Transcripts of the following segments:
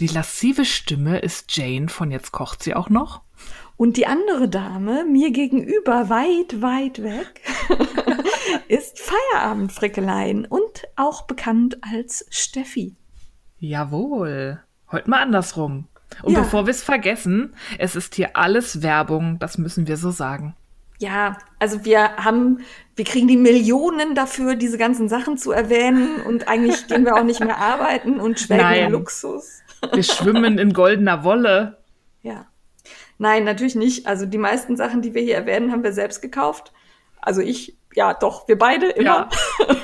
Die lassive Stimme ist Jane von Jetzt kocht sie auch noch. Und die andere Dame, mir gegenüber, weit, weit weg, ist Feierabendfrickelein und auch bekannt als Steffi. Jawohl. Heute mal andersrum. Und Ja. bevor wir es vergessen, es ist hier alles Werbung, das müssen wir so sagen. Ja, also wir haben, wir kriegen die Millionen dafür, diese ganzen Sachen zu erwähnen und eigentlich gehen wir auch nicht mehr arbeiten und schwelgen Luxus. Wir schwimmen in goldener Wolle. Ja. Nein, natürlich nicht. Also die meisten Sachen, die wir hier erwähnen, haben wir selbst gekauft. Also ich, ja, doch, wir beide immer. Ja.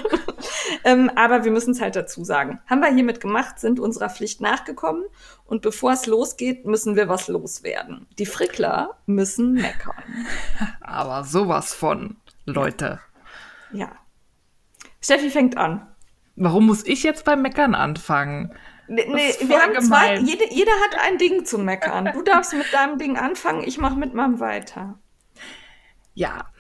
ähm, aber wir müssen es halt dazu sagen. Haben wir hiermit gemacht, sind unserer Pflicht nachgekommen. Und bevor es losgeht, müssen wir was loswerden. Die Frickler müssen meckern. Aber sowas von, Leute. Ja. Steffi fängt an. Warum muss ich jetzt beim Meckern anfangen? Nee, nee, wir haben zwei, jede, jeder hat ein Ding zu meckern. Du darfst mit deinem Ding anfangen, ich mache mit meinem weiter. Ja,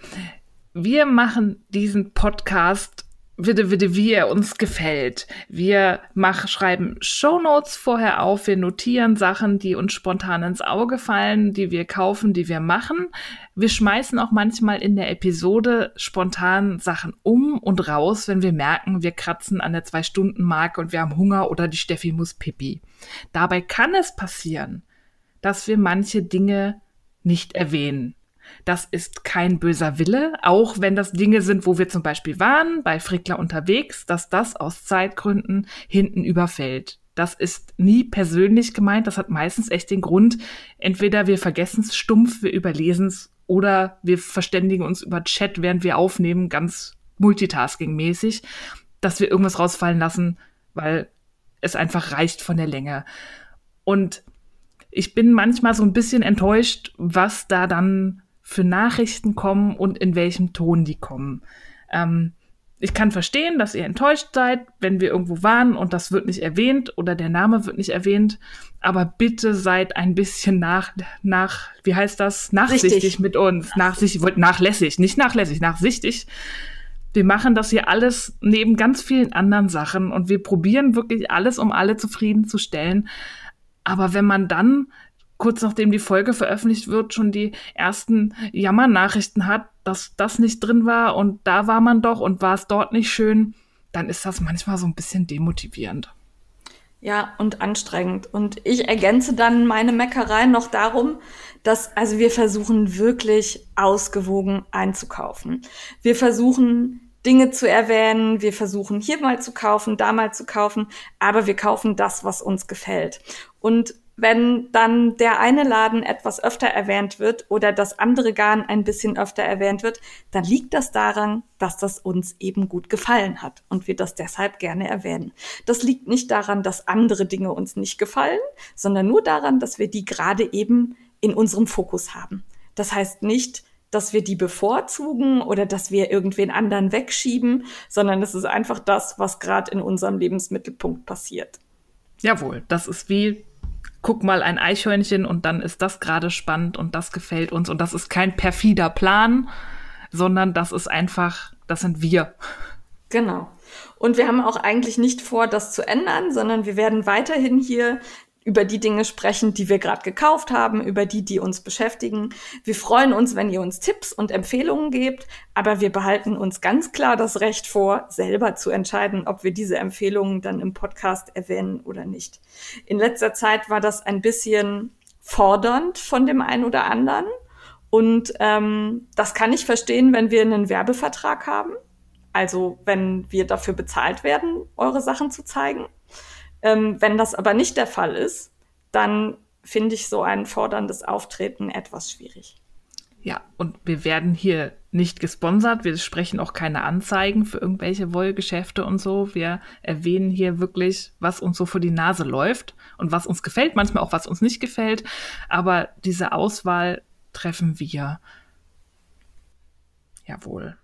wir machen diesen Podcast wieder, wieder, wie er uns gefällt. Wir mach, schreiben Shownotes vorher auf, wir notieren Sachen, die uns spontan ins Auge fallen, die wir kaufen, die wir machen. Wir schmeißen auch manchmal in der Episode spontan Sachen um und raus, wenn wir merken, wir kratzen an der Zwei-Stunden-Marke und wir haben Hunger oder die Steffi muss pipi. Dabei kann es passieren, dass wir manche Dinge nicht erwähnen. Das ist kein böser Wille, auch wenn das Dinge sind, wo wir zum Beispiel waren, bei Frickler unterwegs, dass das aus Zeitgründen hinten überfällt. Das ist nie persönlich gemeint, das hat meistens echt den Grund, entweder wir vergessen es stumpf, wir überlesen es oder wir verständigen uns über Chat, während wir aufnehmen, ganz multitasking-mäßig, dass wir irgendwas rausfallen lassen, weil es einfach reicht von der Länge. Und ich bin manchmal so ein bisschen enttäuscht, was da dann für Nachrichten kommen und in welchem Ton die kommen. Ähm, ich kann verstehen, dass ihr enttäuscht seid, wenn wir irgendwo waren und das wird nicht erwähnt oder der Name wird nicht erwähnt. Aber bitte seid ein bisschen nach, nach, wie heißt das? Nachsichtig Sichtig. mit uns. Nachsichtig, nachlässig, nicht nachlässig, nachsichtig. Wir machen das hier alles neben ganz vielen anderen Sachen und wir probieren wirklich alles, um alle zufriedenzustellen. Aber wenn man dann kurz nachdem die Folge veröffentlicht wird, schon die ersten Jammernachrichten hat, dass das nicht drin war und da war man doch und war es dort nicht schön, dann ist das manchmal so ein bisschen demotivierend. Ja, und anstrengend. Und ich ergänze dann meine Meckerei noch darum, dass, also wir versuchen wirklich ausgewogen einzukaufen. Wir versuchen Dinge zu erwähnen, wir versuchen hier mal zu kaufen, da mal zu kaufen, aber wir kaufen das, was uns gefällt. Und wenn dann der eine Laden etwas öfter erwähnt wird oder das andere Garn ein bisschen öfter erwähnt wird, dann liegt das daran, dass das uns eben gut gefallen hat und wir das deshalb gerne erwähnen. Das liegt nicht daran, dass andere Dinge uns nicht gefallen, sondern nur daran, dass wir die gerade eben in unserem Fokus haben. Das heißt nicht, dass wir die bevorzugen oder dass wir irgendwen anderen wegschieben, sondern es ist einfach das, was gerade in unserem Lebensmittelpunkt passiert. Jawohl, das ist wie, guck mal ein Eichhörnchen und dann ist das gerade spannend und das gefällt uns und das ist kein perfider Plan, sondern das ist einfach, das sind wir. Genau. Und wir haben auch eigentlich nicht vor, das zu ändern, sondern wir werden weiterhin hier über die Dinge sprechen, die wir gerade gekauft haben, über die, die uns beschäftigen. Wir freuen uns, wenn ihr uns Tipps und Empfehlungen gebt, aber wir behalten uns ganz klar das Recht vor, selber zu entscheiden, ob wir diese Empfehlungen dann im Podcast erwähnen oder nicht. In letzter Zeit war das ein bisschen fordernd von dem einen oder anderen. Und ähm, das kann ich verstehen, wenn wir einen Werbevertrag haben. Also wenn wir dafür bezahlt werden, eure Sachen zu zeigen. Ähm, wenn das aber nicht der Fall ist, dann finde ich so ein forderndes Auftreten etwas schwierig. Ja, und wir werden hier nicht gesponsert. Wir sprechen auch keine Anzeigen für irgendwelche Wollgeschäfte und so. Wir erwähnen hier wirklich, was uns so vor die Nase läuft und was uns gefällt, manchmal auch was uns nicht gefällt. Aber diese Auswahl treffen wir. Jawohl.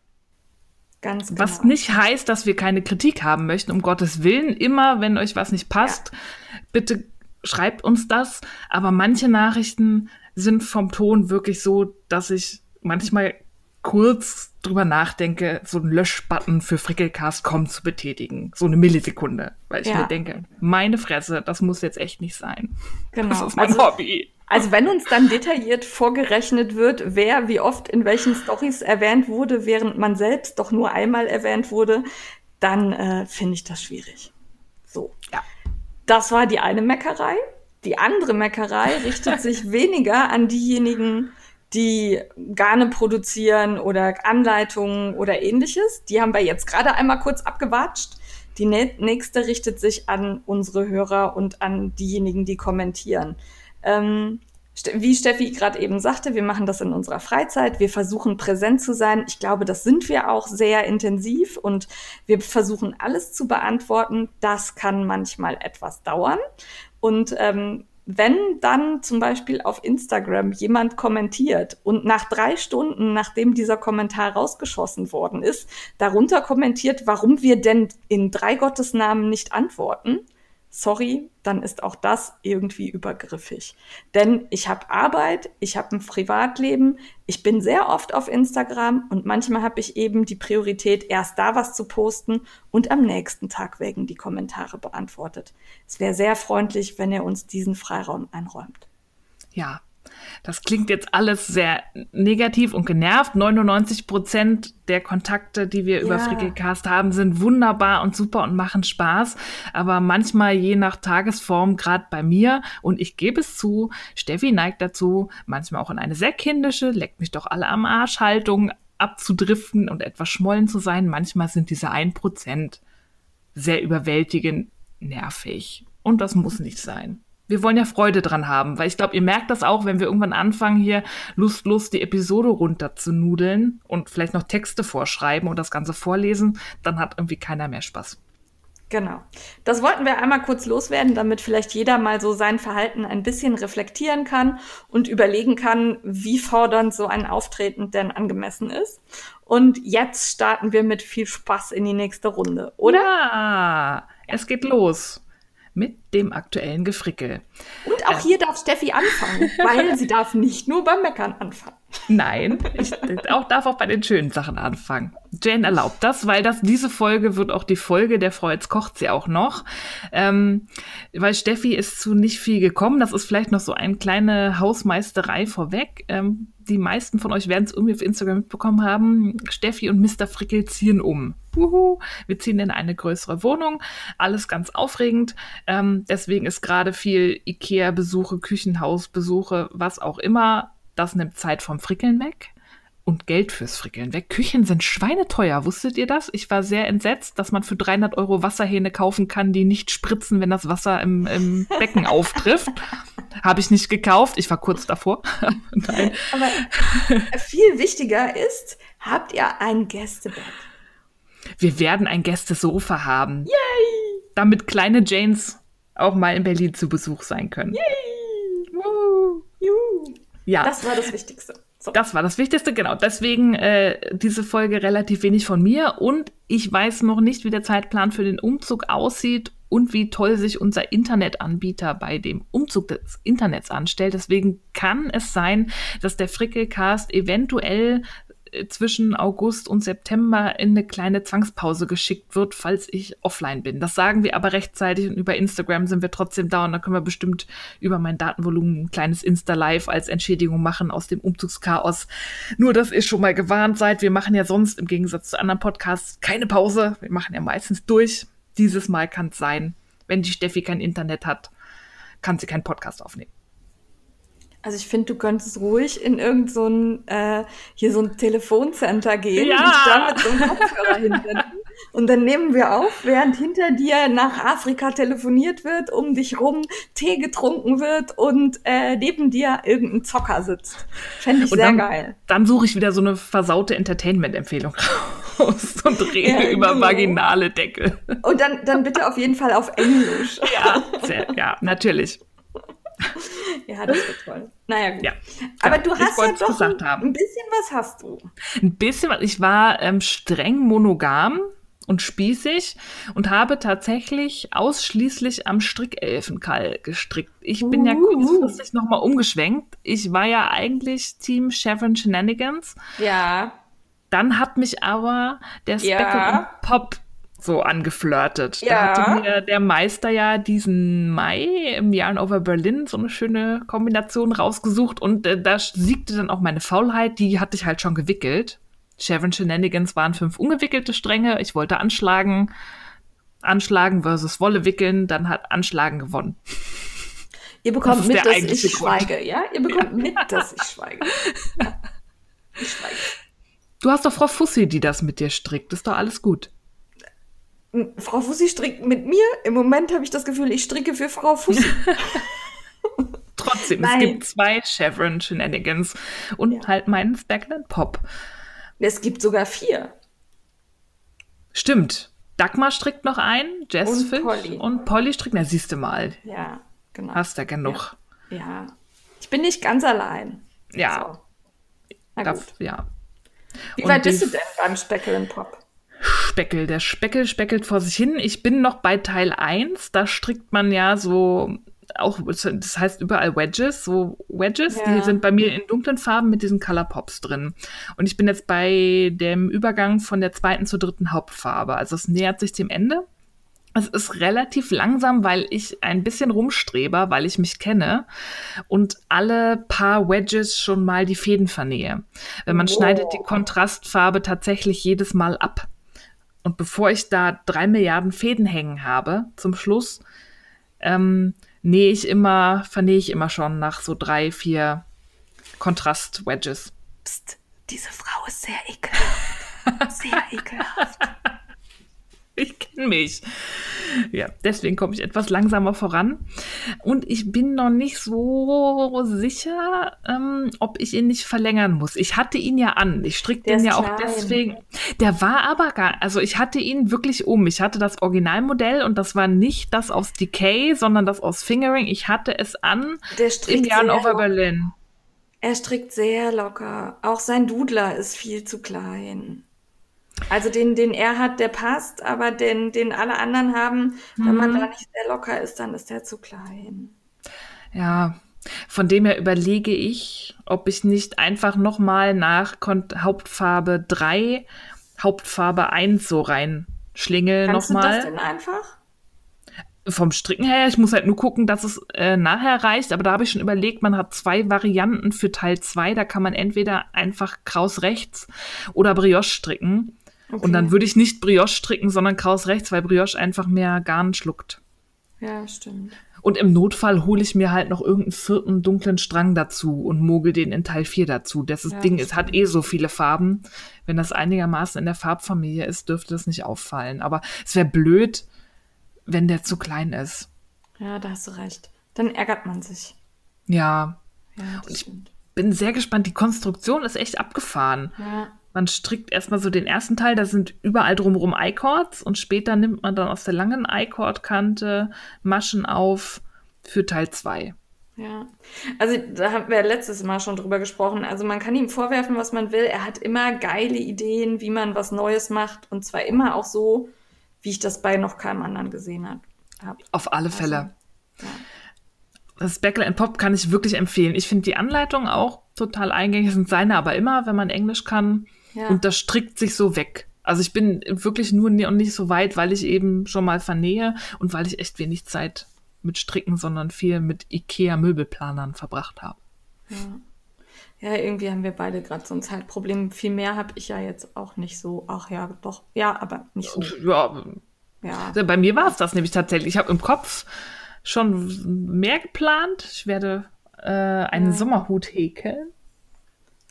Ganz genau. Was nicht heißt, dass wir keine Kritik haben möchten, um Gottes Willen. Immer, wenn euch was nicht passt, ja. bitte schreibt uns das. Aber manche Nachrichten sind vom Ton wirklich so, dass ich manchmal kurz drüber nachdenke, so einen Löschbutton für Frickelcast.com zu betätigen. So eine Millisekunde. Weil ich ja. mir denke, meine Fresse, das muss jetzt echt nicht sein. Genau. Das ist mein also, Hobby. Also wenn uns dann detailliert vorgerechnet wird, wer wie oft in welchen Stories erwähnt wurde, während man selbst doch nur einmal erwähnt wurde, dann äh, finde ich das schwierig. So. Ja. Das war die eine Meckerei. Die andere Meckerei richtet sich weniger an diejenigen, die Garne produzieren oder Anleitungen oder ähnliches. Die haben wir jetzt gerade einmal kurz abgewatscht. Die nächste richtet sich an unsere Hörer und an diejenigen, die kommentieren. Ähm, wie Steffi gerade eben sagte, wir machen das in unserer Freizeit. Wir versuchen präsent zu sein. Ich glaube, das sind wir auch sehr intensiv und wir versuchen alles zu beantworten. Das kann manchmal etwas dauern. Und ähm, wenn dann zum Beispiel auf Instagram jemand kommentiert und nach drei Stunden, nachdem dieser Kommentar rausgeschossen worden ist, darunter kommentiert, warum wir denn in drei Gottesnamen nicht antworten, sorry, dann ist auch das irgendwie übergriffig. Denn ich habe Arbeit, ich habe ein Privatleben, ich bin sehr oft auf Instagram und manchmal habe ich eben die Priorität, erst da was zu posten und am nächsten Tag wegen die Kommentare beantwortet. Es wäre sehr freundlich, wenn ihr uns diesen Freiraum einräumt. Ja, das klingt jetzt alles sehr negativ und genervt. 99 Prozent der Kontakte, die wir ja. über Frickelcast haben, sind wunderbar und super und machen Spaß. Aber manchmal je nach Tagesform, gerade bei mir, und ich gebe es zu, Steffi neigt dazu, manchmal auch in eine sehr kindische, leckt mich doch alle am Arsch Haltung abzudriften und etwas schmollen zu sein. Manchmal sind diese 1 Prozent sehr überwältigend nervig. Und das muss nicht sein wir wollen ja Freude dran haben, weil ich glaube, ihr merkt das auch, wenn wir irgendwann anfangen, hier lustlos die Episode runter zu nudeln und vielleicht noch Texte vorschreiben und das Ganze vorlesen, dann hat irgendwie keiner mehr Spaß. Genau. Das wollten wir einmal kurz loswerden, damit vielleicht jeder mal so sein Verhalten ein bisschen reflektieren kann und überlegen kann, wie fordernd so ein Auftreten denn angemessen ist. Und jetzt starten wir mit viel Spaß in die nächste Runde, oder? Ja, es geht los mit dem aktuellen Gefrickel. Und auch äh, hier darf Steffi anfangen, weil sie darf nicht nur beim Meckern anfangen. Nein, ich auch, darf auch bei den schönen Sachen anfangen. Jane erlaubt das, weil das diese Folge wird auch die Folge der Frau, jetzt kocht sie auch noch. Ähm, weil Steffi ist zu nicht viel gekommen. Das ist vielleicht noch so eine kleine Hausmeisterei vorweg. Ähm, die meisten von euch werden es irgendwie auf Instagram mitbekommen haben. Steffi und Mr. Frickel ziehen um. Uhu, wir ziehen in eine größere Wohnung. Alles ganz aufregend. Ähm, deswegen ist gerade viel Ikea-Besuche, Küchenhausbesuche, was auch immer. Das nimmt Zeit vom Frickeln weg und Geld fürs Frickeln weg. Küchen sind schweineteuer, wusstet ihr das? Ich war sehr entsetzt, dass man für 300 Euro Wasserhähne kaufen kann, die nicht spritzen, wenn das Wasser im, im Becken auftrifft. Habe ich nicht gekauft, ich war kurz davor. Nein. Aber viel wichtiger ist, habt ihr ein Gästebett? Wir werden ein Gästesofa haben. Yay! Damit kleine Janes auch mal in Berlin zu Besuch sein können. Yay! Woo! Juhu. Ja. Das war das Wichtigste. So. Das war das Wichtigste, genau. Deswegen äh, diese Folge relativ wenig von mir. Und ich weiß noch nicht, wie der Zeitplan für den Umzug aussieht und wie toll sich unser Internetanbieter bei dem Umzug des Internets anstellt. Deswegen kann es sein, dass der Frickelcast eventuell zwischen August und September in eine kleine Zwangspause geschickt wird, falls ich offline bin. Das sagen wir aber rechtzeitig und über Instagram sind wir trotzdem da und da können wir bestimmt über mein Datenvolumen ein kleines Insta-Live als Entschädigung machen aus dem Umzugschaos. Nur, dass ihr schon mal gewarnt seid, wir machen ja sonst im Gegensatz zu anderen Podcasts keine Pause. Wir machen ja meistens durch. Dieses Mal kann es sein, wenn die Steffi kein Internet hat, kann sie keinen Podcast aufnehmen. Also ich finde, du könntest ruhig in irgendein so äh, hier so ein Telefoncenter gehen ja. und dich da mit so einem Kopfhörer hinwenden. Und dann nehmen wir auf, während hinter dir nach Afrika telefoniert wird, um dich rum Tee getrunken wird und äh, neben dir irgendein Zocker sitzt. Fände ich Und sehr dann, geil. Dann suche ich wieder so eine versaute Entertainment-Empfehlung raus und rede Ja, über genau. vaginale Deckel. Und dann, dann bitte auf jeden Fall auf Englisch. Ja, sehr, ja, natürlich. Ja, das wird toll. Naja, gut. Ja, Aber ja, du hast ja doch gesagt ein, ein bisschen was hast du. Ein bisschen, was- ich war ähm, streng monogam und spießig und habe tatsächlich ausschließlich am Strickelfenkall gestrickt. Ich bin ja Uh. kurzfristig nochmal umgeschwenkt. Ich war ja eigentlich Team Chevron Shenanigans. Ja. Dann hat mich aber der Speckle Ja. Pop so angeflirtet. Da Ja. hatte mir der Meister ja diesen Mai im Yarn over Berlin so eine schöne Kombination rausgesucht und äh, da siegte dann auch meine Faulheit, die hatte ich halt schon gewickelt. Chevron Shenanigans waren fünf ungewickelte Stränge, ich wollte anschlagen. Anschlagen versus Wolle wickeln, dann hat Anschlagen gewonnen. Ihr bekommt Das mit, dass ich Grund. schweige, ja? Ihr bekommt mit, dass ich schweige. Ja. Ich schweige. Du hast doch Frau Fussi, die das mit dir strickt. Ist doch alles gut. Frau Fussi strickt mit mir. Im Moment habe ich das Gefühl, ich stricke für Frau Fussi. Trotzdem, Nein. es gibt zwei Chevron Shenanigans und Ja. halt meinen Speckle and Pop. es gibt sogar vier. Stimmt. Dagmar strickt noch ein, Jess Und Fish Polly. und Polly strickt. Na, siehst du mal. Ja, genau. Hast ja genug. Ja. Ich bin nicht ganz allein. Ja. So. Na gut. ja. Wie Und weit bist du denn beim Speckle Pop? Speckel, der Speckel speckelt vor sich hin. Ich bin noch bei Teil 1. Da strickt man ja so auch, das heißt überall Wedges, so Wedges, Ja. die sind bei mir in dunklen Farben mit diesen Color Pops drin. Und ich bin jetzt bei dem Übergang von der zweiten zur dritten Hauptfarbe. Also es nähert sich dem Ende. Es ist relativ langsam, weil ich ein bisschen rumstrebe, weil ich mich kenne und alle paar Wedges schon mal die Fäden vernähe. Wenn man Oh. schneidet die Kontrastfarbe tatsächlich jedes Mal ab. Und bevor ich da drei Milliarden Fäden hängen habe, zum Schluss, ähm, nähe ich immer, vernähe ich immer schon nach so drei, vier Kontrast-Wedges. Psst, diese Frau ist sehr ekelhaft. Sehr ekelhaft. Ich kenne mich. Ja, deswegen komme ich etwas langsamer voran. Und ich bin noch nicht so sicher, ähm, ob ich ihn nicht verlängern muss. Ich hatte ihn ja an. Ich den ist ja auch klein. deswegen. Der war aber gar, also ich hatte ihn wirklich um. Ich hatte das Originalmodell und das war nicht das aus Decay, sondern das aus Fingering. Ich hatte es an Der im sehr Over. Berlin. Er strickt sehr locker. Auch sein Dudler ist viel zu klein. Also den, den er hat, der passt, aber den, den alle anderen haben, wenn man da nicht sehr locker ist, dann ist der zu klein. Ja, von dem her überlege ich, ob ich nicht einfach nochmal nach Kon Hauptfarbe 3, Hauptfarbe 1 so reinschlingel Kannst du das nochmal. denn einfach? Vom Stricken her, ich muss halt nur gucken, dass es äh, nachher reicht, aber da habe ich schon überlegt, man hat zwei Varianten für Teil 2, da kann man entweder einfach Kraus rechts oder Brioche stricken. Und dann Okay. würde ich nicht Brioche stricken, sondern Kraus rechts, weil Brioche einfach mehr Garn schluckt. Ja, stimmt. Und im Notfall hole ich mir halt noch irgendeinen vierten dunklen Strang dazu und mogel den in Teil 4 dazu. Das ist Ja, Ding, es hat eh so viele Farben. Wenn das einigermaßen in der Farbfamilie ist, dürfte das nicht auffallen. Aber es wäre blöd, wenn der zu klein ist. Ja, da hast du recht. Dann ärgert man sich. Ja, Ja, das ich- stimmt. bin sehr gespannt. Die Konstruktion ist echt abgefahren. Ja. Man strickt erstmal so den ersten Teil, da sind überall drumherum I-Cords und später nimmt man dann aus der langen I-Cord-Kante Maschen auf für Teil 2. Ja, also da haben wir letztes Mal schon drüber gesprochen. Also man kann ihm vorwerfen, was man will. Er hat immer geile Ideen, wie man was Neues macht. Und zwar immer auch so, wie ich das bei noch keinem anderen gesehen habe. hab. Auf alle Fälle. ja. Das Speckle and Pop kann ich wirklich empfehlen. Ich finde die Anleitung auch total eingängig. Das sind seine aber immer, wenn man Englisch kann. Ja. Und das strickt sich so weg. Also ich bin wirklich nur und nicht so weit, weil ich eben schon mal vernähe und weil ich echt wenig Zeit mit Stricken, sondern viel mit IKEA-Möbelplanern verbracht habe. Ja, irgendwie haben wir beide gerade so ein Zeitproblem. Viel mehr habe ich ja jetzt auch nicht so. Ach ja, doch. Ja, aber nicht so. Ja, Ja. bei mir war es das nämlich tatsächlich. Ich habe im Kopf schon mehr geplant. Ich werde äh, einen Ja. Sommerhut häkeln.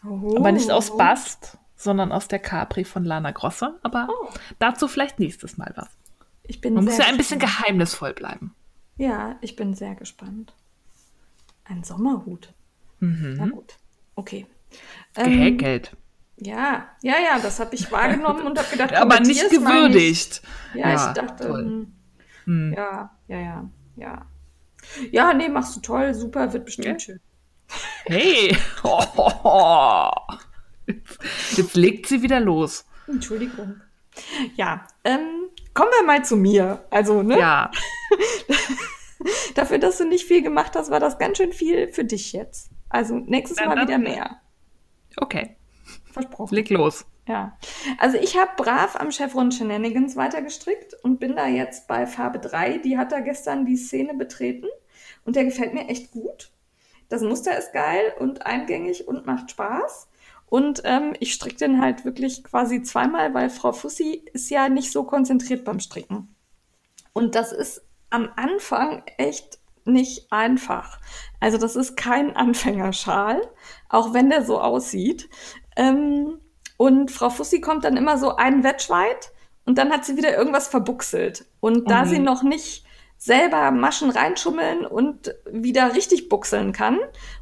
Oh. Aber nicht aus Bast, sondern aus der Capri von Lana Grossa. Aber Oh. dazu vielleicht nächstes Mal was. Ich bin Man muss ja ein bisschen gespannt. geheimnisvoll bleiben. Ja, ich bin sehr gespannt. Ein Sommerhut. Na gut. Okay. Ähm, Gehäkelt. ja, ja, ja, das habe ich wahrgenommen und habe gedacht, Aber nicht es mal gewürdigt. Ja, ich dachte, toll. hm, ja, ja, ja, ja. Ja, nee, machst du toll, super, wird bestimmt Ja. schön. Hey! Jetzt, jetzt legt sie wieder los. Entschuldigung. Ja, ähm, kommen wir mal zu mir. Also, ne, Ja, dafür, dass du nicht viel gemacht hast, war das ganz schön viel für dich jetzt. Also nächstes Dann- Mal dann- wieder mehr. okay. Versprochen. Leg los. Ja, also ich habe brav am Chevron Shenanigans weitergestrickt und bin da jetzt bei Farbe 3. Die hat da gestern die Szene betreten und der gefällt mir echt gut. Das Muster ist geil und eingängig und macht Spaß. Und ähm, ich stricke den halt wirklich quasi zweimal, weil Frau Fussi ist ja nicht so konzentriert beim Stricken. Und das ist am Anfang echt nicht einfach. Also das ist kein Anfängerschal, auch wenn der so aussieht. Ähm, und Frau Fussi kommt dann immer so einen Wedge weit und dann hat sie wieder irgendwas verbuchselt. Und da Mhm. sie noch nicht selber Maschen reinschummeln und wieder richtig buchseln kann,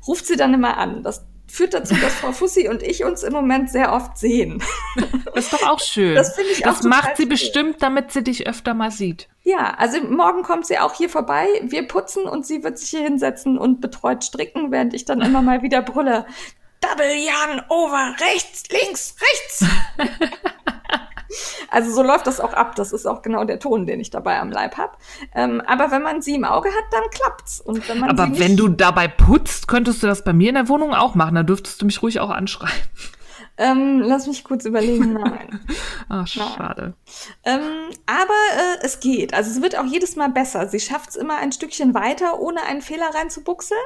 ruft sie dann immer an. Das führt dazu, dass Frau Fussi und ich uns im Moment sehr oft sehen. Das ist doch auch schön. Das finde ich auch Das macht total sie cool. bestimmt, damit sie dich öfter mal sieht. Ja, also morgen kommt sie auch hier vorbei. Wir putzen und sie wird sich hier hinsetzen und betreut stricken, während ich dann immer mal wieder brülle. Double Jan over, rechts, links, rechts. also so läuft das auch ab. Das ist auch genau der Ton, den ich dabei am Leib habe. Ähm, aber wenn man sie im Auge hat, dann klappt's. Und wenn man Aber wenn du dabei putzt, könntest du das bei mir in der Wohnung auch machen. Dann dürftest du mich ruhig auch anschreien. Ähm, lass mich kurz überlegen. Nein. Ach, schade. Ähm, aber äh, es geht. Also es wird auch jedes Mal besser. Sie schafft es immer ein Stückchen weiter, ohne einen Fehler reinzubuchseln.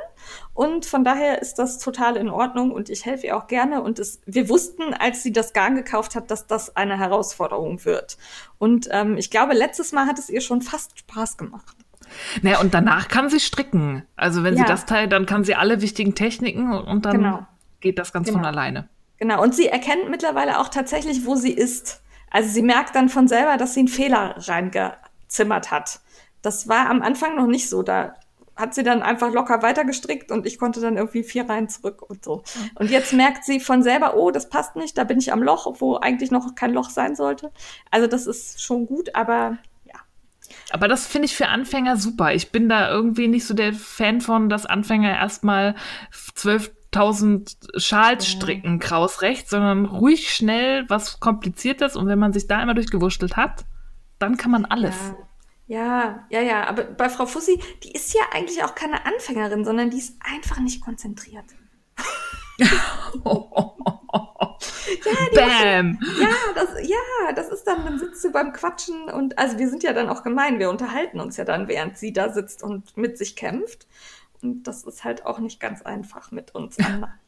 Und von daher ist das total in Ordnung und ich helfe ihr auch gerne. Und es, wir wussten, als sie das Garn gekauft hat, dass das eine Herausforderung wird. Und ähm, ich glaube, letztes Mal hat es ihr schon fast Spaß gemacht. Naja, und danach kann sie stricken. Also wenn Ja. sie das teilt, dann kann sie alle wichtigen Techniken und dann Genau. geht das ganz Genau. von alleine. Genau. Und sie erkennt mittlerweile auch tatsächlich, wo sie ist. Also sie merkt dann von selber, dass sie einen Fehler reingezimmert hat. Das war am Anfang noch nicht so. Da hat sie dann einfach locker weitergestrickt und ich konnte dann irgendwie vier Reihen zurück und so. Und jetzt merkt sie von selber, oh, das passt nicht, da bin ich am Loch, wo eigentlich noch kein Loch sein sollte. Also das ist schon gut, aber ja. Aber das finde ich für Anfänger super. Ich bin da irgendwie nicht so der Fan von, dass Anfänger erstmal 12.000 Schals stricken, kraus rechts, sondern ruhig schnell was Kompliziertes. Und wenn man sich da immer durchgewurschtelt hat, dann kann man alles. Ja, ja, ja. Aber bei Frau Fussi, die ist ja eigentlich auch keine Anfängerin, sondern die ist einfach nicht konzentriert. Bam! Ja, das, ja, das ist dann, dann sitzt du beim Quatschen und also wir sind ja dann auch gemein, wir unterhalten uns ja dann, während sie da sitzt und mit sich kämpft. Und das ist halt auch nicht ganz einfach mit uns anderen.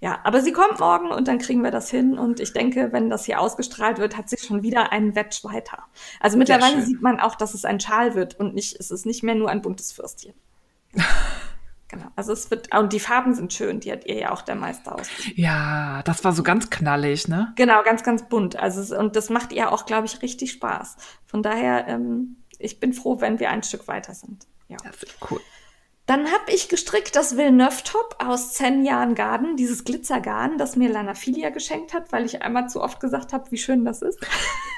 Ja, aber sie kommt morgen und dann kriegen wir das hin. Und ich denke, wenn das hier ausgestrahlt wird, hat sie schon wieder einen Wedge weiter. Also mittlerweile sieht man auch, dass es ein Schal wird und nicht, es ist nicht mehr nur ein buntes Fürstchen. genau. Also es wird, und die Farben sind schön, die hat ihr ja auch der Meister ausgesucht. Ja, das war so ganz knallig, ne? Genau, ganz, ganz bunt. Also es, und das macht ihr auch, glaube ich, richtig Spaß. Von daher, ähm, ich bin froh, wenn wir ein Stück weiter sind. Ja. Das ist cool. Dann habe ich gestrickt das Villeneuve-Top aus 10 Jahren Garden, dieses Glitzergarn, das mir Lana Filia geschenkt hat, weil ich einmal zu oft gesagt habe, wie schön das ist.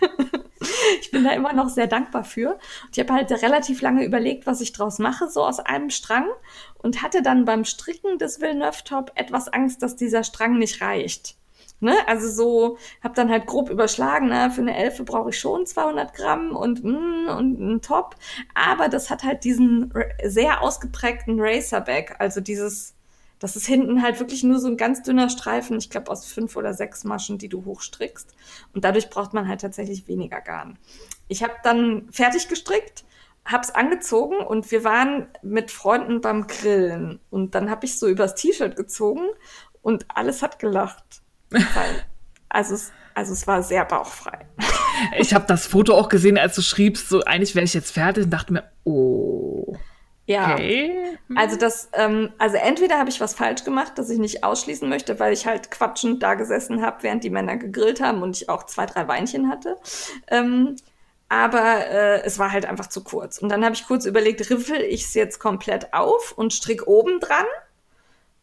ich bin da immer noch sehr dankbar für. Und ich habe halt relativ lange überlegt, was ich draus mache, so aus einem Strang und hatte dann beim Stricken des Villeneuve-Top etwas Angst, dass dieser Strang nicht reicht. Ne? Also so, habe dann halt grob überschlagen, ne? für eine Elfe brauche ich schon 200 Gramm und, mm, und ein Top. Aber das hat halt diesen sehr ausgeprägten Racerback, also dieses, das ist hinten halt wirklich nur so ein ganz dünner Streifen, ich glaube aus fünf oder sechs Maschen, die du hochstrickst. Und dadurch braucht man halt tatsächlich weniger Garn. Ich habe dann fertig gestrickt, hab's angezogen und wir waren mit Freunden beim Grillen. Und dann habe ich so übers T-Shirt gezogen und alles hat gelacht. Also, es, also es war sehr bauchfrei. Ich habe das Foto auch gesehen, als du schriebst, so eigentlich wäre ich jetzt fertig und dachte mir, oh. Ja. Okay. Also das, ähm, also entweder habe ich was falsch gemacht, das ich nicht ausschließen möchte, weil ich halt quatschend da gesessen habe, während die Männer gegrillt haben und ich auch zwei, drei Weinchen hatte. Ähm, aber äh, es war halt einfach zu kurz. Und dann habe ich kurz überlegt, riffel ich es jetzt komplett auf und strick oben dran,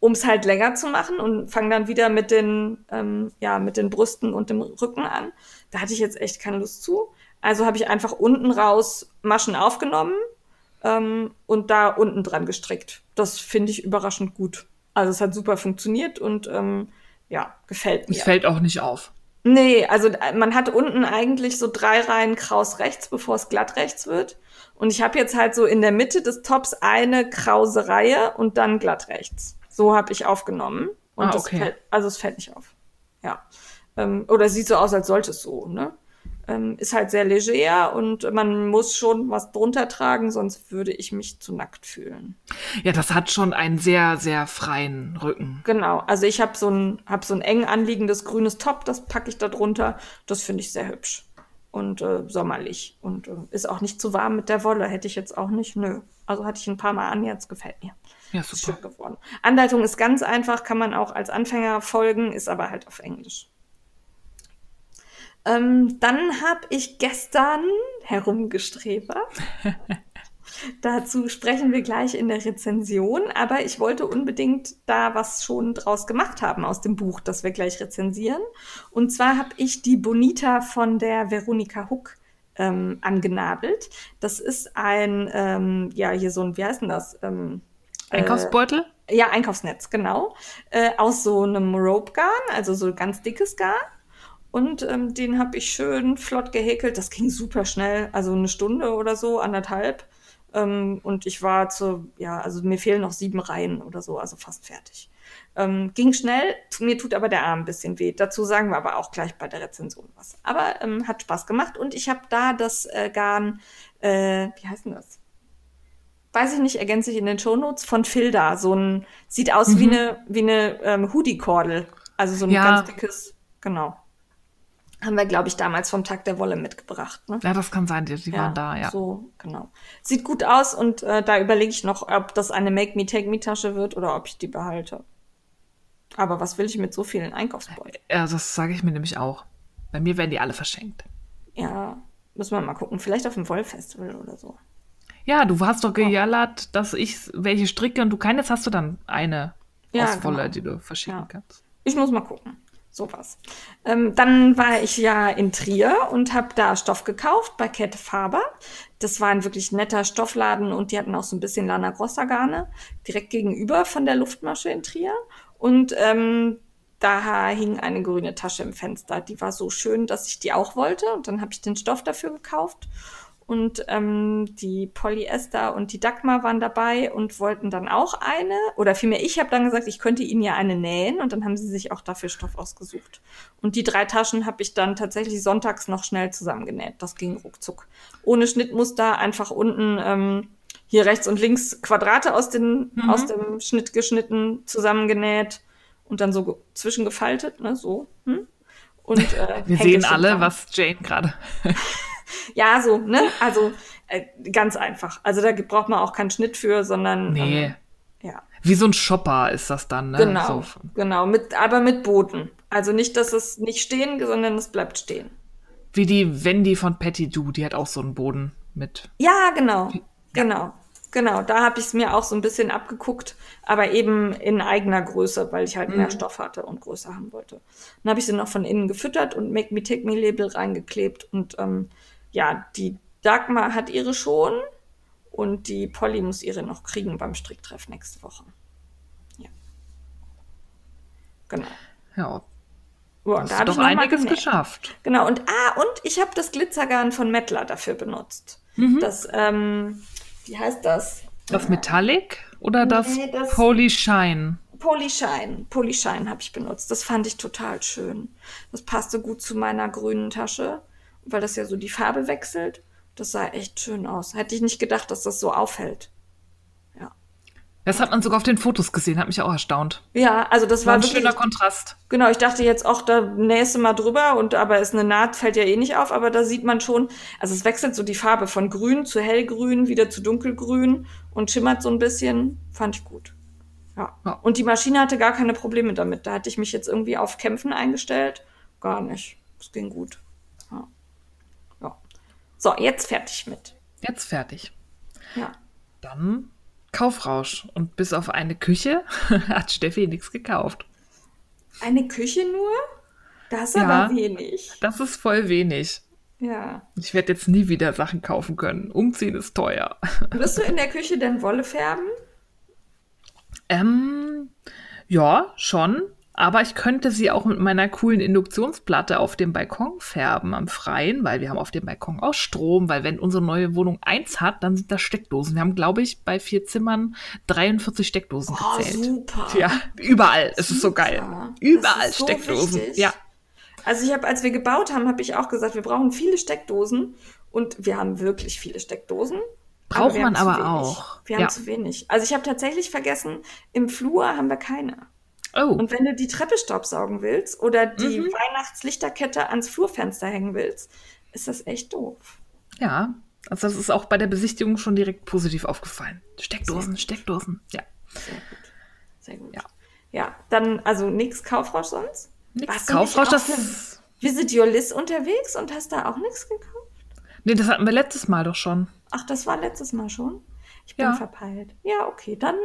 um es halt länger zu machen und fange dann wieder mit den, ähm, ja, mit den Brüsten und dem Rücken an. Da hatte ich jetzt echt keine Lust zu. Also habe ich einfach unten raus Maschen aufgenommen ähm, und da unten dran gestrickt. Das finde ich überraschend gut. Also es hat super funktioniert und ähm, ja, gefällt mir. Es fällt auch nicht auf. Nee, also äh, man hat unten eigentlich so drei Reihen kraus rechts, bevor es glatt rechts wird. Und ich habe jetzt halt so in der Mitte des Tops eine krause Reihe und dann glatt rechts. So habe ich aufgenommen. Und Ah, okay. fällt, also es fällt nicht auf. Ja. Ähm, oder sieht so aus, als sollte es so, ne? Ähm, ist halt sehr leger und man muss schon was drunter tragen, sonst würde ich mich zu nackt fühlen. Ja, das hat schon einen sehr, sehr freien Rücken. Genau, also ich habe so ein, hab so ein eng anliegendes grünes Top, das packe ich da drunter. Das finde ich sehr hübsch und äh, sommerlich und äh, ist auch nicht zu warm mit der Wolle. Hätte ich jetzt auch nicht, nö. Also hatte ich ein paar Mal an, jetzt gefällt mir. Ja, Ist super. schön geworden. Anleitung ist ganz einfach, kann man auch als Anfänger folgen, ist aber halt auf Englisch. Ähm, dann habe ich gestern herumgestrebert. Dazu sprechen wir gleich in der Rezension, aber ich wollte unbedingt da was schon draus gemacht haben aus dem Buch, das wir gleich rezensieren. Und zwar habe ich die Bonita von der Veronika Huck ähm, angenabelt. Das ist ein, ähm, ja, hier so ein, wie heißt denn das? Ähm, Einkaufsbeutel? ja, Einkaufsnetz, genau. Äh, aus so einem Rope Garn, also so ganz dickes Garn. Und ähm, den habe ich schön flott gehäkelt. Das ging super schnell, also eine Stunde oder so, anderthalb. Ähm, und ich war zu, ja, also mir fehlen noch sieben Reihen oder so, also fast fertig. Ähm, ging schnell, mir tut aber der Arm ein bisschen weh. Dazu sagen wir aber auch gleich bei der Rezension was. Aber ähm, hat Spaß gemacht und ich habe da das äh, Garn, äh, wie heißt denn das? Weiß ich nicht, ergänze ich in den Shownotes, von Filda. So ein, sieht aus wie eine, wie eine ähm, Hoodie-Kordel. Also so ein Ja. ganz dickes, genau. Haben wir, glaube ich, damals vom Tag der Wolle mitgebracht. Ne? Ja, das kann sein, die, die waren da, ja. So, genau. Sieht gut aus und äh, da überlege ich noch, ob das eine Make Me Take Me Tasche wird oder ob ich die behalte. Aber was will ich mit so vielen Einkaufsbeuteln? Ja, das sage ich mir nämlich auch. Bei mir werden die alle verschenkt. Ja, müssen wir mal gucken. Vielleicht auf dem Wollfestival oder so. Ja, du hast doch gejallert, dass ich welche stricke und du keines hast du dann eine Ja, aus Wolle, genau. die du verschicken Ja. kannst. Ich muss mal gucken. Sowas. Ähm, dann war ich ja in Trier und habe da Stoff gekauft bei Kette Faber. Das war ein wirklich netter Stoffladen und die hatten auch so ein bisschen Lana Grossa Garne direkt gegenüber von der Luftmasche in Trier. Und ähm, da hing eine grüne Tasche im Fenster. Die war so schön, dass ich die auch wollte. Und dann habe ich den Stoff dafür gekauft. Und ähm, die Polyester und die Dagmar waren dabei und wollten dann auch eine. Oder vielmehr, ich habe dann gesagt, ich könnte ihnen ja eine nähen. Und dann haben sie sich auch dafür Stoff ausgesucht. Und die drei Taschen habe ich dann tatsächlich sonntags noch schnell zusammengenäht. Das ging ruckzuck. Ohne Schnittmuster, einfach unten ähm, hier rechts und links Quadrate aus, den, aus dem Schnitt geschnitten, zusammengenäht und dann so ge- zwischengefaltet, ne, so. Hm? Und, äh, Wir sehen alle, dran. was Jane gerade. Ja, so, ne? Also äh, ganz einfach. Also da braucht man auch keinen Schnitt für, sondern Nee. ähm, ja, Wie so ein Shopper ist das dann, ne? genau, So. genau, mit, aber mit Booten. Also nicht, dass es nicht stehen, sondern es bleibt stehen. Wie die Wendy von Patty Do, die hat auch so einen Boden mit. Ja, genau, genau, genau. Da habe ich es mir auch so ein bisschen abgeguckt, aber eben in eigener Größe, weil ich halt Mhm. mehr Stoff hatte und größer haben wollte. Dann habe ich sie noch von innen gefüttert und Make Me Take Me Label reingeklebt und ähm, ja, die Dagmar hat ihre schon und die Polly muss ihre noch kriegen beim Stricktreff nächste Woche. Ja. Genau. Ja, Ja, hast da habe ich noch mal einiges genäht. geschafft. Genau, und ah, und ich habe das Glitzergarn von Mettler dafür benutzt. Das, ähm, wie heißt das? Das Metallic oder das, Nee, das- Holy Shine? Polyshine. Polyshine habe ich benutzt. Das fand ich total schön. Das passte gut zu meiner grünen Tasche, weil das ja so die Farbe wechselt. Das sah echt schön aus. Hätte ich nicht gedacht, dass das so auffällt. Ja. Das hat man sogar auf den Fotos gesehen, hat mich auch erstaunt. Ja, also das war, War ein wirklich, schöner Kontrast. Genau, ich dachte jetzt auch, da nächste Mal drüber und aber ist eine Naht, fällt ja eh nicht auf, aber da sieht man schon, also es wechselt so die Farbe von grün zu hellgrün, wieder zu dunkelgrün und schimmert so ein bisschen. Fand ich gut. Ja. Ja. Und die Maschine hatte gar keine Probleme damit. Da hatte ich mich jetzt irgendwie auf Kämpfen eingestellt. Gar nicht. Es ging gut. So, jetzt fertig mit. Jetzt fertig. Ja. Dann Kaufrausch. Und bis auf eine Küche hat Steffi nichts gekauft. Eine Küche nur? Das ist Ja. aber wenig. Das ist voll wenig. Ja. Ich werde jetzt nie wieder Sachen kaufen können. Umziehen ist teuer. Wirst du in der Küche denn Wolle färben? Ähm, ja, schon. Aber ich könnte sie auch mit meiner coolen Induktionsplatte auf dem Balkon färben am Freien, weil wir haben auf dem Balkon auch Strom, weil wenn unsere neue Wohnung eins hat, dann sind da Steckdosen. Wir haben, glaube ich, bei vier Zimmern 43 Steckdosen Oh, gezählt. super. Ja, überall. Es ist so geil. Super. Überall Das ist so Steckdosen. wichtig. Ja, Also ich habe, als wir gebaut haben, habe ich auch gesagt, wir brauchen viele Steckdosen und wir haben wirklich viele Steckdosen. Braucht wir man aber auch. Wir haben Ja. zu wenig. Also ich habe tatsächlich vergessen, im Flur haben wir keine. Oh, Und wenn du die Treppe staubsaugen willst oder die Mhm. Weihnachtslichterkette ans Flurfenster hängen willst, ist das echt doof. ja. Also das ist auch bei der Besichtigung schon direkt positiv aufgefallen. Steckdosen, Steckdosen. Ja. Sehr gut. Sehr gut. Ja. Ja, dann also nichts Kaufrausch sonst? Nix Kaufrausch, das. für Visit Your List unterwegs und hast da auch nichts gekauft? Nee, das hatten wir letztes Mal doch schon. Ach, das war letztes Mal schon? Ich bin Ja. verpeilt. Ja, okay, dann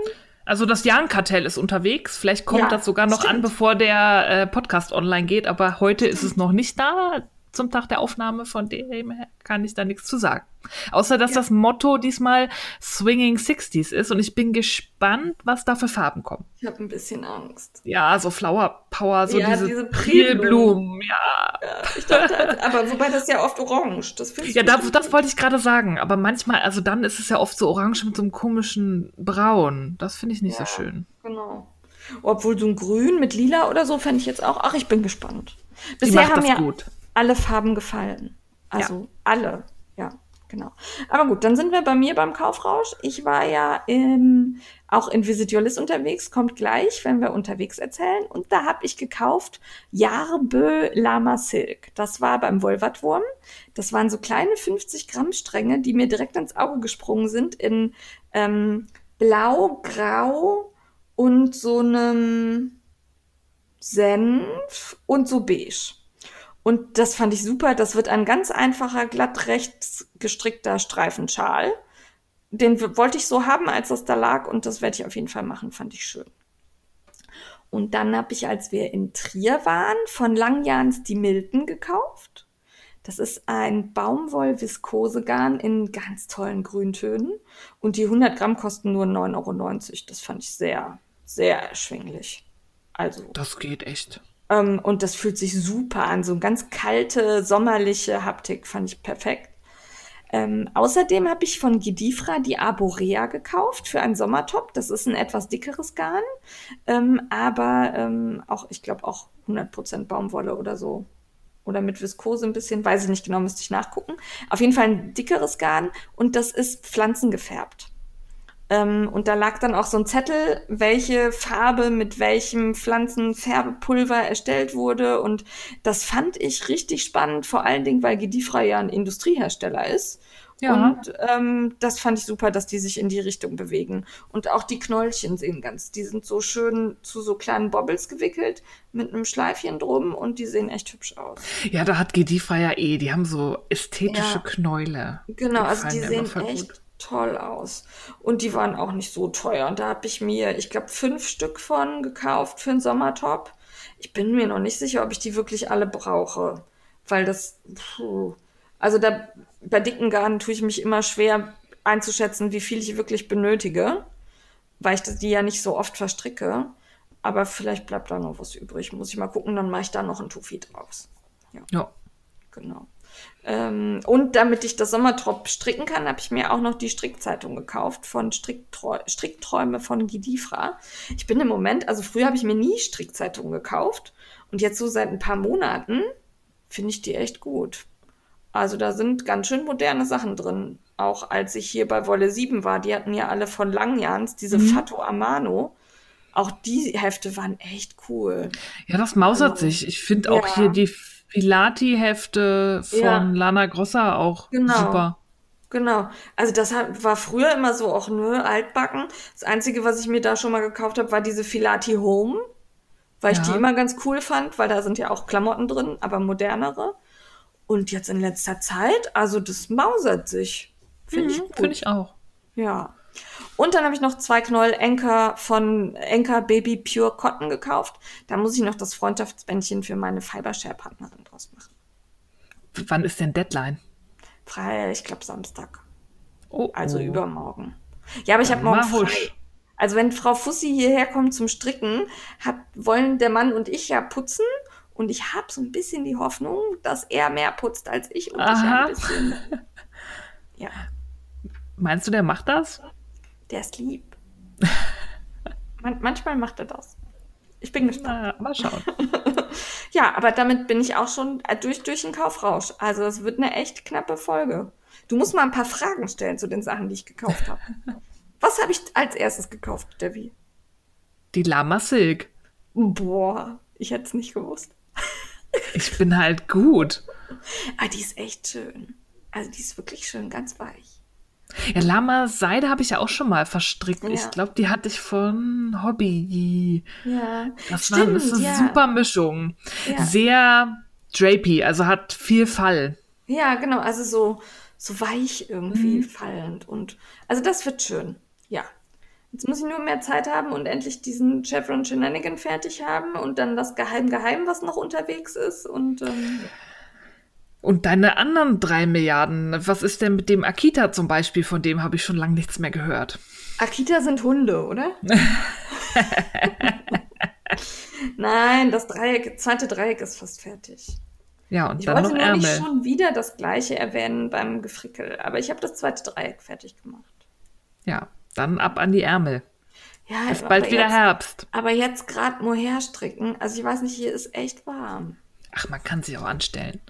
Also das Jahrenkartell ist unterwegs. Vielleicht kommt Ja, das sogar noch an, stimmt. bevor der äh, Podcast online geht. Aber heute ist es noch nicht da. Zum Tag der Aufnahme von dem her kann ich da nichts zu sagen. Außer, dass das Motto diesmal Swinging 60s ist. Und ich bin gespannt, was da für Farben kommen. Ich habe ein bisschen Angst. Ja, so Flower Power, so Ja, diese, diese Prilblumen. Ja, Ja, ich dachte, aber wobei das ist ja oft orange. Das ja das, das wollte ich gerade sagen. Aber manchmal, also dann ist es ja oft so orange mit so einem komischen Braun. Das finde ich nicht Ja. so schön. Genau. Obwohl so ein Grün mit Lila oder so fände ich jetzt auch. Ach, ich bin gespannt. Bisher macht haben das ja gut. Alle Farben gefallen. Also alle. Ja, genau. Aber gut, dann sind wir bei mir beim Kaufrausch. Ich war ja in, auch in Visit Your List unterwegs, kommt gleich, wenn wir unterwegs erzählen. Und da habe ich gekauft Jarbö Lama Silk. Das war beim Wolvertwurm. Das waren so kleine 50 Gramm Stränge, die mir direkt ins Auge gesprungen sind in ähm, Blau, Grau und so einem Senf und so beige. Und das fand ich super. Das wird ein ganz einfacher, glatt rechts gestrickter Streifenschal. Den wollte ich so haben, als das da lag. Und das werde ich auf jeden Fall machen. Fand ich schön. Und dann habe ich, als wir in Trier waren, von Langjans die Milton gekauft. Das ist ein Baumwoll-Viskosegarn in ganz tollen Grüntönen. Und die 100 Gramm kosten nur 9,90 Euro. Das fand ich sehr, sehr erschwinglich. Also, Das geht echt. Ähm, und das fühlt sich super an. So eine ganz kalte, sommerliche Haptik fand ich perfekt. Ähm, außerdem habe ich von Gidifra die Arborea gekauft für einen Sommertop. Das ist ein etwas dickeres Garn, ähm, aber ähm, auch, ich glaube, auch 100% Baumwolle oder so. Oder mit Viskose ein bisschen, weiß ich nicht genau, müsste ich nachgucken. Auf jeden Fall ein dickeres Garn und das ist pflanzengefärbt. Ähm, und da lag dann auch so ein Zettel, welche Farbe mit welchem Pflanzenfärbepulver erstellt wurde. Und das fand ich richtig spannend, vor allen Dingen, weil Gedifra ja ein Industriehersteller ist. Ja. Und ähm, das fand ich super, dass die sich in die Richtung bewegen. Und auch die Knollchen sehen ganz, die sind so schön zu so kleinen Bobbles gewickelt mit einem Schleifchen drum und die sehen echt hübsch aus. Ja, da hat Gedifa ja eh, die haben so ästhetische Ja. Knäule. Genau, also gefallen die sehen echt gut. Toll aus. Und die waren auch nicht so teuer. Und da habe ich mir, ich glaube, fünf Stück von gekauft für einen Sommertop. Ich bin mir noch nicht sicher, ob ich die wirklich alle brauche. Weil das, puh. also da, bei dicken Garnen tue ich mich immer schwer einzuschätzen, wie viel ich wirklich benötige. Weil ich das- die ja nicht so oft verstricke. Aber vielleicht bleibt da noch was übrig. Muss ich mal gucken, dann mache ich da noch ein Tufi draus. Ja. Genau. Ähm, und damit ich das Sommertop stricken kann, habe ich mir auch noch die Strickzeitung gekauft von Stricktreu Strickträume von Gidifra. Ich bin im Moment, also früher habe ich mir nie Strickzeitungen gekauft und jetzt so seit ein paar Monaten finde ich die echt gut. Also da sind ganz schön moderne Sachen drin. Auch als ich hier bei Wolle 7 war, die hatten ja alle von Langjans diese Mhm. Fato Amano. Auch die Hefte waren echt cool. Ja, das mausert Also, sich. Ich finde auch ja. hier die Filati-Hefte von Ja. Lana Grossa auch Genau. super. Genau. Also das war früher immer so auch nur altbacken. Das Einzige, was ich mir da schon mal gekauft habe, war diese Filati Home, weil ich Ja. die immer ganz cool fand, weil da sind ja auch Klamotten drin, aber modernere. Und jetzt in letzter Zeit, also das mausert sich. Finde ich Mhm, gut. Finde ich auch. Ja. Und dann habe ich noch zwei Knoll Enker von Enker Baby Pure Cotton gekauft. Da muss ich noch das Freundschaftsbändchen für meine Fibershare-Partnerin draus machen. Wann ist denn Deadline? Frei, ich glaube Samstag. Oh, Also oh. übermorgen. Ja, aber ich habe morgen frei. husch. Also wenn Frau Fussi hierher kommt zum Stricken, hat, wollen der Mann und ich ja putzen. Und ich habe so ein bisschen die Hoffnung, dass er mehr putzt als ich und ich Aha. ein bisschen. Ja, Meinst du, der macht das? Der ist lieb. Man, manchmal macht er das. Ich bin gespannt. Na, mal schauen. Ja, aber damit bin ich auch schon äh, durch, durch den Kaufrausch. Also es wird eine echt knappe Folge. Du musst mal ein paar Fragen stellen zu den Sachen, die ich gekauft habe. Was habe ich als erstes gekauft, Debbie? Die Lama Silk. Boah, ich hätte es nicht gewusst. Ich bin halt gut. Ah, die ist echt schön. Also die ist wirklich schön, ganz weich. Ja, Lama Seide habe ich ja auch schon mal verstrickt. Ja. Ich glaube, die hatte ich von Hobby. Ja, Das war das ist eine ja. super Mischung. Ja. Sehr drapey, also hat viel Fall. Ja, genau, also so, so weich irgendwie Mhm. fallend. Und also das wird schön. Ja. Jetzt muss ich nur mehr Zeit haben und endlich diesen Chevron Shenanigan fertig haben und dann das Geheim Geheim, was noch unterwegs ist. Und ähm, Und deine anderen drei Milliarden, was ist denn mit dem Akita zum Beispiel? Von dem habe ich schon lange nichts mehr gehört. Akita sind Hunde, oder? Nein, das Dreieck, zweite Dreieck ist fast fertig. Ja, und Ich dann wollte noch nur Ärmel. nicht schon wieder das gleiche erwähnen beim Gefrickel, aber ich habe das zweite Dreieck fertig gemacht. Ja, dann ab an die Ärmel. Ja, Ist bald wieder jetzt, Herbst. Aber jetzt gerade Mohair stricken, also ich weiß nicht, hier ist echt warm. Ach, man kann sich auch anstellen.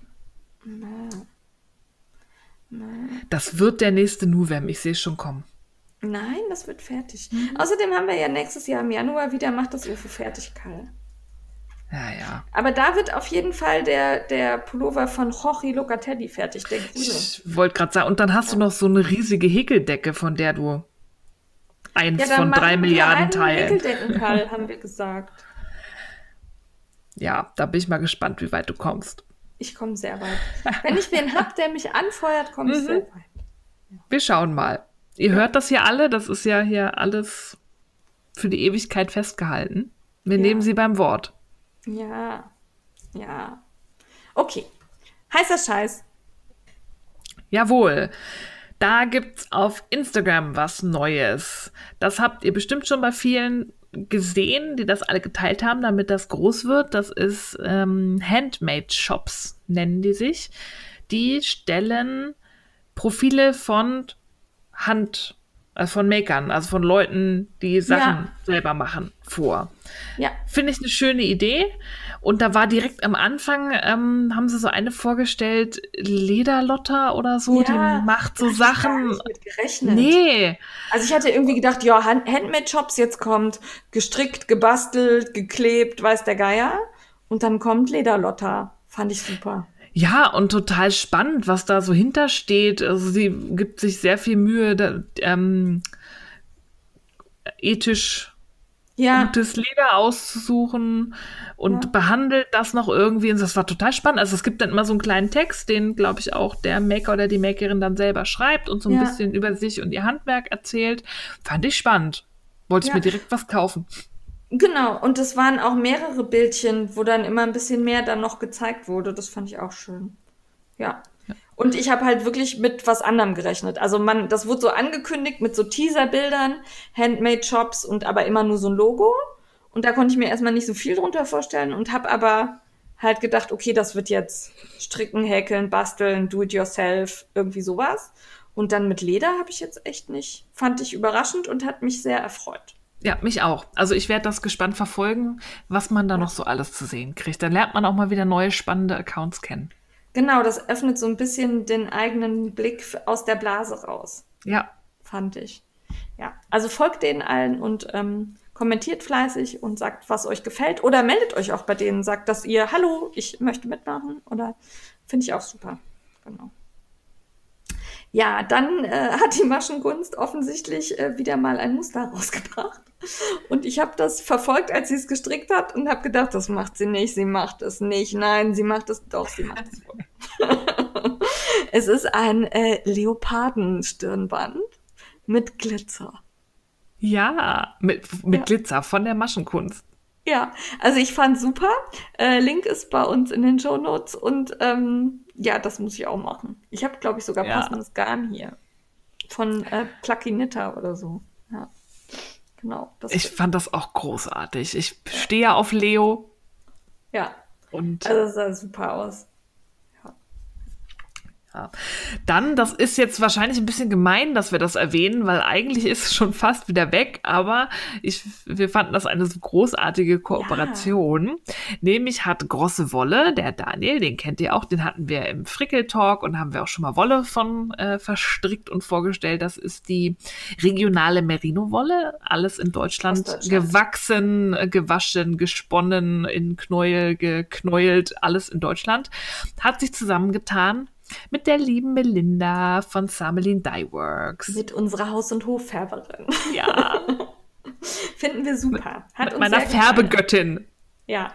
Das wird der nächste Nuvem, ich sehe es schon kommen. Nein, das wird fertig. Mhm. Außerdem haben wir ja nächstes Jahr im Januar wieder Macht das Ufe fertig, Karl. Ja, ja. Aber da wird auf jeden Fall der, der Pullover von Jorge Locatelli fertig, der grüne. Ich wollte gerade sagen, und dann hast du noch so eine riesige Häkeldecke, von der du eins dann von drei Milliarden teilen. Häkeldecken, Karl, haben wir gesagt. Ja, da bin ich mal gespannt, wie weit du kommst. Ich komme sehr weit. Wenn ich wen hab, der mich anfeuert, komme Mhm. ich sehr weit. Wir schauen mal. Ihr hört das hier alle, das ist ja hier alles für die Ewigkeit festgehalten. Wir Ja. nehmen sie beim Wort. Ja, ja. Okay. Heißer Scheiß. Jawohl. Da gibt's auf Instagram was Neues. Das habt ihr bestimmt schon bei vielen gesehen, die das alle geteilt haben, damit das groß wird. Das ist ähm, Handmade Shops, nennen die sich. Die stellen Profile von Hand, äh, von Makern, also von Leuten, die Sachen Ja. selber machen, vor. Ja. Finde ich eine schöne Idee. Und da war direkt am Anfang, ähm, haben sie so eine vorgestellt, Lederlotter oder so, Ja, die macht so ich Sachen. nicht mit gerechnet. Nee, Also ich hatte irgendwie gedacht, ja, Hand- Handmade-Shops jetzt kommt, gestrickt, gebastelt, geklebt, weiß der Geier. Und dann kommt Lederlotter. Fand ich super. ja, und total spannend, was da so hintersteht. Also sie gibt sich sehr viel Mühe, da, ähm, ethisch Ja, gutes Leder auszusuchen und Ja. behandelt das noch irgendwie. Und das war total spannend. Also es gibt dann immer so einen kleinen Text, den, glaube ich, auch der Maker oder die Makerin dann selber schreibt und so ein Ja. bisschen über sich und ihr Handwerk erzählt. Fand ich spannend. Wollte ich mir direkt was kaufen. genau. Und es waren auch mehrere Bildchen, wo dann immer ein bisschen mehr dann noch gezeigt wurde. Das fand ich auch schön. Ja. Und ich habe halt wirklich mit was anderem gerechnet. Also man, das wurde so angekündigt mit so Teaserbildern, Handmade-Shops und aber immer nur so ein Logo. Und da konnte ich mir erstmal nicht so viel drunter vorstellen und habe aber halt gedacht, okay, das wird jetzt stricken, häkeln, basteln, do it yourself, irgendwie sowas. Und dann mit Leder habe ich jetzt echt nicht. Fand ich überraschend und hat mich sehr erfreut. Ja, mich auch. Also ich werde das gespannt verfolgen, was man da noch so alles zu sehen kriegt. Dann lernt man auch mal wieder neue spannende Accounts kennen. Genau, das öffnet so ein bisschen den eigenen Blick aus der Blase raus. Ja. Fand ich. Ja, also folgt denen allen und ähm, kommentiert fleißig und sagt, was euch gefällt. Oder meldet euch auch bei denen, sagt, dass ihr, hallo, ich möchte mitmachen. Oder finde ich auch super. Genau. Ja, dann äh, hat die Maschenkunst offensichtlich äh, wieder mal ein Muster rausgebracht. Und ich habe das verfolgt, als sie es gestrickt hat und habe gedacht, das macht sie nicht, sie macht es nicht. Nein, sie macht es doch, sie macht es wohl. es ist ein äh, Leopardenstirnband mit Glitzer. Ja, mit, mit ja. Glitzer von der Maschenkunst. Ja, also ich fand super. Äh, Link ist bei uns in den Show Notes und ähm, ja, das muss ich auch machen. Ich habe, glaube ich, sogar ja. passendes Garn hier. Von äh, Plucky Knitter oder so. Ja. Genau. ich fand das auch großartig. Ich stehe ja auf Leo. Ja. Und also es sah super aus. Ja. Dann, das ist jetzt wahrscheinlich ein bisschen gemein, dass wir das erwähnen, weil eigentlich ist es schon fast wieder weg, aber ich, wir fanden das eine so großartige Kooperation. Ja. Nämlich hat Grosse Wolle, der Daniel, den kennt ihr auch, den hatten wir im Frickel-Talk und haben wir auch schon mal Wolle von äh, verstrickt und vorgestellt. Das ist die regionale Merino-Wolle, alles in Deutschland, Deutschland. gewachsen, gewaschen, gesponnen, in Knäuel geknäult, alles in Deutschland. Hat sich zusammengetan mit der lieben Melinda von Samelin Dye Works. Mit unserer Haus- und Hoffärberin. Ja. Finden wir super. Hat mit meiner Färbegöttin. Ja.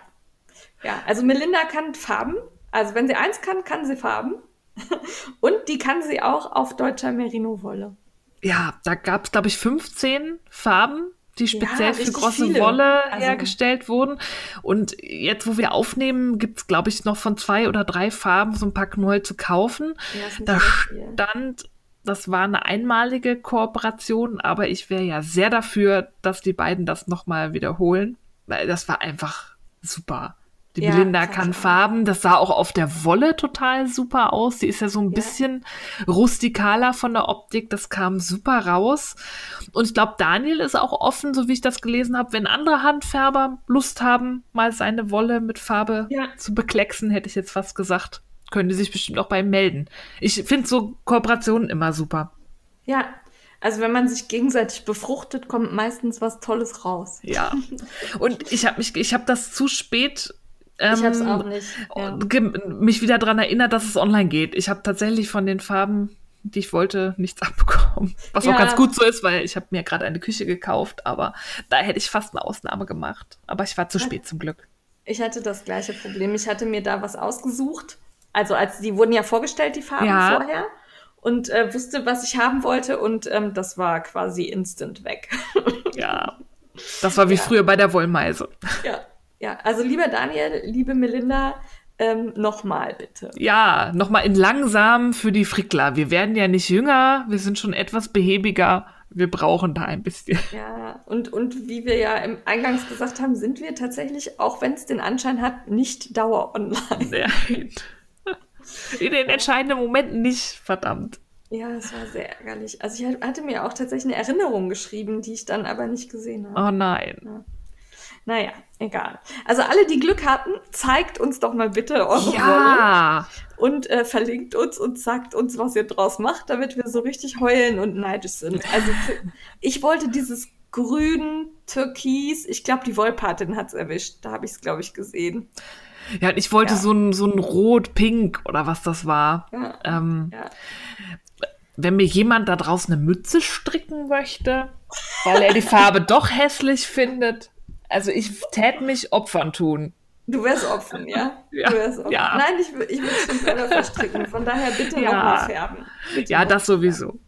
Ja, also Melinda kann Farben. Also wenn sie eins kann, kann sie Farben. Und die kann sie auch auf deutscher Merino-Wolle. Ja, da gab es, glaube ich, 15 Farben die speziell ja, für große viele. Wolle also, hergestellt wurden. Und jetzt, wo wir aufnehmen, gibt es, glaube ich, noch von zwei oder drei Farben so ein Pack neu zu kaufen. Ja, da stand, das war eine einmalige Kooperation, aber ich wäre ja sehr dafür, dass die beiden das nochmal wiederholen, weil das war einfach super. Die ja, Belinda kann Farben. Das sah auch auf der Wolle total super aus. Die ist ja so ein ja. bisschen rustikaler von der Optik. Das kam super raus. Und ich glaube, Daniel ist auch offen, so wie ich das gelesen habe. Wenn andere Handfärber Lust haben, mal seine Wolle mit Farbe ja. zu beklecksen, hätte ich jetzt fast gesagt, können die sich bestimmt auch bei ihm melden. Ich finde so Kooperationen immer super. Ja, also wenn man sich gegenseitig befruchtet, kommt meistens was Tolles raus. Ja. Und ich habe mich, ich habe das zu spät ähm, ich habe es auch nicht. Ja. Mich wieder daran erinnert, dass es online geht. Ich habe tatsächlich von den Farben, die ich wollte, nichts abbekommen. Was ja. auch ganz gut so ist, weil ich habe mir gerade eine Küche gekauft, aber da hätte ich fast eine Ausnahme gemacht. Aber ich war zu spät zum Glück. Ich hatte das gleiche Problem. Ich hatte mir da was ausgesucht. Also als die wurden ja vorgestellt, die Farben ja. vorher. Und äh, wusste, was ich haben wollte. Und ähm, das war quasi instant weg. ja. Das war wie ja. früher bei der Wollmeise. Ja, ja, also lieber Daniel, liebe Melinda, ähm, nochmal bitte. Ja, nochmal in langsam für die Frickler. Wir werden ja nicht jünger, wir sind schon etwas behäbiger. Wir brauchen da ein bisschen. Ja, und, und wie wir ja im Eingangs gesagt haben, sind wir tatsächlich, auch wenn es den Anschein hat, nicht dauer online. Nein. In den entscheidenden Momenten nicht, verdammt. Ja, es war sehr ärgerlich. Also ich hatte mir auch tatsächlich eine Erinnerung geschrieben, die ich dann aber nicht gesehen habe. Oh nein. Ja. Naja, egal. Also alle, die Glück hatten, zeigt uns doch mal bitte eure ja. Und äh, verlinkt uns und sagt uns, was ihr draus macht, damit wir so richtig heulen und neidisch sind. Also ich wollte dieses grün, türkis, ich glaube, die Wollpatin hat es erwischt. Da habe ich es, glaube ich, gesehen. Ja, ich wollte ja. so ein, so ein Rot-Pink oder was das war. Ja. Ähm, ja. Wenn mir jemand da draußen eine Mütze stricken möchte, weil er die Farbe doch hässlich findet, also ich täte mich Opfern tun. Du wärst offen, ja? ja, du wärst offen. ja. Nein, ich, ich würde es schon selber verstricken. Von daher bitte ja. nochmal färben. Bitte ja, das sowieso.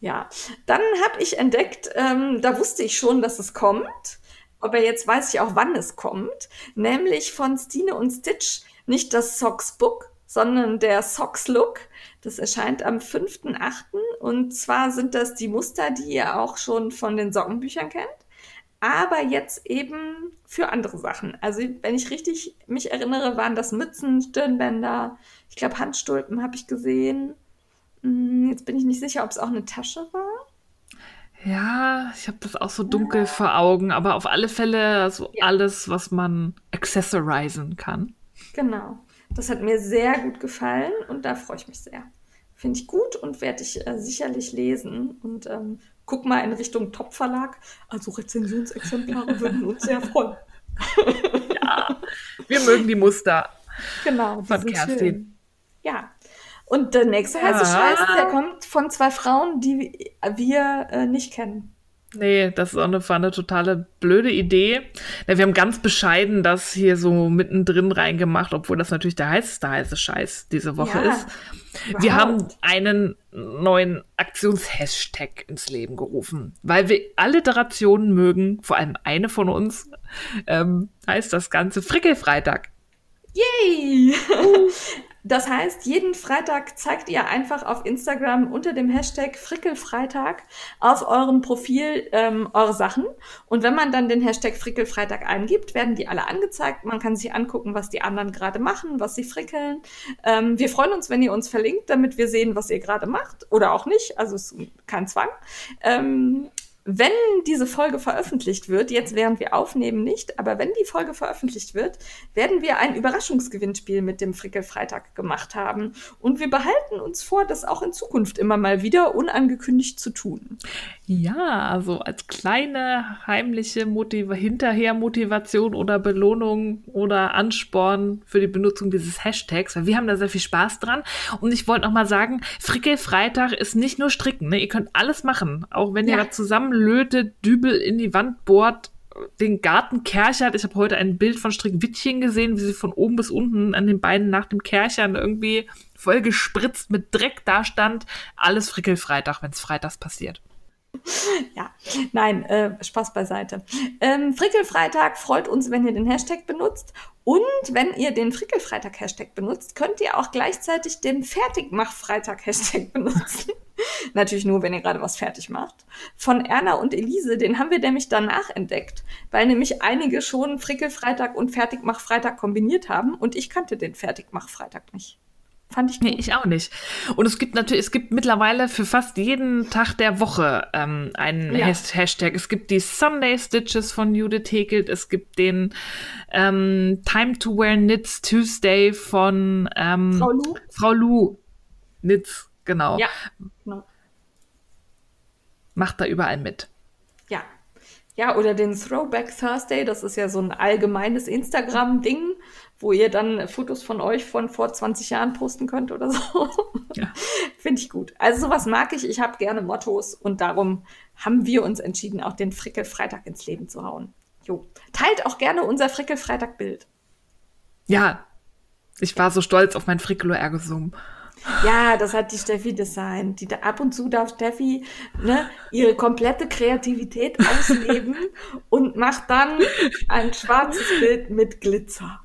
Ja, dann habe ich entdeckt, ähm, da wusste ich schon, dass es kommt. Aber jetzt weiß ich auch, wann es kommt. Nämlich von Stine und Stitch nicht das Socks Book, sondern der Socks Look. Das erscheint am 5.8. Und zwar sind das die Muster, die ihr auch schon von den Sockenbüchern kennt aber jetzt eben für andere Sachen. Also wenn ich richtig mich erinnere, waren das Mützen, Stirnbänder, ich glaube Handstulpen habe ich gesehen. Hm, jetzt bin ich nicht sicher, ob es auch eine Tasche war. Ja, ich habe das auch so dunkel ja. vor Augen, aber auf alle Fälle so ja. alles, was man accessorisen kann. Genau. Das hat mir sehr gut gefallen und da freue ich mich sehr. Finde ich gut und werde ich äh, sicherlich lesen. Und ähm, guck mal in Richtung Top-Verlag. Also Rezensionsexemplare würden uns sehr freuen. ja, wir mögen die Muster. Genau, von Kerstin. Schön. Ja. Und der nächste heiße Scheiß, der kommt von zwei Frauen, die wir äh, nicht kennen. Nee, das ist auch eine, war eine totale blöde Idee. Ja, wir haben ganz bescheiden das hier so mittendrin reingemacht, obwohl das natürlich der heißeste heiße Scheiß diese Woche ja, ist. Überhaupt. Wir haben einen neuen Aktionshashtag ins Leben gerufen, weil wir Alliterationen mögen, vor allem eine von uns, ähm, heißt das Ganze Frickelfreitag. Yay! Das heißt, jeden Freitag zeigt ihr einfach auf Instagram unter dem Hashtag Frickelfreitag auf eurem Profil ähm, eure Sachen. Und wenn man dann den Hashtag Frickelfreitag eingibt, werden die alle angezeigt. Man kann sich angucken, was die anderen gerade machen, was sie frickeln. Ähm, wir freuen uns, wenn ihr uns verlinkt, damit wir sehen, was ihr gerade macht. Oder auch nicht. Also ist kein Zwang. Ähm, wenn diese Folge veröffentlicht wird, jetzt während wir aufnehmen nicht, aber wenn die Folge veröffentlicht wird, werden wir ein Überraschungsgewinnspiel mit dem Frickelfreitag gemacht haben. Und wir behalten uns vor, das auch in Zukunft immer mal wieder unangekündigt zu tun. Ja, also als kleine heimliche Motiv Hinterher-Motivation oder Belohnung oder Ansporn für die Benutzung dieses Hashtags, weil wir haben da sehr viel Spaß dran. Und ich wollte noch mal sagen, Frickelfreitag ist nicht nur Stricken, ne? ihr könnt alles machen, auch wenn ja. ihr da zusammen lötet, Dübel in die Wand bohrt, den Garten kerchert. Ich habe heute ein Bild von Strickwittchen gesehen, wie sie von oben bis unten an den Beinen nach dem Kerchern irgendwie voll gespritzt mit Dreck dastand. Alles Frickelfreitag, wenn es freitags passiert. Ja, nein, äh, Spaß beiseite. Ähm, Frickelfreitag freut uns, wenn ihr den Hashtag benutzt. Und wenn ihr den Frickelfreitag-Hashtag benutzt, könnt ihr auch gleichzeitig den Fertigmach-Freitag-Hashtag benutzen. Natürlich nur, wenn ihr gerade was fertig macht. Von Erna und Elise, den haben wir nämlich danach entdeckt, weil nämlich einige schon Frickelfreitag und Fertigmach-Freitag kombiniert haben und ich kannte den Fertigmach-Freitag nicht. Fand ich gut. Nee, ich auch nicht. Und es gibt natürlich, es gibt mittlerweile für fast jeden Tag der Woche ähm, einen ja. Hashtag. Es gibt die Sunday Stitches von Judith Hekelt. Es gibt den ähm, Time to Wear Knits Tuesday von ähm, Frau Lu. Frau Lu. Knits, genau. Ja, genau. Macht da überall mit. Ja. Ja, oder den Throwback Thursday, das ist ja so ein allgemeines Instagram-Ding, wo ihr dann Fotos von euch von vor 20 Jahren posten könnt oder so. Ja. Finde ich gut. Also sowas mag ich. Ich habe gerne Mottos und darum haben wir uns entschieden, auch den Frickelfreitag ins Leben zu hauen. Jo. Teilt auch gerne unser Frickelfreitag-Bild. Ja, ich war so stolz auf mein Frickelo Ergosum. Ja, das hat die Steffi designt. Die, ab und zu darf Steffi ne, ihre komplette Kreativität ausleben und macht dann ein schwarzes Bild mit Glitzer.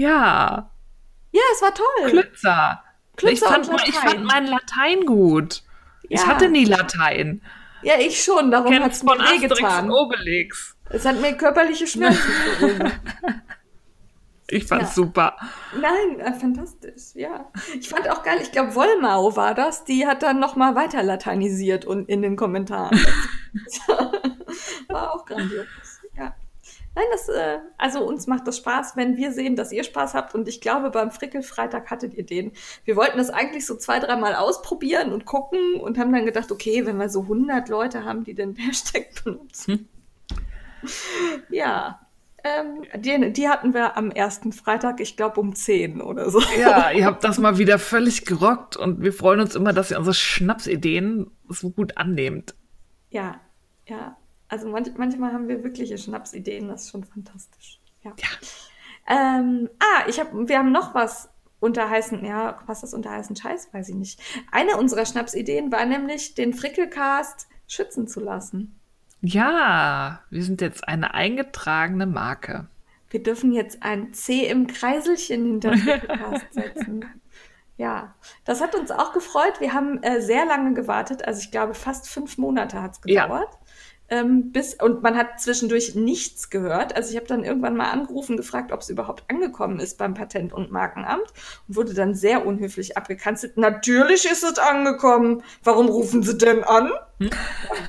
Ja. Ja, es war toll. Glitzer. Glitzer ich, fand, ich fand mein Latein gut. Ja. Ich hatte nie Latein. Ja, ich schon. Darum hat es mir wehgetan. Obelix. Es hat mir körperliche Schmerzen verursacht. Ich fand's ja. super. Nein, äh, fantastisch, ja. Ich fand auch geil, ich glaube, Wollmau war das, die hat dann nochmal weiter lateinisiert und in den Kommentaren. war auch grandios. Nein, das, äh, also uns macht das Spaß, wenn wir sehen, dass ihr Spaß habt. Und ich glaube, beim Frickelfreitag hattet ihr den. Wir wollten das eigentlich so zwei, dreimal ausprobieren und gucken und haben dann gedacht, okay, wenn wir so 100 Leute haben, die den Hashtag benutzen. Hm. Ja, ähm, die, die, hatten wir am ersten Freitag, ich glaube um 10 oder so. Ja, ihr habt das mal wieder völlig gerockt und wir freuen uns immer, dass ihr unsere Schnapsideen so gut annehmt. Ja, ja. Also manch, manchmal haben wir wirkliche Schnapsideen, das ist schon fantastisch. Ja. ja. Ähm, ah, ich hab, wir haben noch was unter heißen, ja, was das unter heißen Scheiß, weiß ich nicht. Eine unserer Schnapsideen war nämlich, den Frickelcast schützen zu lassen. Ja, wir sind jetzt eine eingetragene Marke. Wir dürfen jetzt ein C im Kreiselchen hinter Frickelcast setzen. Ja, das hat uns auch gefreut. Wir haben äh, sehr lange gewartet. Also ich glaube, fast fünf Monate hat es gedauert. Ja ähm, bis und man hat zwischendurch nichts gehört. Also ich habe dann irgendwann mal angerufen, gefragt, ob es überhaupt angekommen ist beim Patent- und Markenamt und wurde dann sehr unhöflich abgekanzelt. Natürlich ist es angekommen. Warum rufen Sie denn an? Hm?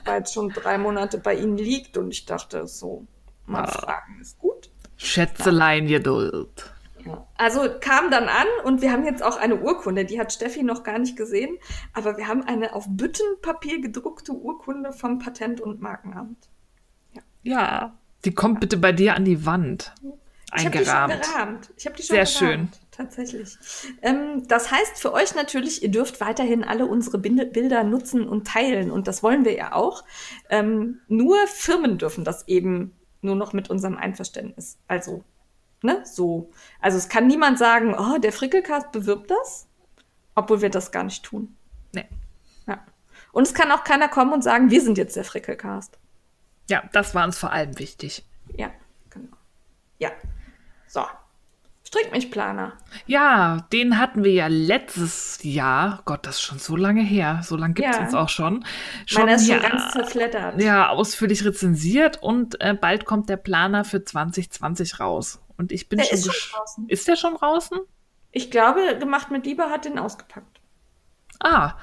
Weil es schon drei Monate bei Ihnen liegt und ich dachte so, mal ah. fragen ist gut. Schätzelein Geduld. Ja. Also kam dann an und wir haben jetzt auch eine Urkunde, die hat Steffi noch gar nicht gesehen, aber wir haben eine auf Büttenpapier gedruckte Urkunde vom Patent- und Markenamt. Ja. ja, die kommt bitte bei dir an die Wand. Eingerahmt. Ich habe die schon gerahmt. Ich habe die schon Sehr gerahmt, schön. Tatsächlich. Ähm, das heißt für euch natürlich, ihr dürft weiterhin alle unsere Bilder nutzen und teilen und das wollen wir ja auch. Ähm, nur Firmen dürfen das eben nur noch mit unserem Einverständnis. Also Ne? So. Also es kann niemand sagen, oh, der Frickelcast bewirbt das, obwohl wir das gar nicht tun. Nee. Ja. Und es kann auch keiner kommen und sagen, wir sind jetzt der Frickelcast. Ja, das war uns vor allem wichtig. Ja, genau. Ja. So. Strickmilchplaner. Ja, den hatten wir ja letztes Jahr. Gott, das ist schon so lange her. So lange gibt es Ja. uns auch schon. schon Meiner ist schon ganz zerfleddert. ja, ausführlich rezensiert und äh, bald kommt der Planer für 2020 raus. Und ich bin Der schon, ist schon draußen. Ist der schon draußen? Ich glaube, gemacht mit Liebe hat den ausgepackt. Ah,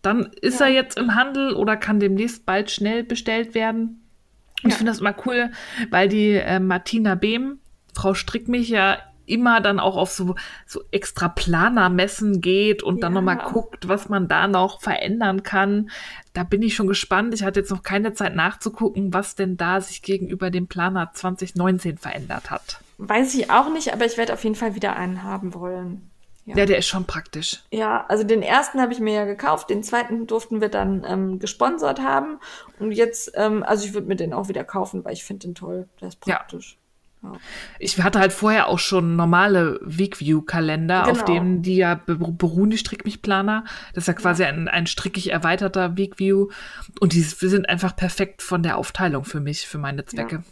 dann ist Ja. er jetzt im Handel oder kann demnächst bald schnell bestellt werden. Und ich Ja. finde das immer cool, weil die äh, Martina Behm, Frau Strickmich, ja immer dann auch auf so, so extra Planermessen geht und dann Ja. nochmal guckt, was man da noch verändern kann. Da bin ich schon gespannt. Ich hatte jetzt noch keine Zeit nachzugucken, was denn da sich gegenüber dem Planer 2019 verändert hat. Weiß ich auch nicht, aber ich werde auf jeden Fall wieder einen haben wollen. Ja. Ja, der ist schon praktisch. Ja, also den ersten habe ich mir ja gekauft, den zweiten durften wir dann ähm, gesponsert haben. Und jetzt, ähm, also ich würde mir den auch wieder kaufen, weil ich finde den toll. Der ist praktisch. Ja. Ich hatte halt vorher auch schon normale Weekview-Kalender, auf Genau. denen die ja be- beruhen, die Strickmich-Planer. Das ist ja quasi ein, ein strickig erweiterter Weekview. Und die sind einfach perfekt von der Aufteilung für mich, für meine Zwecke.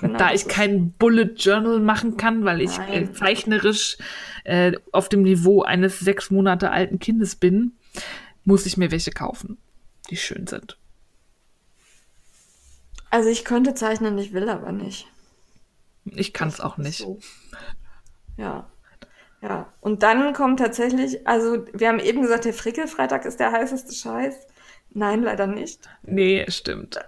Genau, Und da ich kein Bullet Journal machen kann, weil ich äh, zeichnerisch äh, auf dem Niveau eines sechs Monate alten Kindes bin, muss ich mir welche kaufen, die schön sind. Also ich könnte zeichnen, ich will aber nicht. Ich kann es auch nicht. So. Ja. Ja. Und dann kommt tatsächlich, also wir haben eben gesagt, der Frickelfreitag ist der heißeste Scheiß. Nein, leider nicht. Nee, stimmt.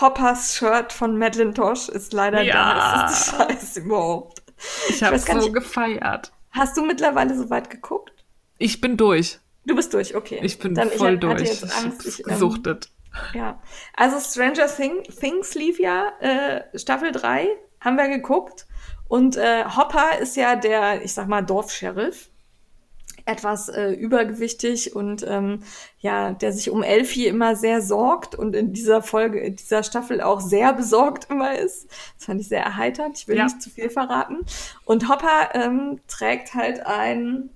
Hoppers Shirt von Madeline Tosh ist leider Ja. der heißeste Scheiß überhaupt. Ich habe gar so nicht- gefeiert. Hast du mittlerweile so weit geguckt? Ich bin durch. Du bist durch, okay. Ich bin Dann, voll ich durch. jetzt ich Angst. Ich, ähm, gesuchtet. Ja, also Stranger Thing, Things lief ja, äh, Staffel 3 haben wir geguckt. Und äh, Hopper ist ja der, ich sag mal, Dorfsheriff. Etwas äh, übergewichtig und ähm, ja, der sich um Elfie immer sehr sorgt und in dieser Folge, in dieser Staffel auch sehr besorgt immer ist. Das fand ich sehr erheiternd. Ich will Ja. nicht zu viel verraten. Und Hopper ähm, trägt halt ein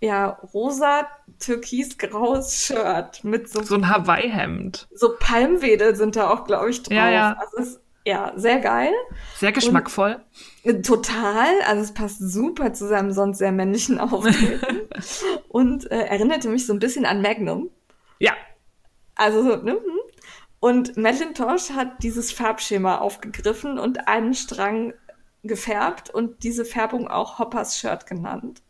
ja, rosa türkisgraues Shirt mit so So ein Hawaii-Hemd. so Palmwedel sind da auch, glaube ich, drauf. Ja, ja. Also es ist ja sehr geil. Sehr geschmackvoll. Äh, Total. Also es passt super zu seinem sonst sehr männlichen Auftreten. und äh, erinnerte mich so ein bisschen an Magnum. Ja. Also so, ne? hm. Und Macintosh hat dieses Farbschema aufgegriffen und einen Strang gefärbt und diese Färbung auch Hoppers Shirt genannt.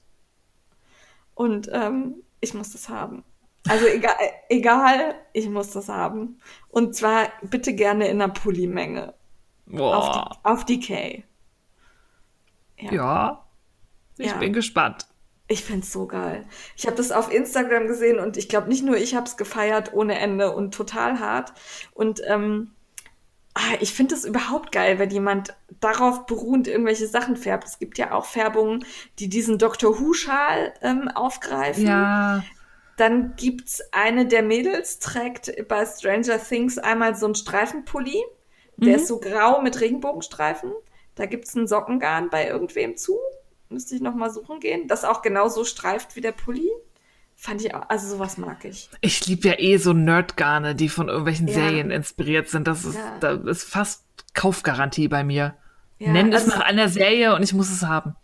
Und ähm, ich muss das haben. Also egal, egal, ich muss das haben. Und zwar bitte gerne in einer Pulli-Menge. Auf, Boah. die, auf die K. Ja. Ich Ja. bin gespannt. Ich find's so geil. Ich habe das auf Instagram gesehen und ich glaube nicht nur ich habe es gefeiert ohne Ende und total hart. Und ähm, ah, ich finde es überhaupt geil, wenn jemand darauf beruhend irgendwelche Sachen färbt. Es gibt ja auch Färbungen, die diesen Doctor Who-Schal ähm, aufgreifen. Ja. Dann gibt's eine der Mädels, trägt bei Stranger Things einmal so einen Streifenpulli. Der ist so grau mit Regenbogenstreifen. Da gibt's einen Sockengarn bei irgendwem zu. Müsste ich noch mal suchen gehen. Das auch genauso streift wie der Pulli. Fand ich auch, also sowas mag ich. Ich liebe ja eh so Nerdgarne, die von irgendwelchen Ja. Serien inspiriert sind. Das ist, Ja. das ist fast Kaufgarantie bei mir. Ja, Nenn es also- nach einer Serie und ich muss es haben.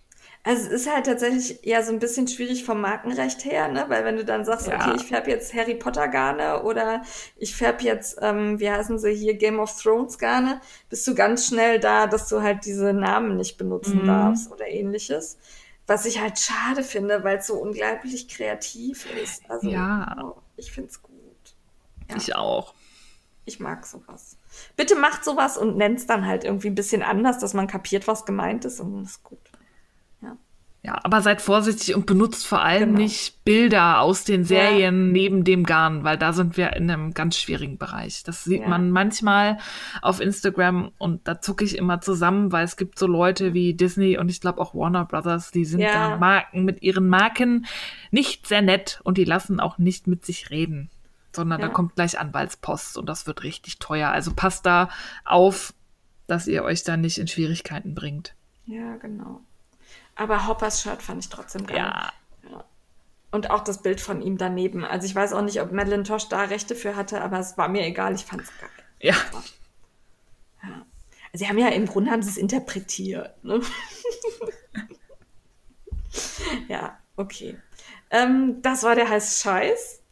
Also es ist halt tatsächlich ja so ein bisschen schwierig vom Markenrecht her, ne? Weil wenn du dann sagst, Ja. okay, ich färb jetzt Harry Potter Garne oder ich färb jetzt, ähm, wie heißen sie hier, Game of Thrones Garne, bist du ganz schnell da, dass du halt diese Namen nicht benutzen Mhm. darfst oder ähnliches. Was ich halt schade finde, weil es so unglaublich kreativ ist. Also Ja. ich find's gut. Ja. Ich auch. Ich mag sowas. Bitte macht sowas und nennt's dann halt irgendwie ein bisschen anders, dass man kapiert, was gemeint ist und das ist gut. Ja. Ja, aber seid vorsichtig und benutzt vor allem Genau. nicht Bilder aus den Serien neben dem Garn, weil da sind wir in einem ganz schwierigen Bereich. Das sieht Ja. man manchmal auf Instagram und da zucke ich immer zusammen, weil es gibt so Leute wie Disney und ich glaube auch Warner Brothers, die sind Ja. da Marken mit ihren Marken nicht sehr nett und die lassen auch nicht mit sich reden, sondern Ja. da kommt gleich Anwaltspost und das wird richtig teuer. Also passt da auf, dass ihr euch da nicht in Schwierigkeiten bringt. Ja, genau. Aber Hoppers Shirt fand ich trotzdem geil. Ja, Und auch das Bild von ihm daneben. Also ich weiß auch nicht, ob Madeline Tosh da Rechte für hatte, aber es war mir egal, ich fand es geil. ja. Sie haben ja im Grunde haben sie es interpretiert. Ne? ja, okay. Ähm, das war der heiße Scheiß.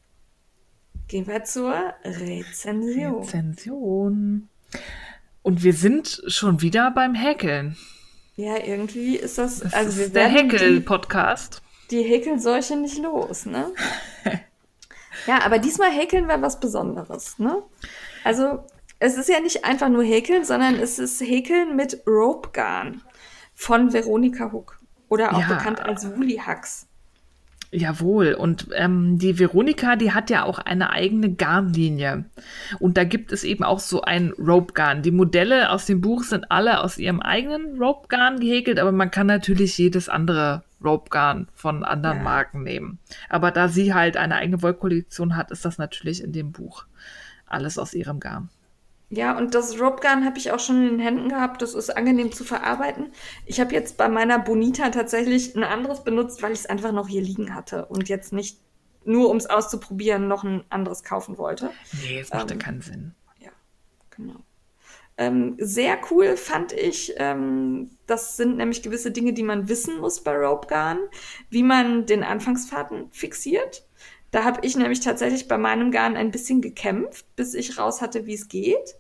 Gehen wir zur Rezension. Rezension. Und wir sind schon wieder beim Häkeln. Ja, irgendwie ist das, Das also wir ist der werden die, Häkel-Podcast. die Häkelseuche nicht los, ne? ja, aber diesmal häkeln wir was Besonderes, ne? Also, es ist ja nicht einfach nur häkeln, sondern es ist häkeln mit Rope Garn von Veronika Huck. Oder auch Ja. bekannt als Woolly Hacks. Jawohl. Und ähm, die Veronika, die hat ja auch eine eigene Garnlinie. Und da gibt es eben auch so ein Rope Garn. Die Modelle aus dem Buch sind alle aus ihrem eigenen Rope Garn gehäkelt, aber man kann natürlich jedes andere Rope Garn von anderen Ja. Marken nehmen. Aber da sie halt eine eigene Wollkollektion hat, ist das natürlich in dem Buch alles aus ihrem Garn. Ja, und das Rope Gun habe ich auch schon in den Händen gehabt. Das ist angenehm zu verarbeiten. Ich habe jetzt bei meiner Bonita tatsächlich ein anderes benutzt, weil ich es einfach noch hier liegen hatte und jetzt nicht nur um es auszuprobieren noch ein anderes kaufen wollte. Nee, es macht ja Ähm, keinen Sinn. Ja, genau. Ähm, sehr cool fand ich, ähm, das sind nämlich gewisse Dinge, die man wissen muss bei Rope Gun, wie man den Anfangsfaden fixiert. Da habe ich nämlich tatsächlich bei meinem Garn ein bisschen gekämpft, bis ich raus hatte, wie es geht.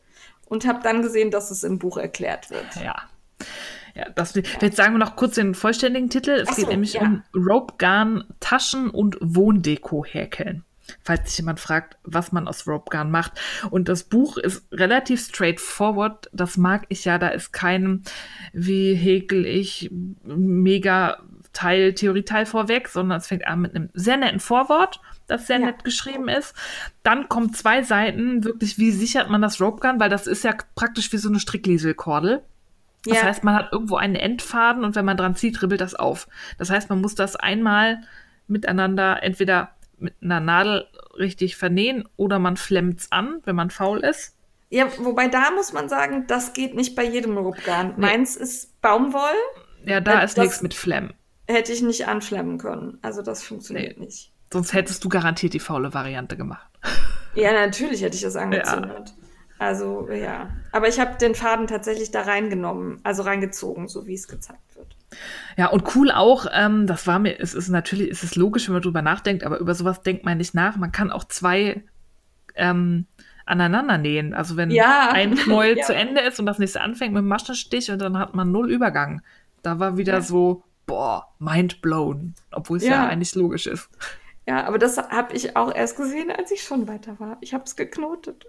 Und habe dann gesehen, dass es im Buch erklärt wird. Ja. Ja, das, jetzt sagen wir noch kurz den vollständigen Titel. Es Ach geht so, nämlich ja. um Rope Garn, Taschen und Wohndeko häkeln. Falls sich jemand fragt, was man aus Rope Garn macht. Und das Buch ist relativ straightforward. Das mag ich ja. Da ist kein, wie häkel ich mega Teil, Theorieteil vorweg, sondern es fängt an mit einem sehr netten Vorwort, das sehr Ja. nett geschrieben ist. Dann kommen zwei Seiten, wirklich, wie sichert man das Rope Gun, weil das ist ja praktisch wie so eine Stricklieselkordel. Das Ja. heißt, man hat irgendwo einen Endfaden und wenn man dran zieht, ribbelt das auf. Das heißt, man muss das einmal miteinander entweder mit einer Nadel richtig vernähen oder man flemmt's an, wenn man faul ist. Ja, wobei da muss man sagen, das geht nicht bei jedem Rope. Meins ist Baumwoll, Ja, da Äh, ist nichts mit Flemm. Hätte ich nicht anflemmen können. Also das funktioniert nicht. Sonst hättest du garantiert die faule Variante gemacht. Ja, natürlich hätte ich das angezündet. Also, ja. Aber ich habe den Faden tatsächlich da reingenommen, also reingezogen, so wie es gezeigt wird. Ja, und cool auch, ähm, das war mir, es ist natürlich, es ist logisch, wenn man drüber nachdenkt, aber über sowas denkt man nicht nach. Man kann auch zwei ähm, aneinander nähen. Also wenn Ja. ein Knäuel Ja. zu Ende ist und das nächste anfängt mit dem Maschenstich und dann hat man null Übergang. Da war wieder Ja. so, boah, mind blown. Obwohl es ja. Ja. eigentlich logisch ist. Ja, aber das habe ich auch erst gesehen, als ich schon weiter war. Ich habe es geknotet.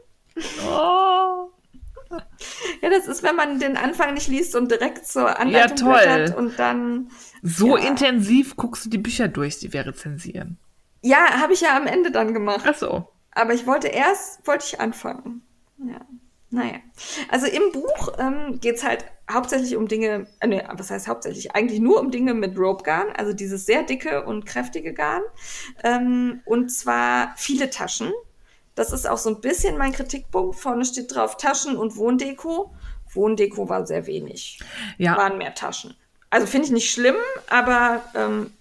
Oh. Ja, das ist, wenn man den Anfang nicht liest und direkt zur Anleitung toll. blättert und dann. So Ja. intensiv guckst du die Bücher durch, die wir rezensieren. Ja, habe ich ja am Ende dann gemacht. Ach so. Aber ich wollte erst, wollte ich anfangen. Ja. Naja. Also im Buch ähm, geht es halt hauptsächlich um Dinge, äh, nee, was heißt hauptsächlich? Eigentlich nur um Dinge mit Rope Garn, also dieses sehr dicke und kräftige Garn. Ähm, und zwar viele Taschen. Das ist auch so ein bisschen mein Kritikpunkt. Vorne steht drauf Taschen und Wohndeko. Wohndeko war sehr wenig. Ja, Waren mehr Taschen. Also finde ich nicht schlimm, aber ähm,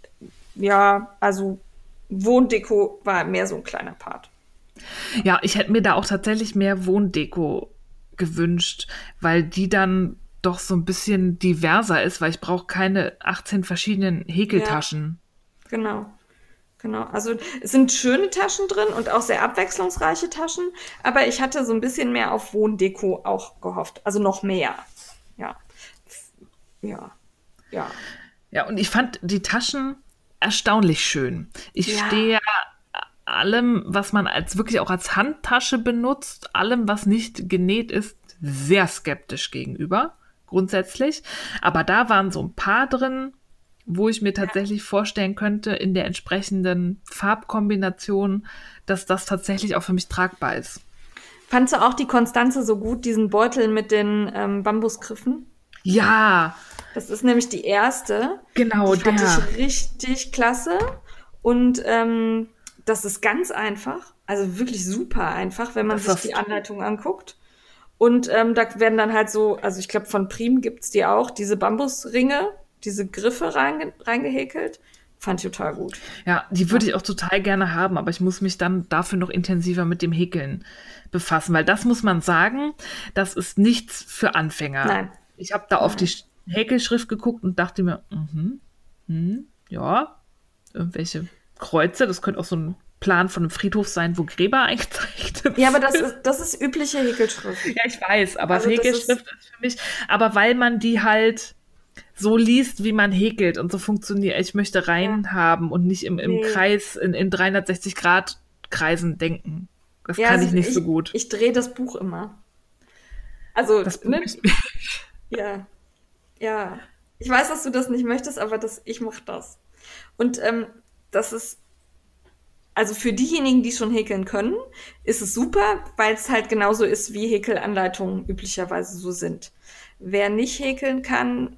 ja, also Wohndeko war mehr so ein kleiner Part. Ja, ich hätte mir da auch tatsächlich mehr Wohndeko gewünscht, weil die dann doch so ein bisschen diverser ist, weil ich brauche keine 18 verschiedenen Häkeltaschen. Genau. Genau. Also es sind schöne Taschen drin und auch sehr abwechslungsreiche Taschen, aber ich hatte so ein bisschen mehr auf Wohndeko auch gehofft. Also noch mehr. Ja. Ja. Ja. Ja, und ich fand die Taschen erstaunlich schön. Ich Ja. stehe ja allem, was man als wirklich auch als Handtasche benutzt, allem, was nicht genäht ist, sehr skeptisch gegenüber, grundsätzlich. Aber da waren so ein paar drin, wo ich mir tatsächlich vorstellen könnte, in der entsprechenden Farbkombination, dass das tatsächlich auch für mich tragbar ist. Fandst du auch die Konstanze so gut, diesen Beutel mit den ähm, Bambusgriffen? Ja. Das ist nämlich die erste. Genau, die fand der. ich richtig klasse. Und ähm, das ist ganz einfach. Also wirklich super einfach, wenn man Das sich die Anleitung anguckt. Und ähm, da werden dann halt so, also ich glaube, von Prim gibt's die auch, diese Bambusringe, diese Griffe reinge reingehäkelt. Fand ich total gut. Ja, die würde ich auch total gerne haben, aber ich muss mich dann dafür noch intensiver mit dem Häkeln befassen, weil das muss man sagen, das ist nichts für Anfänger. Nein. Ich habe da auf die Sch- Häkelschrift geguckt und dachte mir, mhm, hm, ja, irgendwelche Kreuze, das könnte auch so ein Plan von einem Friedhof sein, wo Gräber eingezeichnet sind. Ja, aber das ist, das ist übliche Häkelschrift. Ja, ich weiß, aber Also Häkelschrift ist, für mich, aber weil man die halt so liest, wie man häkelt und so funktioniert. Ich möchte rein haben und nicht im, im Nee. Kreis, in, in 360 Grad Kreisen denken. Das Ja, kann also ich nicht so gut. Ich drehe das Buch immer. Also, das ne? ist- Ja. Ja. Ich weiß, dass du das nicht möchtest, aber das, ich mach das. Und ähm, das ist, also für diejenigen, die schon häkeln können, ist es super, weil es halt genauso ist, wie Häkelanleitungen üblicherweise so sind. Wer nicht häkeln kann,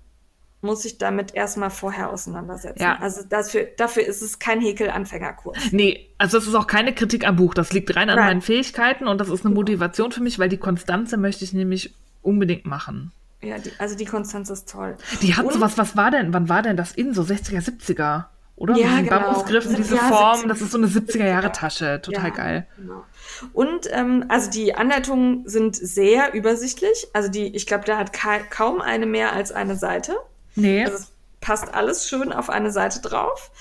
muss sich damit erstmal vorher auseinandersetzen. Ja. Also dafür, dafür ist es kein Häkelanfängerkurs. Nee, also es ist auch keine Kritik am Buch. Das liegt rein an Nein. meinen Fähigkeiten und das ist eine Motivation für mich, weil die Konstanze möchte ich nämlich unbedingt machen. Ja, die, also die Konstanz ist toll. Die hat Und- sowas, was war denn, wann war denn das in? So 60er, 70er? Oder? Ja, Mit diesen genau. Bambusgriffen, diese Ja, Form, 70er. das ist so eine 70er-Jahre-Tasche. Total Ja, geil. Genau. Und ähm, also die Anleitungen sind sehr übersichtlich. Also die, ich glaube, da hat ka kaum eine mehr als eine Seite. Nee. Also es passt alles schön auf eine Seite drauf.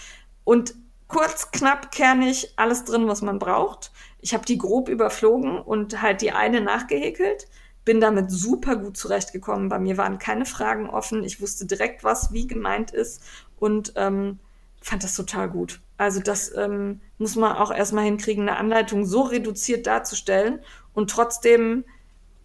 Und kurz, knapp, kernig, alles drin, was man braucht. Ich habe die grob überflogen und halt die eine nachgehäkelt. Bin damit super gut zurechtgekommen. Bei mir waren keine Fragen offen. Ich wusste direkt, was wie gemeint ist und ähm, fand das total gut. Also das ähm, muss man auch erstmal hinkriegen, eine Anleitung so reduziert darzustellen und trotzdem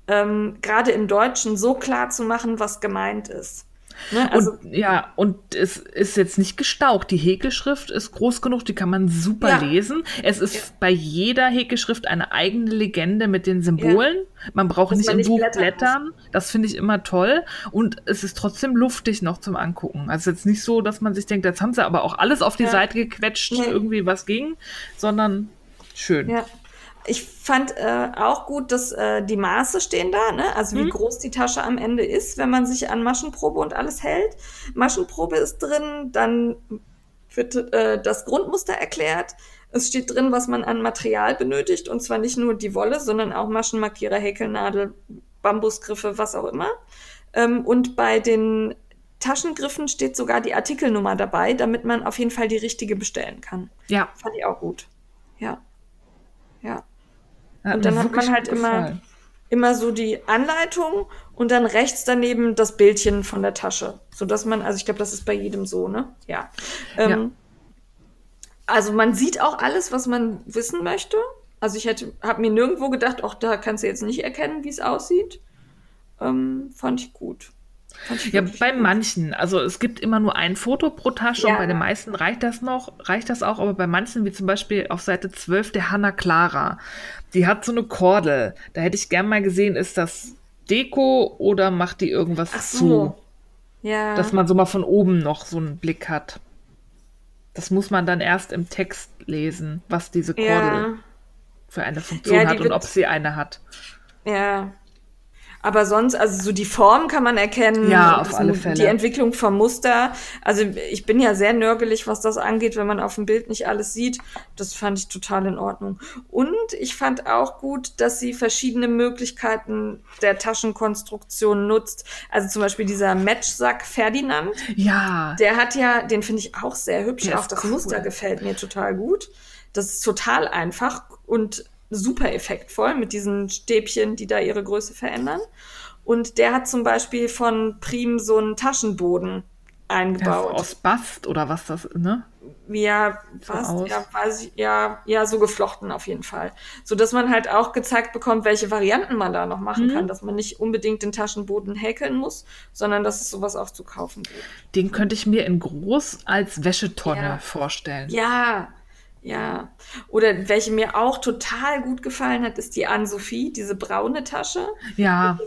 ähm, gerade im Deutschen so klar zu machen, was gemeint ist. Ne? Also und, ja, und es ist jetzt nicht gestaucht. Die Häkelschrift ist groß genug, die kann man super Ja. lesen. Es ist Ja. bei jeder Häkelschrift eine eigene Legende mit den Symbolen. Man braucht Dass nicht man im nicht Buch blättern blättern. Das finde ich immer toll. Und es ist trotzdem luftig noch zum Angucken. Also jetzt nicht so, dass man sich denkt, jetzt haben sie aber auch alles auf die Ja. Seite gequetscht, irgendwie was ging, sondern schön. Ja. Ich fand äh, auch gut, dass äh, die Maße stehen da, ne? Also wie Mhm. groß die Tasche am Ende ist, wenn man sich an Maschenprobe und alles hält. Maschenprobe ist drin, dann wird äh, das Grundmuster erklärt. Es steht drin, was man an Material benötigt, und zwar nicht nur die Wolle, sondern auch Maschenmarkierer, Häkelnadel, Bambusgriffe, was auch immer. Ähm, und bei den Taschengriffen steht sogar die Artikelnummer dabei, damit man auf jeden Fall die richtige bestellen kann. Ja. Fand ich auch gut. Ja. Ja. Hat Und dann hat man halt immer, immer so die Anleitung und dann rechts daneben das Bildchen von der Tasche. So dass man, also ich glaube, das ist bei jedem so, ne? Ja. Ähm, Ja. Also man sieht auch alles, was man wissen möchte. Also ich hätte, habe mir nirgendwo gedacht, auch da kannst du jetzt nicht erkennen, wie es aussieht. Ähm, fand ich gut. Fand ich Ja, bei gut. manchen. Also es gibt immer nur ein Foto pro Tasche Ja. und bei den meisten reicht das noch, reicht das auch, aber bei manchen, wie zum Beispiel auf Seite 12 der Hanna Clara, die hat so eine Kordel. Da hätte ich gern mal gesehen, ist das Deko oder macht die irgendwas Ach zu? so. Ja. Dass man so mal von oben noch so einen Blick hat. Das muss man dann erst im Text lesen, was diese Kordel ja. für eine Funktion Ja, hat und ob sie eine hat. Ja. Aber sonst, also so die Form kann man erkennen. Ja, auf alle Fälle. Die Entwicklung vom Muster. Also ich bin ja sehr nörgelig, was das angeht, wenn man auf dem Bild nicht alles sieht. Das fand ich total in Ordnung. Und ich fand auch gut, dass sie verschiedene Möglichkeiten der Taschenkonstruktion nutzt. Also zum Beispiel dieser Matchsack Ferdinand. Ja. Der hat ja, den finde ich auch sehr hübsch. Auch das cool. Muster gefällt mir total gut. Das ist total einfach und super effektvoll mit diesen Stäbchen, die da ihre Größe verändern. Und der hat zum Beispiel von Prim so einen Taschenboden eingebaut. Aus Bast oder was das, ne? Ja, was? aus. ja, weiß ich, ja, ja, so geflochten auf jeden Fall. So dass man halt auch gezeigt bekommt, welche Varianten man da noch machen Mhm. kann, dass man nicht unbedingt den Taschenboden häkeln muss, sondern dass es sowas auch zu kaufen gibt. Den könnte ich mir in groß als Wäschetonne Ja. vorstellen. Ja, ja. Oder welche mir auch total gut gefallen hat, ist die Anne-Sophie, diese braune Tasche. Ja,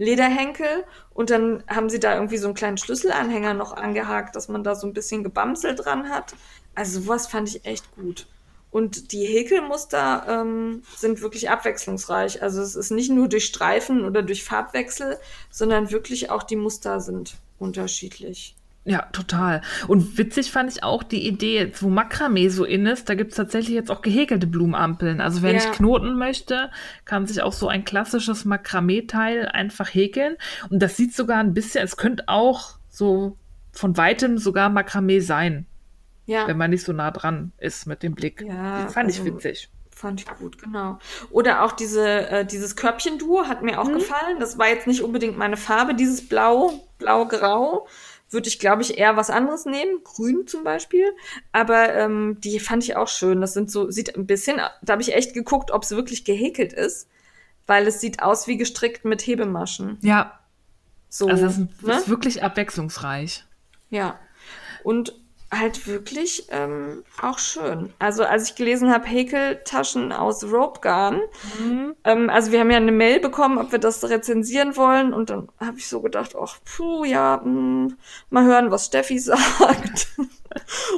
Lederhenkel und dann haben sie da irgendwie so einen kleinen Schlüsselanhänger noch angehakt, dass man da so ein bisschen Gebamsel dran hat. Also sowas fand ich echt gut. Und die Häkelmuster ähm, sind wirklich abwechslungsreich. Also es ist nicht nur durch Streifen oder durch Farbwechsel, sondern wirklich auch die Muster sind unterschiedlich. Ja, total. Und witzig fand ich auch die Idee, wo Makramee so in ist, da gibt es tatsächlich jetzt auch gehäkelte Blumenampeln. Also wer Ja. nicht knoten möchte, kann sich auch so ein klassisches Makramee-Teil einfach häkeln. Und das sieht sogar ein bisschen, es könnte auch so von weitem sogar Makramee sein, Ja. wenn man nicht so nah dran ist mit dem Blick. Ja, das fand ich also- witzig. Fand ich gut, genau. Oder auch diese, äh, dieses Körbchenduo hat mir auch Mhm. gefallen. Das war jetzt nicht unbedingt meine Farbe, dieses Blau, Blau-Grau. Würde ich, glaube ich, eher was anderes nehmen. Grün zum Beispiel. Aber ähm, die fand ich auch schön. Das sind so, sieht ein bisschen, da habe ich echt geguckt, ob es wirklich gehäkelt ist. Weil es sieht aus wie gestrickt mit Hebemaschen. Ja, So, also das ist, ne? ist wirklich abwechslungsreich. Ja. Und halt wirklich ähm, auch schön. Also als ich gelesen habe, Häkeltaschen aus Rope Garn, ähm, also wir haben ja eine Mail bekommen, ob wir das rezensieren wollen und dann habe ich so gedacht, ach, puh, ja, mh, mal hören, was Steffi sagt.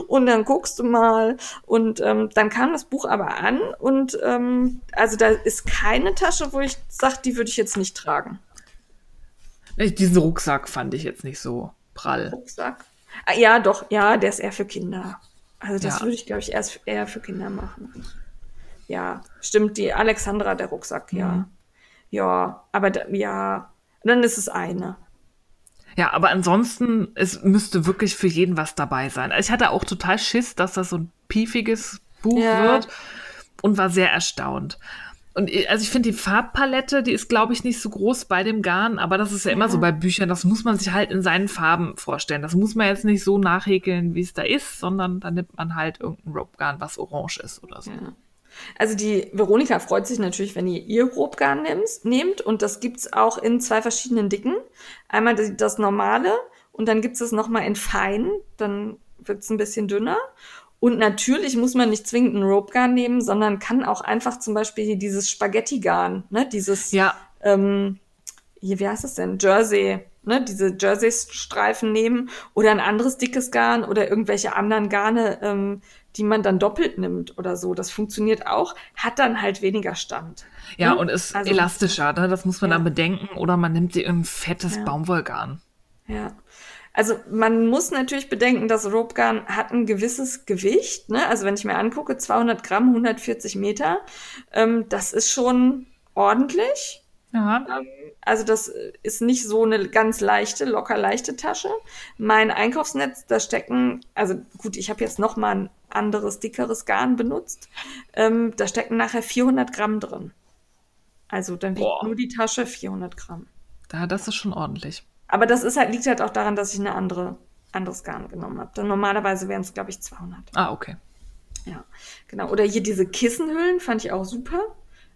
und dann guckst du mal und ähm, dann kam das Buch aber an und ähm, also da ist keine Tasche, wo ich sage, die würde ich jetzt nicht tragen. Diesen Rucksack fand ich jetzt nicht so prall. Rucksack. Ah, ja, doch, ja, der ist eher für Kinder. Also das Ja. würde ich, glaube ich, erst eher für Kinder machen. Ja, stimmt, die Alexandra, der Rucksack, ja. Mhm. Ja, aber da, ja, dann ist es eine. Ja, aber ansonsten, es müsste wirklich für jeden was dabei sein. Also ich hatte auch total Schiss, dass das so ein piefiges Buch Ja. wird und war sehr erstaunt. Und ich- also ich finde die Farbpalette, die ist, glaube ich, nicht so groß bei dem Garn, aber das ist ja immer so bei Büchern, das muss man sich halt in seinen Farben vorstellen. Das muss man jetzt nicht so nachhäkeln, wie es da ist, sondern dann nimmt man halt irgendein Rope-Garn, was orange ist oder so. Ja. Also die Veronika freut sich natürlich, wenn ihr ihr Grobgarn nehmt, nehmt und das gibt's auch in zwei verschiedenen Dicken. Einmal das, das normale und dann gibt's es nochmal in fein, dann wird's ein bisschen dünner. Und natürlich muss man nicht zwingend ein Rope-Garn nehmen, sondern kann auch einfach zum Beispiel hier dieses Spaghetti-Garn, ne, dieses, Ja, ähm, hier, wie heißt es denn? Jersey, ne, diese Jersey-Streifen nehmen oder ein anderes dickes Garn oder irgendwelche anderen Garne, ähm, die man dann doppelt nimmt oder so. Das funktioniert auch, hat dann halt weniger Stand. ja, Hm? und ist Also- elastischer, ne? das muss man Ja. dann bedenken. Oder man nimmt sie in fettes Ja. Baumwollgarn. Ja. Also man muss natürlich bedenken, das Ropegarn hat ein gewisses Gewicht. Ne? Also wenn ich mir angucke, 200 Gramm, 140 Meter, ähm, das ist schon ordentlich. Ja, Also das ist nicht so eine ganz leichte, locker leichte Tasche. Mein Einkaufsnetz, da stecken, also gut, ich habe jetzt noch mal ein anderes, dickeres Garn benutzt. Ähm, da stecken nachher 400 Gramm drin. Also dann wiegt Boah. nur die Tasche 400 Gramm. da, das ist schon ordentlich. Aber das ist halt, liegt halt auch daran, dass ich eine andere, anderes Garn genommen habe. Dann normalerweise wären es, glaube ich, 200. Ah, okay. Ja, genau. Oder hier diese Kissenhüllen fand ich auch super.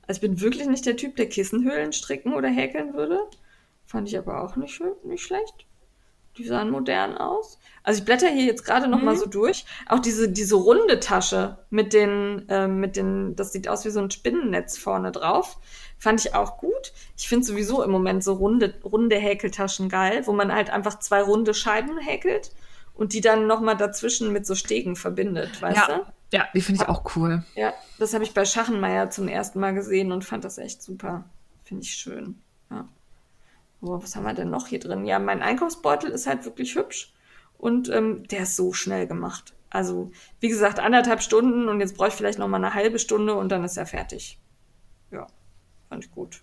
Also ich bin wirklich nicht der Typ, der Kissenhüllen stricken oder häkeln würde. Fand ich aber auch nicht, nicht schlecht. Die sahen modern aus. Also ich blätter hier jetzt gerade noch mal so durch. Auch diese, diese runde Tasche mit den, ähm, mit den, das sieht aus wie so ein Spinnennetz vorne drauf. Fand ich auch gut. Ich finde sowieso im Moment so runde, runde Häkeltaschen geil, wo man halt einfach zwei runde Scheiben häkelt und die dann noch mal dazwischen mit so Stegen verbindet, weißt du? Ja, ja, die finde ich auch cool. Ja, das habe ich bei Schachenmeier zum ersten Mal gesehen und fand das echt super. Finde ich schön. Ja. Was haben wir denn noch hier drin? Ja, mein Einkaufsbeutel ist halt wirklich hübsch und ähm, der ist so schnell gemacht. Also, wie gesagt, anderthalb Stunden und jetzt brauche ich vielleicht noch mal eine halbe Stunde und dann ist er fertig. Ja, fand ich gut.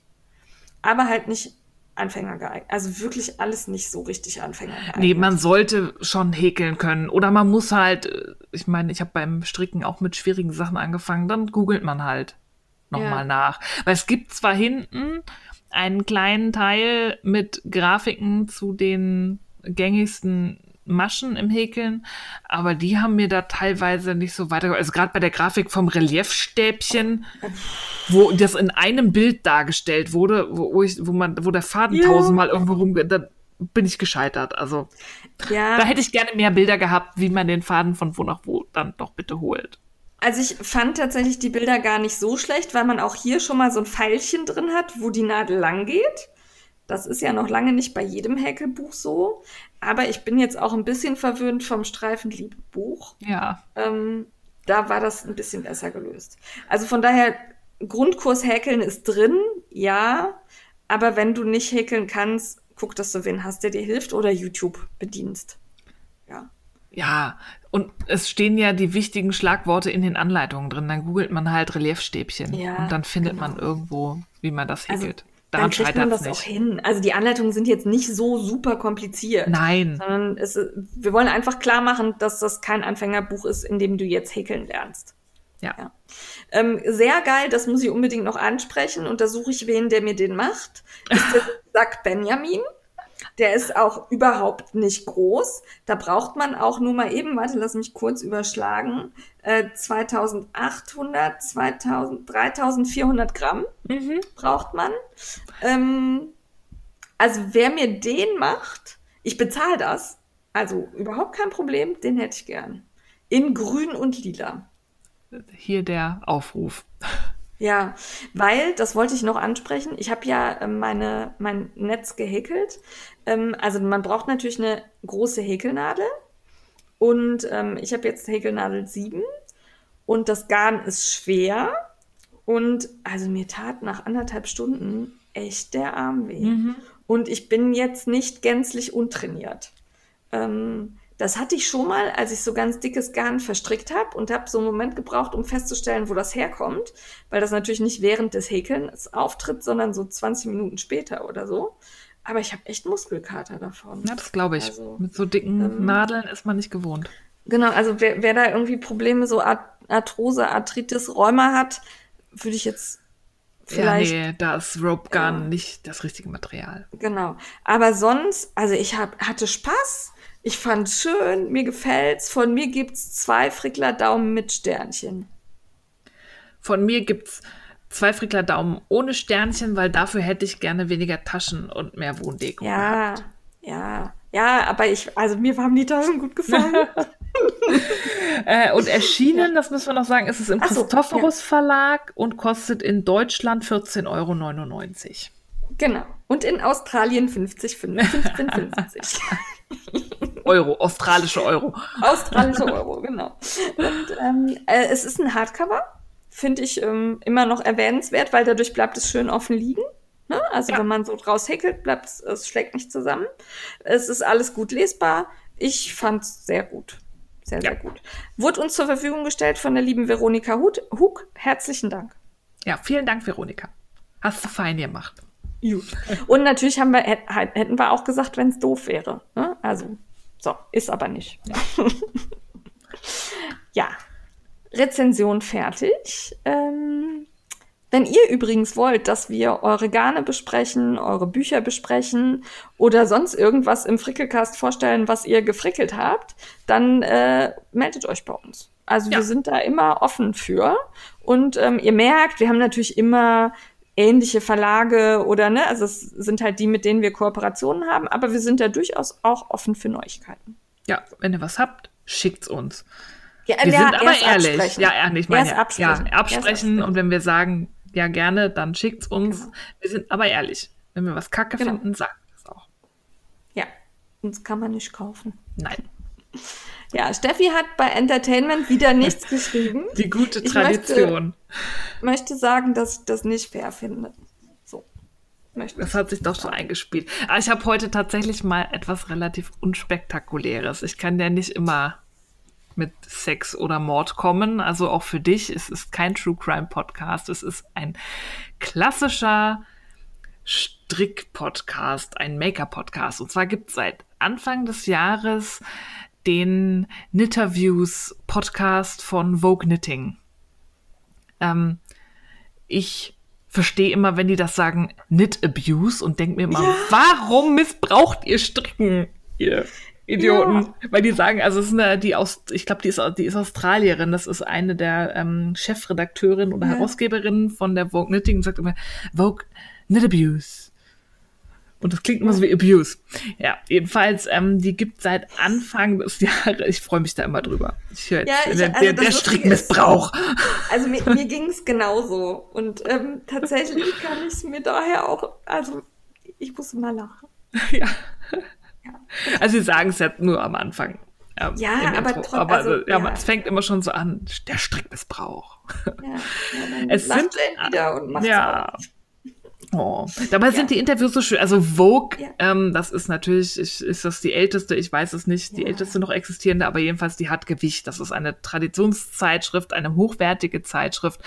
Aber halt nicht Anfänger geeignet. Also wirklich alles nicht so richtig Anfänger geeignet. Nee, man sollte schon häkeln können. Oder man muss halt, äh, ich meine, ich habe beim Stricken auch mit schwierigen Sachen angefangen, dann googelt man halt nochmal Ja. nach. Weil es gibt zwar hinten einen kleinen Teil mit Grafiken zu den gängigsten Maschen im Häkeln, aber die haben mir da teilweise nicht so weitergeholfen. Also gerade bei der Grafik vom Reliefstäbchen, wo das in einem Bild dargestellt wurde, wo, ich, wo man, wo der Faden Ja. tausendmal irgendwo rum, da bin ich gescheitert. Also Ja. da hätte ich gerne mehr Bilder gehabt, wie man den Faden von wo nach wo dann doch bitte holt. Also ich fand tatsächlich die Bilder gar nicht so schlecht, weil man auch hier schon mal so ein Pfeilchen drin hat, wo die Nadel lang geht. Das ist ja noch lange nicht bei jedem Häkelbuch so. Aber ich bin jetzt auch ein bisschen verwöhnt vom Streifenliebe-Buch. Ja. Ähm, da war das ein bisschen besser gelöst. Also von daher, Grundkurs Häkeln ist drin, ja. Aber wenn du nicht häkeln kannst, guck, dass du wen hast, der dir hilft oder YouTube bedienst. Ja. Und es stehen ja die wichtigen Schlagworte in den Anleitungen drin. Dann googelt man halt Reliefstäbchen Ja, und dann findet genau. man irgendwo, wie man das Also, häkelt. Dann Daran kriegt man das es auch nicht. hin. Also die Anleitungen sind jetzt nicht so super kompliziert. Nein. Sondern es, wir wollen einfach klar machen, dass das kein Anfängerbuch ist, in dem du jetzt häkeln lernst. Ja. Ja. Ähm, sehr geil, das muss ich unbedingt noch ansprechen und da suche ich wen, der mir den macht. Ist der Sack Benjamin. Der ist auch überhaupt nicht groß. Da braucht man auch nur mal eben, warte, lass mich kurz überschlagen, äh, 2800, 2000, 3400 Gramm Mhm. braucht man. Ähm, also wer mir den macht, ich bezahle das. Also überhaupt kein Problem, den hätte ich gern. In grün und lila. Hier der Aufruf. Ja, weil, das wollte ich noch ansprechen, ich habe ja ähm, meine, mein Netz gehäkelt. Ähm, also man braucht natürlich eine große Häkelnadel. Und ähm, ich habe jetzt Häkelnadel 7 und das Garn ist schwer. Und also mir tat nach anderthalb Stunden echt der Arm weh. Und ich bin jetzt nicht gänzlich untrainiert. Ähm, das hatte ich schon mal, als ich so ganz dickes Garn verstrickt habe und habe so einen Moment gebraucht, um festzustellen, wo das herkommt, weil das natürlich nicht während des Häkelns auftritt, sondern so 20 Minuten später oder so. Aber ich habe echt Muskelkater davon. Ja, das glaube ich. Also, Mit so dicken ähm, Nadeln ist man nicht gewohnt. Genau, also wer, wer da irgendwie Probleme, so Art Arthrose, Arthritis, Rheuma hat, würde ich jetzt vielleicht ja, nee, da ist Rope Gun Ja. nicht das richtige Material. Genau. Aber sonst, also ich hab, hatte Spaß. Ich fand schön, mir gefällt's. Von mir gibt's zwei Frickler Daumen mit Sternchen. Von mir gibt's zwei Frickler Daumen ohne Sternchen, weil dafür hätte ich gerne weniger Taschen und mehr Wohndeko. Ja, ja, ja, aber ich, also mir haben die Taschen gut gefallen. Äh, und erschienen, das müssen wir noch sagen, ist es im Ach so, Christophorus Verlag und kostet in Deutschland 14,99 Euro. genau. Und in Australien 50, 15,50. Euro, australische Euro. Australische Euro, genau. Und ähm, äh, es ist ein Hardcover. Finde ich ähm, immer noch erwähnenswert, weil dadurch bleibt es schön offen liegen. Ne? Also Ja. wenn man so draus häkelt, bleibt es, es schlägt nicht zusammen. Es ist alles gut lesbar. Ich fand es sehr gut. Sehr, sehr Ja. gut. Wurde uns zur Verfügung gestellt von der lieben Veronika. Hug. Herzlichen Dank. Ja, vielen Dank, Veronika. Hast du fein gemacht. Gut. Und natürlich haben wir, hätt- hätten wir auch gesagt, wenn es doof wäre. Ne? Also, so, ist aber nicht. Ja. Rezension fertig. Ähm, wenn ihr übrigens wollt, dass wir eure Garne besprechen, eure Bücher besprechen oder sonst irgendwas im Frickelcast vorstellen, was ihr gefrickelt habt, dann äh, meldet euch bei uns. Also Ja. wir sind da immer offen für. Und ähm, ihr merkt, wir haben natürlich immer ähnliche Verlage oder ne, also es sind halt die, mit denen wir Kooperationen haben, aber wir sind da durchaus auch offen für Neuigkeiten. Ja, wenn ihr was habt, schickt's uns. Ja, Wir ja, sind aber ehrlich. absprechen. Ja, ehrlich, ich meine, Erst absprechen. ja, absprechen. Erst Und wenn wir sagen, ja, gerne, dann schickt's uns. Genau. Wir sind aber ehrlich. Wenn wir was kacke Genau. finden, sagt es auch. Ja, uns kann man nicht kaufen. Nein. Ja, Steffi hat bei Entertainment wieder nichts geschrieben. Die gute Ich Tradition. Möchte sagen, dass ich das nicht fair finde. So. Möchte Das hat sich doch schon eingespielt. Aber ich habe heute tatsächlich mal etwas relativ unspektakuläres. Ich kann ja nicht immer mit Sex oder Mord kommen. Also auch für dich. Es ist kein True Crime Podcast. Es ist ein klassischer Strick-Podcast, ein Maker-Podcast. Und zwar gibt es seit Anfang des Jahres den Knitterviews Podcast von Vogue Knitting. Ähm, ich verstehe immer, wenn die das sagen, Knit Abuse und denke mir immer, warum missbraucht ihr Stricken? Ihr, Idioten. Ja. Weil die sagen, also es ist eine, die aus, ich glaube, die ist, die ist Australierin, das ist eine der ähm, Chefredakteurinnen oder ja. Herausgeberinnen von der Vogue Knitting und sagt immer, Vogue Knit Abuse. Und das klingt immer so wie Abuse. Ja, jedenfalls, ähm, die gibt seit Anfang des Jahres, ich freue mich da immer drüber. Ich höre ja, ich, der, also der Strickmissbrauch. also mir, mir ging es genauso. Und ähm, tatsächlich kann ich es mir daher auch, also ich muss immer lachen. ja. Also sie sagen es ja nur am Anfang. Ähm, ja, aber trotzdem. Aber also, ja, ja. es fängt immer schon so an, der Strickmissbrauch. Ja, ja es sind wieder und macht ja. Oh. Dabei sind die Interviews so schön. Also Vogue, ähm, das ist natürlich, ich, ist das die älteste, ich weiß es nicht, die älteste noch existierende, aber jedenfalls die hat Gewicht. Das ist eine Traditionszeitschrift, eine hochwertige Zeitschrift.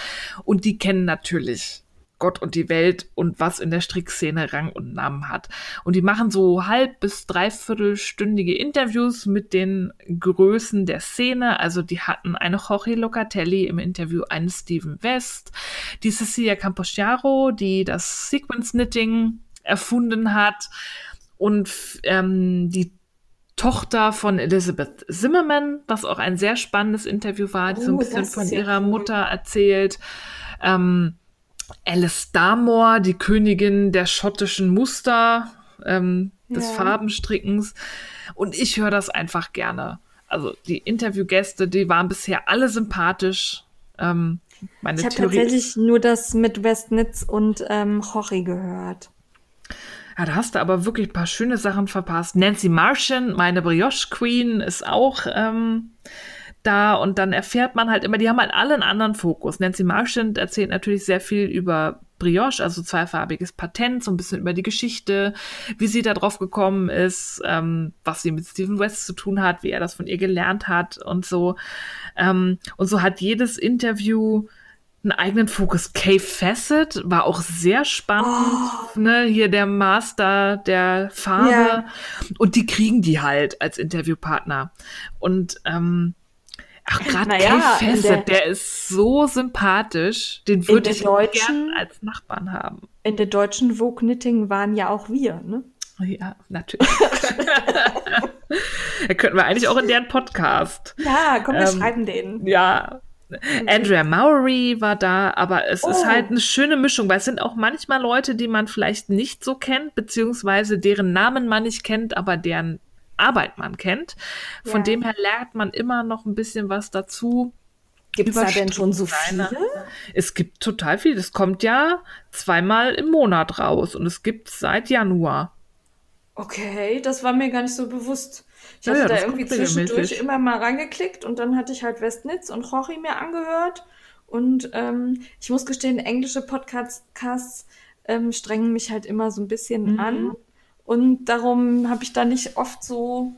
Und die kennen natürlich Gott und die Welt und was in der Strickszene Rang und Namen hat. Und die machen so halb bis dreiviertelstündige Interviews mit den Größen der Szene. Also die hatten eine Jorge Locatelli im Interview, einen Steven West, die Cecilia Camposciaro, die das Sequence Knitting erfunden hat und ähm, die Tochter von Elizabeth Zimmerman, was auch ein sehr spannendes Interview war, die oh, so ein oh, bisschen von ihrer cool. Mutter erzählt. Ähm, Alice Darmore, die Königin der schottischen Muster, ähm, des ja. Farbenstrickens. Und ich höre das einfach gerne. Also die Interviewgäste, die waren bisher alle sympathisch. Ähm, meine ich habe tatsächlich nur das mit Westnitz und ähm, Jorge gehört. Ja, da hast du aber wirklich ein paar schöne Sachen verpasst. Nancy Martian, meine Brioche Queen, ist auch ähm, da und dann erfährt man halt immer, die haben halt alle einen anderen Fokus. Nancy Marchand erzählt natürlich sehr viel über Brioche, also zweifarbiges Patent, so ein bisschen über die Geschichte, wie sie da drauf gekommen ist, ähm, was sie mit Stephen West zu tun hat, wie er das von ihr gelernt hat und so. Ähm, und so hat jedes Interview einen eigenen Fokus. Kay Fassett war auch sehr spannend, oh. ne? Hier der Master der Farbe. Yeah. Und die kriegen die halt als Interviewpartner. Und ähm, Ach, gerade naja, Kay der, der, ist so sympathisch. Den würde ich gerne als Nachbarn haben. In der deutschen Vogue Knitting waren ja auch wir, ne? Ja, natürlich. da könnten wir eigentlich auch in deren Podcast. Ja, komm, wir ähm, schreiben den. Ja. Andrea Mowry war da, aber es oh. ist halt eine schöne Mischung, weil es sind auch manchmal Leute, die man vielleicht nicht so kennt, beziehungsweise deren Namen man nicht kennt, aber deren Arbeit man kennt. Von ja. dem her lernt man immer noch ein bisschen was dazu. Gibt es da denn schon so viele? Es gibt total viel. Das kommt ja zweimal im Monat raus und es gibt seit Januar. Okay, das war mir gar nicht so bewusst. Ich hatte ja, da irgendwie zwischendurch immer mal reingeklickt und dann hatte ich halt Westnitz und Rochi mir angehört. Und ähm, ich muss gestehen, englische Podcasts ähm, strengen mich halt immer so ein bisschen mhm. an. Und darum habe ich da nicht oft so,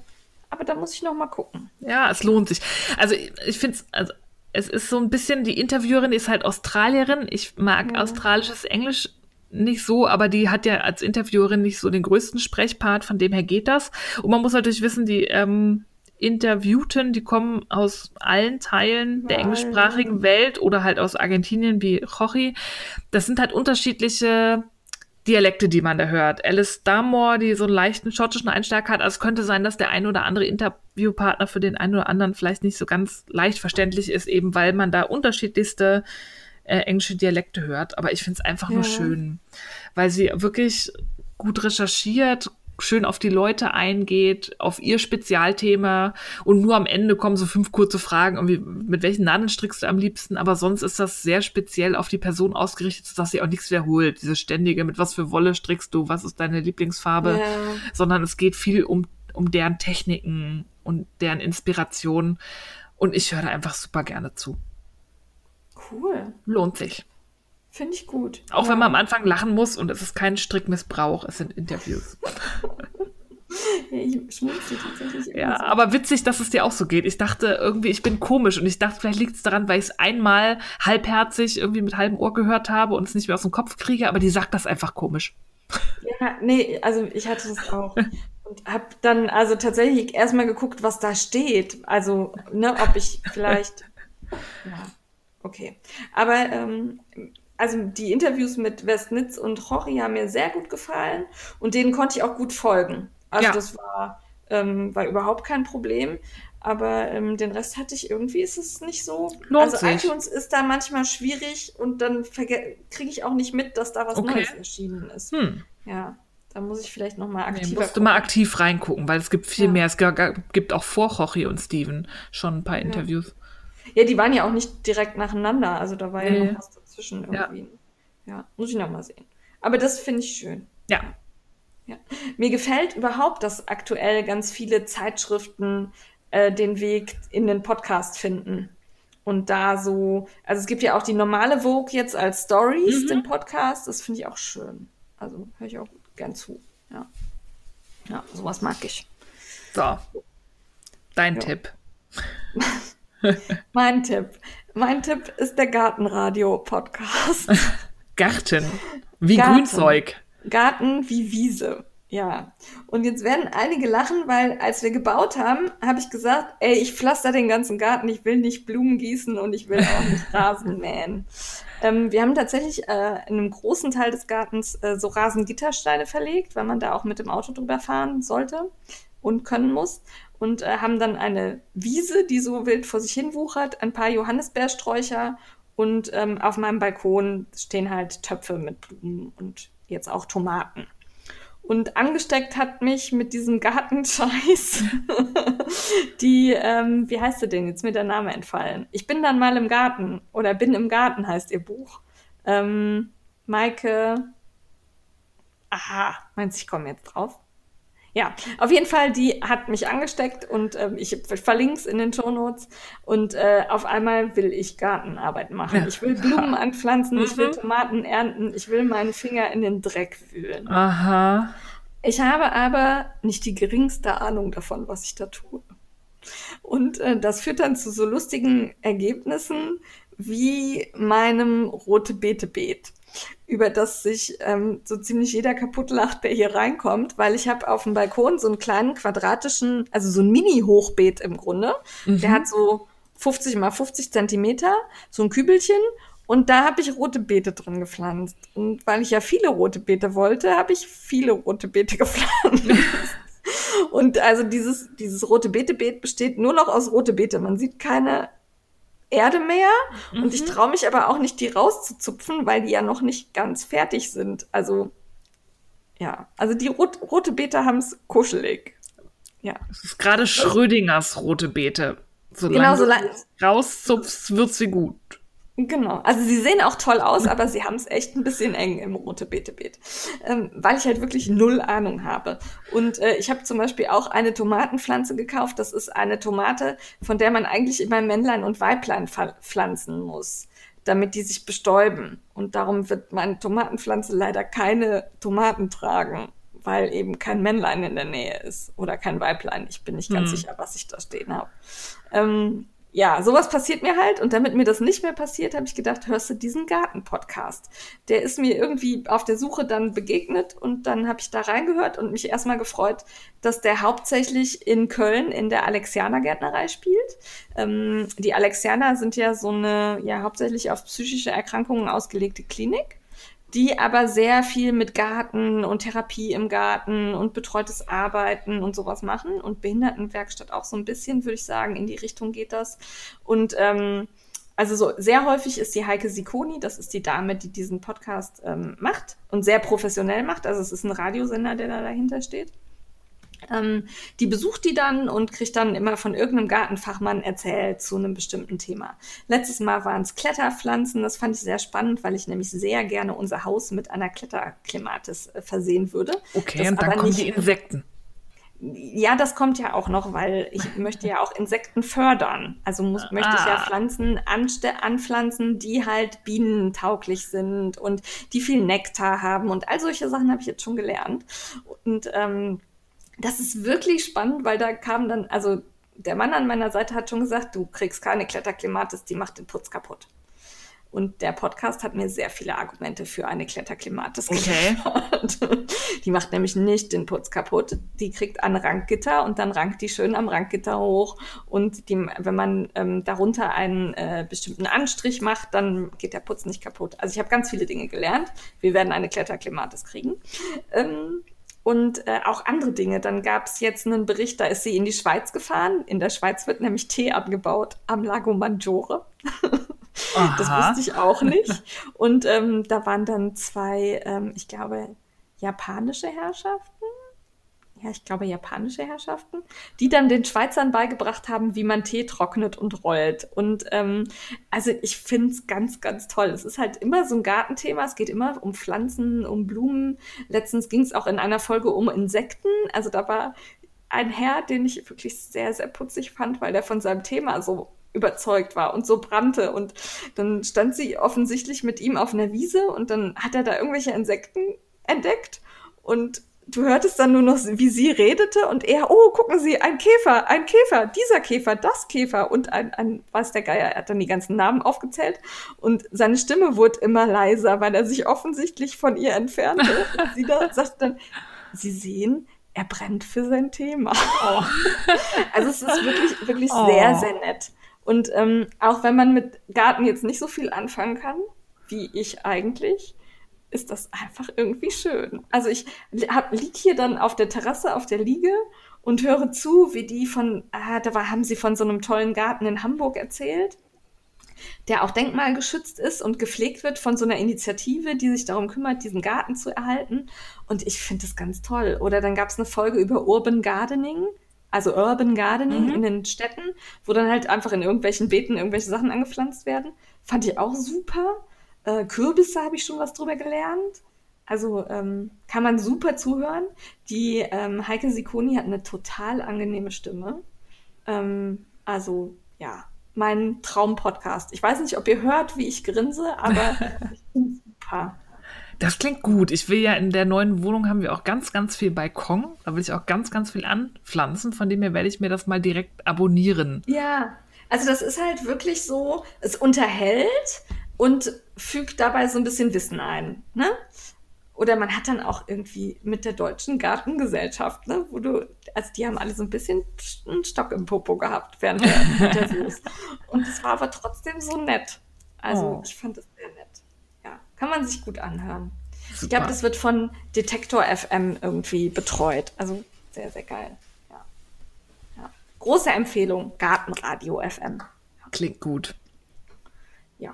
aber da muss ich noch mal gucken. Ja, es lohnt sich. Also ich, finde es, also es ist so ein bisschen, die Interviewerin ist halt Australierin. Ich mag ja. australisches Englisch nicht so, aber die hat ja als Interviewerin nicht so den größten Sprechpart, von dem her geht das. Und man muss natürlich wissen, die ähm, Interviewten, die kommen aus allen Teilen der englischsprachigen Welt oder halt aus Argentinien wie Jorge. Das sind halt unterschiedliche Dialekte, die man da hört. Alice Darmore, die so einen leichten schottischen Einschlag hat. Also es könnte sein, dass der ein oder andere Interviewpartner für den einen oder anderen vielleicht nicht so ganz leicht verständlich ist, eben weil man da unterschiedlichste äh, englische Dialekte hört. Aber ich finde es einfach ja. nur schön, weil sie wirklich gut recherchiert, schön auf die Leute eingeht, auf ihr Spezialthema und nur am Ende kommen so fünf kurze Fragen, irgendwie, mit welchen Nadeln strickst du am liebsten, aber sonst ist das sehr speziell auf die Person ausgerichtet, dass sie auch nichts wiederholt. Diese ständige, mit was für Wolle strickst du, was ist deine Lieblingsfarbe, ja. sondern es geht viel um, um deren Techniken und deren Inspiration und ich höre da einfach super gerne zu. Cool. Lohnt sich. Finde ich gut. Auch ja. wenn man am Anfang lachen muss und es ist kein Strickmissbrauch, es sind Interviews. ja, ich schmunzel tatsächlich. Ja, so. aber witzig, dass es dir auch so geht. Ich dachte irgendwie, ich bin komisch und ich dachte, vielleicht liegt es daran, weil ich es einmal halbherzig irgendwie mit halbem Ohr gehört habe und es nicht mehr aus dem Kopf kriege, aber die sagt das einfach komisch. Ja, nee, also ich hatte das auch. Und habe dann also tatsächlich erstmal geguckt, was da steht. Also, ne, ob ich vielleicht. Ja, okay. Aber ähm, also die Interviews mit Westnitz und Jorge haben mir sehr gut gefallen und denen konnte ich auch gut folgen. Also ja. das war ähm, war überhaupt kein Problem. Aber ähm, den Rest hatte ich irgendwie, ist es nicht so. Lohnt also sich. iTunes ist da manchmal schwierig und dann kriege ich auch nicht mit, dass da was Okay. Neues erschienen ist. Hm. Ja, da muss ich vielleicht noch mal Nee, musst du mal aktiv reingucken, weil es gibt viel Ja. mehr. Es gibt auch vor Jorge und Steven schon ein paar Interviews. Ja, die waren ja auch nicht direkt nacheinander. Also da war ja Nee. noch was dazwischen Ja. irgendwie. Ja, muss ich noch mal sehen. Aber das finde ich schön. Ja. Mir gefällt überhaupt, dass aktuell ganz viele Zeitschriften äh, den Weg in den Podcast finden. Und da so, also es gibt ja auch die normale Vogue jetzt als Stories, den Podcast. Das finde ich auch schön. Also höre ich auch gern zu. Ja. Ja, sowas mag ich. So. Dein Ja. Tipp. Mein Tipp. Mein Tipp ist der Gartenradio-Podcast. Garten. Wie Garten. Grünzeug. Garten wie Wiese. Ja. Und jetzt werden einige lachen, weil als wir gebaut haben, habe ich gesagt, ey, ich pflaster den ganzen Garten, ich will nicht Blumen gießen und ich will auch nicht Rasen mähen. Ähm, wir haben tatsächlich äh, in einem großen Teil des Gartens äh, so Rasengittersteine verlegt, weil man da auch mit dem Auto drüber fahren sollte und können muss. Und äh, haben dann eine Wiese, die so wild vor sich hin wuchert, ein paar Johannisbeersträucher und ähm, auf meinem Balkon stehen halt Töpfe mit Blumen und jetzt auch Tomaten. Und angesteckt hat mich mit diesem Gartenscheiß die, ähm, wie heißt sie denn? Jetzt mir der Name entfallen. Ich bin dann mal im Garten oder bin im Garten heißt ihr Buch. Ähm, Maike, aha, meinst du, ich komme jetzt drauf? Ja, auf jeden Fall, die hat mich angesteckt und ähm, ich verlinke es in den Shownotes und äh, auf einmal will ich Gartenarbeit machen. Ich will Blumen anpflanzen, ich will Mhm. Tomaten ernten, ich will meine Finger in den Dreck wühlen. Aha. Ich habe aber nicht die geringste Ahnung davon, was ich da tue. Und äh, das führt dann zu so lustigen Ergebnissen wie meinem rote Beete-Beet, über das sich ähm, so ziemlich jeder kaputt lacht, der hier reinkommt, weil ich habe auf dem Balkon so einen kleinen quadratischen, also so ein Mini-Hochbeet im Grunde. Der hat so 50 mal 50 Zentimeter, so ein Kübelchen. Und da habe ich rote Beete drin gepflanzt. Und weil ich ja viele rote Beete wollte, habe ich viele rote Beete gepflanzt. Und also dieses, dieses rote Beete-Beet besteht nur noch aus rote Beete. Man sieht keine Erde mehr. Und ich traue mich aber auch nicht, die rauszuzupfen, weil die ja noch nicht ganz fertig sind. Also, ja. Also die rot, rote Beete haben es kuschelig. Ja. Das ist gerade Schrödingers rote Beete. Solange Genau, du solange- sie rauszupfst, wird sie gut. Genau. Also sie sehen auch toll aus, aber sie haben es echt ein bisschen eng im rote Beete-Beet. Ähm, weil ich halt wirklich null Ahnung habe. Und äh, ich habe zum Beispiel auch eine Tomatenpflanze gekauft. Das ist eine Tomate, von der man eigentlich immer Männlein und Weiblein pfl- pflanzen muss, damit die sich bestäuben. Und darum wird meine Tomatenpflanze leider keine Tomaten tragen, weil eben kein Männlein in der Nähe ist oder kein Weiblein. Ich bin nicht ganz Hm. sicher, was ich da stehen habe. Ähm, ja, sowas passiert mir halt. Und damit mir das nicht mehr passiert, habe ich gedacht, hörst du diesen Garten-Podcast? Der ist mir irgendwie auf der Suche dann begegnet und dann habe ich da reingehört und mich erstmal gefreut, dass der hauptsächlich in Köln in der Alexianer-Gärtnerei spielt. Ähm, die Alexianer sind ja so eine, ja, hauptsächlich auf psychische Erkrankungen ausgelegte Klinik die aber sehr viel mit Garten und Therapie im Garten und betreutes Arbeiten und sowas machen und Behindertenwerkstatt auch so ein bisschen, würde ich sagen, in die Richtung geht das. Und ähm, also so sehr häufig ist die Heike Sikoni, das ist die Dame, die diesen Podcast ähm, macht und sehr professionell macht. Also es ist ein Radiosender, der da dahinter steht. Ähm, die besucht die dann und kriegt dann immer von irgendeinem Gartenfachmann erzählt zu einem bestimmten Thema. Letztes Mal waren es Kletterpflanzen. Das fand ich sehr spannend, weil ich nämlich sehr gerne unser Haus mit einer Kletterklimatis äh, versehen würde. Okay, Das und dann kommen nicht- die Insekten. Ja, das kommt ja auch noch, weil ich möchte ja auch Insekten fördern. Also muss, möchte ich ja Ah. Pflanzen anpflanzen, die halt bienentauglich sind und die viel Nektar haben. Und all solche Sachen habe ich jetzt schon gelernt. Und ähm, das ist wirklich spannend, weil da kam dann, also der Mann an meiner Seite hat schon gesagt, du kriegst keine Kletterklimatis, die macht den Putz kaputt. Und der Podcast hat mir sehr viele Argumente für eine Kletterklimatis Okay. geliefert. Die macht nämlich nicht den Putz kaputt. Die kriegt ein Rankgitter und dann rankt die schön am Rankgitter hoch. Und die, wenn man ähm, darunter einen äh, bestimmten Anstrich macht, dann geht der Putz nicht kaputt. Also ich habe ganz viele Dinge gelernt. Wir werden eine Kletterklimatis kriegen. Ähm, und äh, auch andere Dinge. Dann gab es jetzt einen Bericht, da ist sie in die Schweiz gefahren. In der Schweiz wird nämlich Tee angebaut am Lago Maggiore. das wusste ich auch nicht. Und ähm, da waren dann zwei, ähm, ich glaube, japanische Herrschaften ja, ich glaube, japanische Herrschaften, die dann den Schweizern beigebracht haben, wie man Tee trocknet und rollt. Und ähm, also ich finde es ganz, ganz toll. Es ist halt immer so ein Gartenthema. Es geht immer um Pflanzen, um Blumen. Letztens ging es auch in einer Folge um Insekten. Also da war ein Herr, den ich wirklich sehr, sehr putzig fand, weil der von seinem Thema so überzeugt war und so brannte. Und dann stand sie offensichtlich mit ihm auf einer Wiese und dann hat er da irgendwelche Insekten entdeckt und du hörtest dann nur noch, wie sie redete und er, oh, gucken Sie, ein Käfer, ein Käfer, dieser Käfer, das Käfer und ein, ein was der Geier, er hat dann die ganzen Namen aufgezählt und seine Stimme wurde immer leiser, weil er sich offensichtlich von ihr entfernte. Und sie da sagte dann, Sie sehen, er brennt für sein Thema. Oh. Also es ist wirklich, wirklich oh. sehr, sehr nett. Und ähm, auch wenn man mit Garten jetzt nicht so viel anfangen kann, wie ich eigentlich, ist das einfach irgendwie schön. Also ich hab, lieg hier dann auf der Terrasse, auf der Liege und höre zu, wie die von, ah, da war, haben sie von so einem tollen Garten in Hamburg erzählt, der auch denkmalgeschützt ist und gepflegt wird von so einer Initiative, die sich darum kümmert, diesen Garten zu erhalten. Und ich finde das ganz toll. Oder dann gab es eine Folge über Urban Gardening, also Urban Gardening mhm. in den Städten, wo dann halt einfach in irgendwelchen Beeten irgendwelche Sachen angepflanzt werden. Fand ich auch super. Äh, Kürbisse habe ich schon was drüber gelernt. Also ähm, kann man super zuhören. Die ähm, Heike Sikoni hat eine total angenehme Stimme. Ähm, also ja, mein Traumpodcast. Ich weiß nicht, ob ihr hört, wie ich grinse, aber ich finde super. Das klingt gut. Ich will ja in der neuen Wohnung haben wir auch ganz, ganz viel Balkon. Da will ich auch ganz, ganz viel anpflanzen. Von dem her werde ich mir das mal direkt abonnieren. Ja, also das ist halt wirklich so, es unterhält, und fügt dabei so ein bisschen Wissen ein. Ne? Oder man hat dann auch irgendwie mit der deutschen Gartengesellschaft, ne, wo du, also die haben alle so ein bisschen einen Stock im Popo gehabt während der Interviews. Und es war aber trotzdem so nett. Also oh. ich fand es sehr nett. Ja, kann man sich gut anhören. Super. Ich glaube, das wird von Detektor FM irgendwie betreut. Also sehr, sehr geil. Ja. ja. Große Empfehlung, Gartenradio FM. Klingt gut. Ja.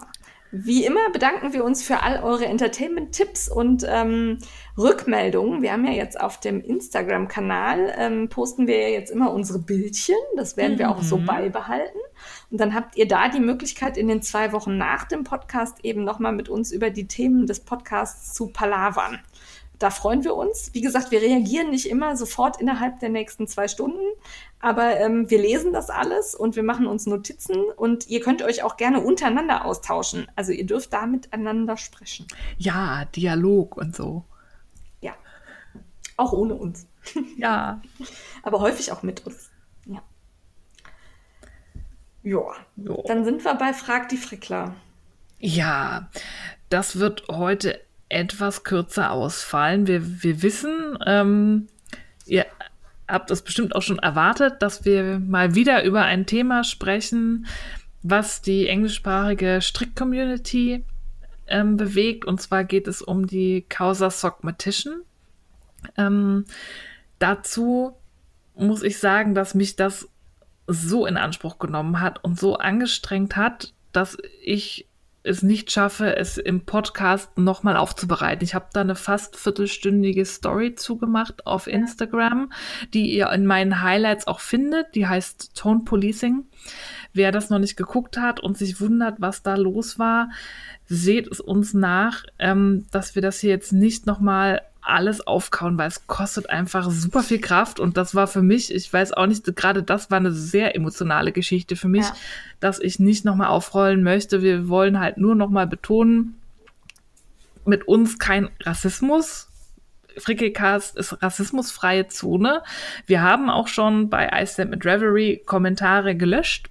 Wie immer bedanken wir uns für all eure Entertainment-Tipps und ähm, Rückmeldungen. Wir haben ja jetzt auf dem Instagram-Kanal, ähm, posten wir ja jetzt immer unsere Bildchen. Das werden wir auch so mhm. beibehalten. Und dann habt ihr da die Möglichkeit, in den zwei Wochen nach dem Podcast eben nochmal mit uns über die Themen des Podcasts zu palavern. Da freuen wir uns. Wie gesagt, wir reagieren nicht immer sofort innerhalb der nächsten zwei Stunden, aber ähm, wir lesen das alles und wir machen uns Notizen und ihr könnt euch auch gerne untereinander austauschen. Also ihr dürft da miteinander sprechen. Ja, Dialog und so. Ja. Auch ohne uns. Ja. aber häufig auch mit uns. Ja. Ja. Dann sind wir bei Frag die Frickler. Ja, das wird heute etwas kürzer ausfallen. Wir, wir wissen, ähm, ihr habt es bestimmt auch schon erwartet, dass wir mal wieder über ein Thema sprechen, was die englischsprachige Strick-Community ähm, bewegt. Und zwar geht es um die Causa Sockmatician. Ähm, dazu muss ich sagen, dass mich das so in Anspruch genommen hat und so angestrengt hat, dass ich es nicht schaffe, es im Podcast nochmal aufzubereiten. Ich habe da eine fast viertelstündige Story zugemacht auf Instagram, die ihr in meinen Highlights auch findet. Die heißt Tone Policing. Wer das noch nicht geguckt hat und sich wundert, was da los war, seht es uns nach, ähm, dass wir das hier jetzt nicht nochmal alles aufkauen, weil es kostet einfach super viel Kraft und das war für mich, ich weiß auch nicht, gerade das war eine sehr emotionale Geschichte für mich, ja. dass ich nicht nochmal aufrollen möchte. Wir wollen halt nur nochmal betonen, mit uns kein Rassismus. Frickelcast ist rassismusfreie Zone. Wir haben auch schon bei iStamp mit Reverie Kommentare gelöscht,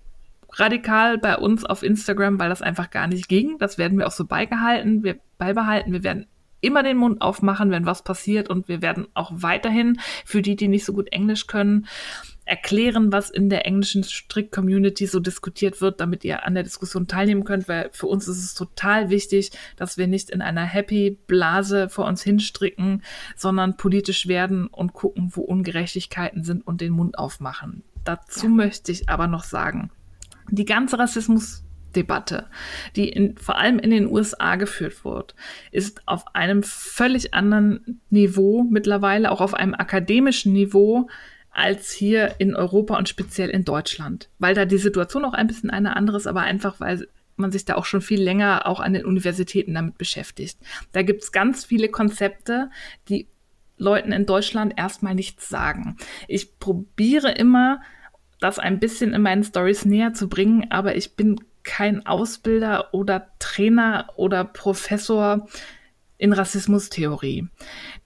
radikal bei uns auf Instagram, weil das einfach gar nicht ging. Das werden wir auch so beigehalten. Wir beibehalten. Wir werden immer den Mund aufmachen, wenn was passiert und wir werden auch weiterhin für die, die nicht so gut Englisch können, erklären, was in der englischen Strick-Community so diskutiert wird, damit ihr an der Diskussion teilnehmen könnt, weil für uns ist es total wichtig, dass wir nicht in einer Happy-Blase vor uns hinstricken, sondern politisch werden und gucken, wo Ungerechtigkeiten sind und den Mund aufmachen. Dazu ja. möchte ich aber noch sagen, die ganze Rassismus Debatte, die in, vor allem in den USA geführt wird, ist auf einem völlig anderen Niveau mittlerweile, auch auf einem akademischen Niveau, als hier in Europa und speziell in Deutschland. Weil da die Situation auch ein bisschen eine andere ist, aber einfach, weil man sich da auch schon viel länger auch an den Universitäten damit beschäftigt. Da gibt es ganz viele Konzepte, die Leuten in Deutschland erstmal nichts sagen. Ich probiere immer, das ein bisschen in meinen Stories näher zu bringen, aber ich bin kein Ausbilder oder Trainer oder Professor in Rassismustheorie.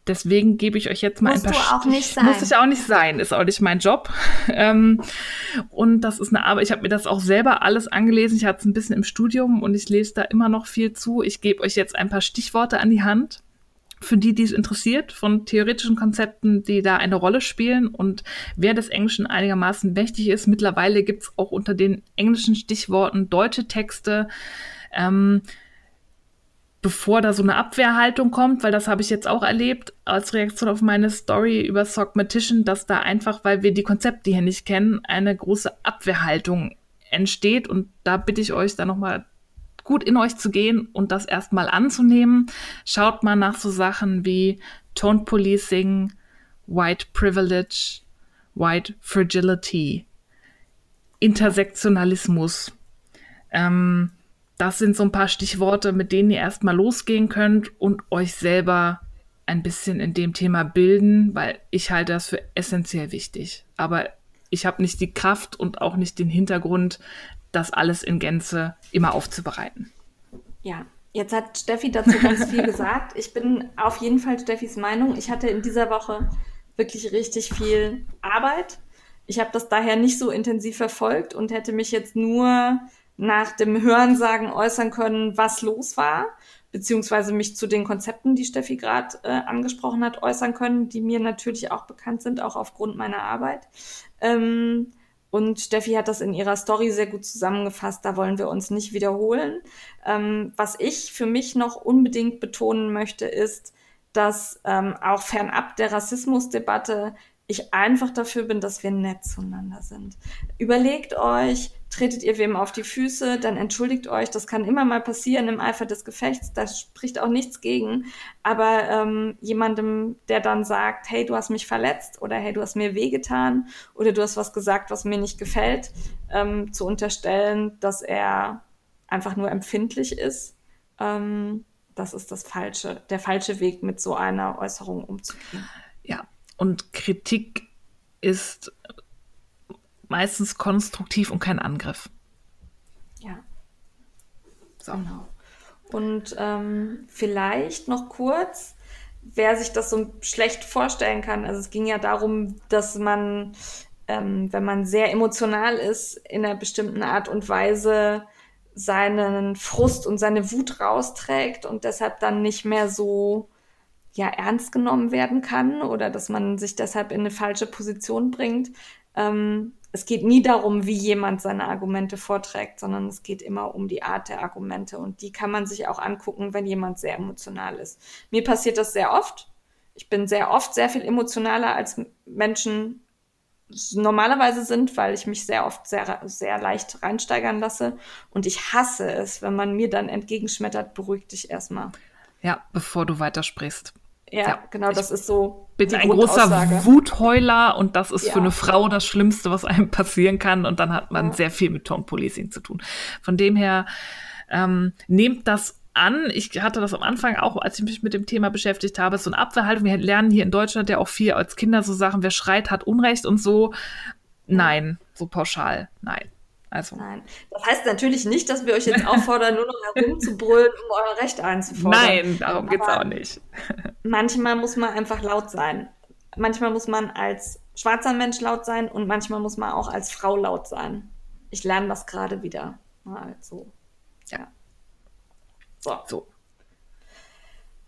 Deswegen gebe ich euch jetzt mal Musst ein paar. Du auch nicht sein. Muss ich auch nicht sein, ist auch nicht mein Job. Ähm, und das ist eine Arbeit. Ich habe mir das auch selber alles angelesen. Ich hatte es ein bisschen im Studium und ich lese da immer noch viel zu. Ich gebe euch jetzt ein paar Stichworte an die Hand für die, die es interessiert, von theoretischen Konzepten, die da eine Rolle spielen und wer des Englischen einigermaßen mächtig ist. Mittlerweile gibt es auch unter den englischen Stichworten deutsche Texte. Ähm, bevor da so eine Abwehrhaltung kommt, weil das habe ich jetzt auch erlebt als Reaktion auf meine Story über Sogmatician, dass da einfach, weil wir die Konzepte hier nicht kennen, eine große Abwehrhaltung entsteht und da bitte ich euch da nochmal gut in euch zu gehen und das erstmal anzunehmen. Schaut mal nach so Sachen wie Tone Policing, White Privilege, White Fragility, Intersektionalismus. Ähm, das sind so ein paar Stichworte, mit denen ihr erstmal losgehen könnt und euch selber ein bisschen in dem Thema bilden, weil ich halte das für essentiell wichtig. Aber ich habe nicht die Kraft und auch nicht den Hintergrund, das alles in Gänze immer aufzubereiten. Ja, jetzt hat Steffi dazu ganz viel gesagt. Ich bin auf jeden Fall Steffis Meinung. Ich hatte in dieser Woche wirklich richtig viel Arbeit. Ich habe das daher nicht so intensiv verfolgt und hätte mich jetzt nur nach dem Hörensagen äußern können, was los war, beziehungsweise mich zu den Konzepten, die Steffi gerade äh, angesprochen hat, äußern können, die mir natürlich auch bekannt sind, auch aufgrund meiner Arbeit. Ähm, und Steffi hat das in ihrer Story sehr gut zusammengefasst. Da wollen wir uns nicht wiederholen. Ähm, was ich für mich noch unbedingt betonen möchte, ist, dass ähm, auch fernab der Rassismusdebatte ich einfach dafür bin, dass wir nett zueinander sind. Überlegt euch, tretet ihr wem auf die Füße, dann entschuldigt euch. Das kann immer mal passieren im Eifer des Gefechts. Da spricht auch nichts gegen. Aber ähm, jemandem, der dann sagt, hey, du hast mich verletzt oder hey, du hast mir wehgetan oder du hast was gesagt, was mir nicht gefällt, ähm, zu unterstellen, dass er einfach nur empfindlich ist, ähm, das ist das falsche, der falsche Weg, mit so einer Äußerung umzugehen. Ja, und Kritik ist meistens konstruktiv und kein Angriff. Ja. So. Genau. Und ähm, vielleicht noch kurz, wer sich das so schlecht vorstellen kann. Also es ging ja darum, dass man, ähm, wenn man sehr emotional ist, in einer bestimmten Art und Weise seinen Frust und seine Wut rausträgt und deshalb dann nicht mehr so ja ernst genommen werden kann oder dass man sich deshalb in eine falsche Position bringt. Ähm, es geht nie darum, wie jemand seine Argumente vorträgt, sondern es geht immer um die Art der Argumente und die kann man sich auch angucken, wenn jemand sehr emotional ist. Mir passiert das sehr oft. Ich bin sehr oft sehr viel emotionaler als Menschen normalerweise sind, weil ich mich sehr oft sehr, sehr leicht reinsteigern lasse. Und ich hasse es, wenn man mir dann entgegenschmettert, beruhig dich erstmal. Ja, bevor du weitersprichst. Ja, ja, genau, das ist so. Bin ein großer Wutheuler und das ist ja. für eine Frau das Schlimmste, was einem passieren kann. Und dann hat man ja. sehr viel mit Tone Policing zu tun. Von dem her, ähm, nehmt das an. Ich hatte das am Anfang auch, als ich mich mit dem Thema beschäftigt habe, so eine Abwehrhaltung. Wir lernen hier in Deutschland ja auch viel als Kinder so Sachen, wer schreit, hat Unrecht und so. Nein, so pauschal, nein. Also. Nein. Das heißt natürlich nicht, dass wir euch jetzt auffordern, nur noch herumzubrüllen, um euer Recht einzufordern. Nein, darum geht es auch nicht. manchmal muss man einfach laut sein. Manchmal muss man als schwarzer Mensch laut sein und manchmal muss man auch als Frau laut sein. Ich lerne das gerade wieder. Mal so. Ja. So. so.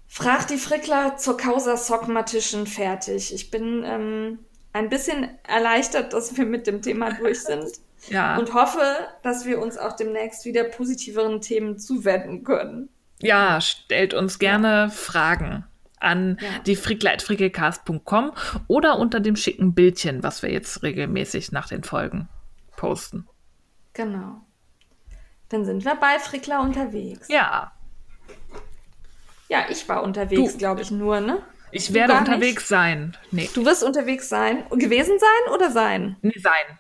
Frag die Frickler zur Causa Sockmatischen fertig. Ich bin ähm, ein bisschen erleichtert, dass wir mit dem Thema durch sind. Ja. Und hoffe, dass wir uns auch demnächst wieder positiveren Themen zuwenden können. Ja, stellt uns gerne Fragen an Ja. die frickleitfrickelcast.com oder unter dem schicken Bildchen, was wir jetzt regelmäßig nach den Folgen posten. Genau. Dann sind wir bei Frickler unterwegs. Ja, Ja, ich war unterwegs, glaube ich, nur, ne? ich Du werde unterwegs sein. Nee, Du wirst unterwegs sein. Gewesen sein oder sein? nee, sein.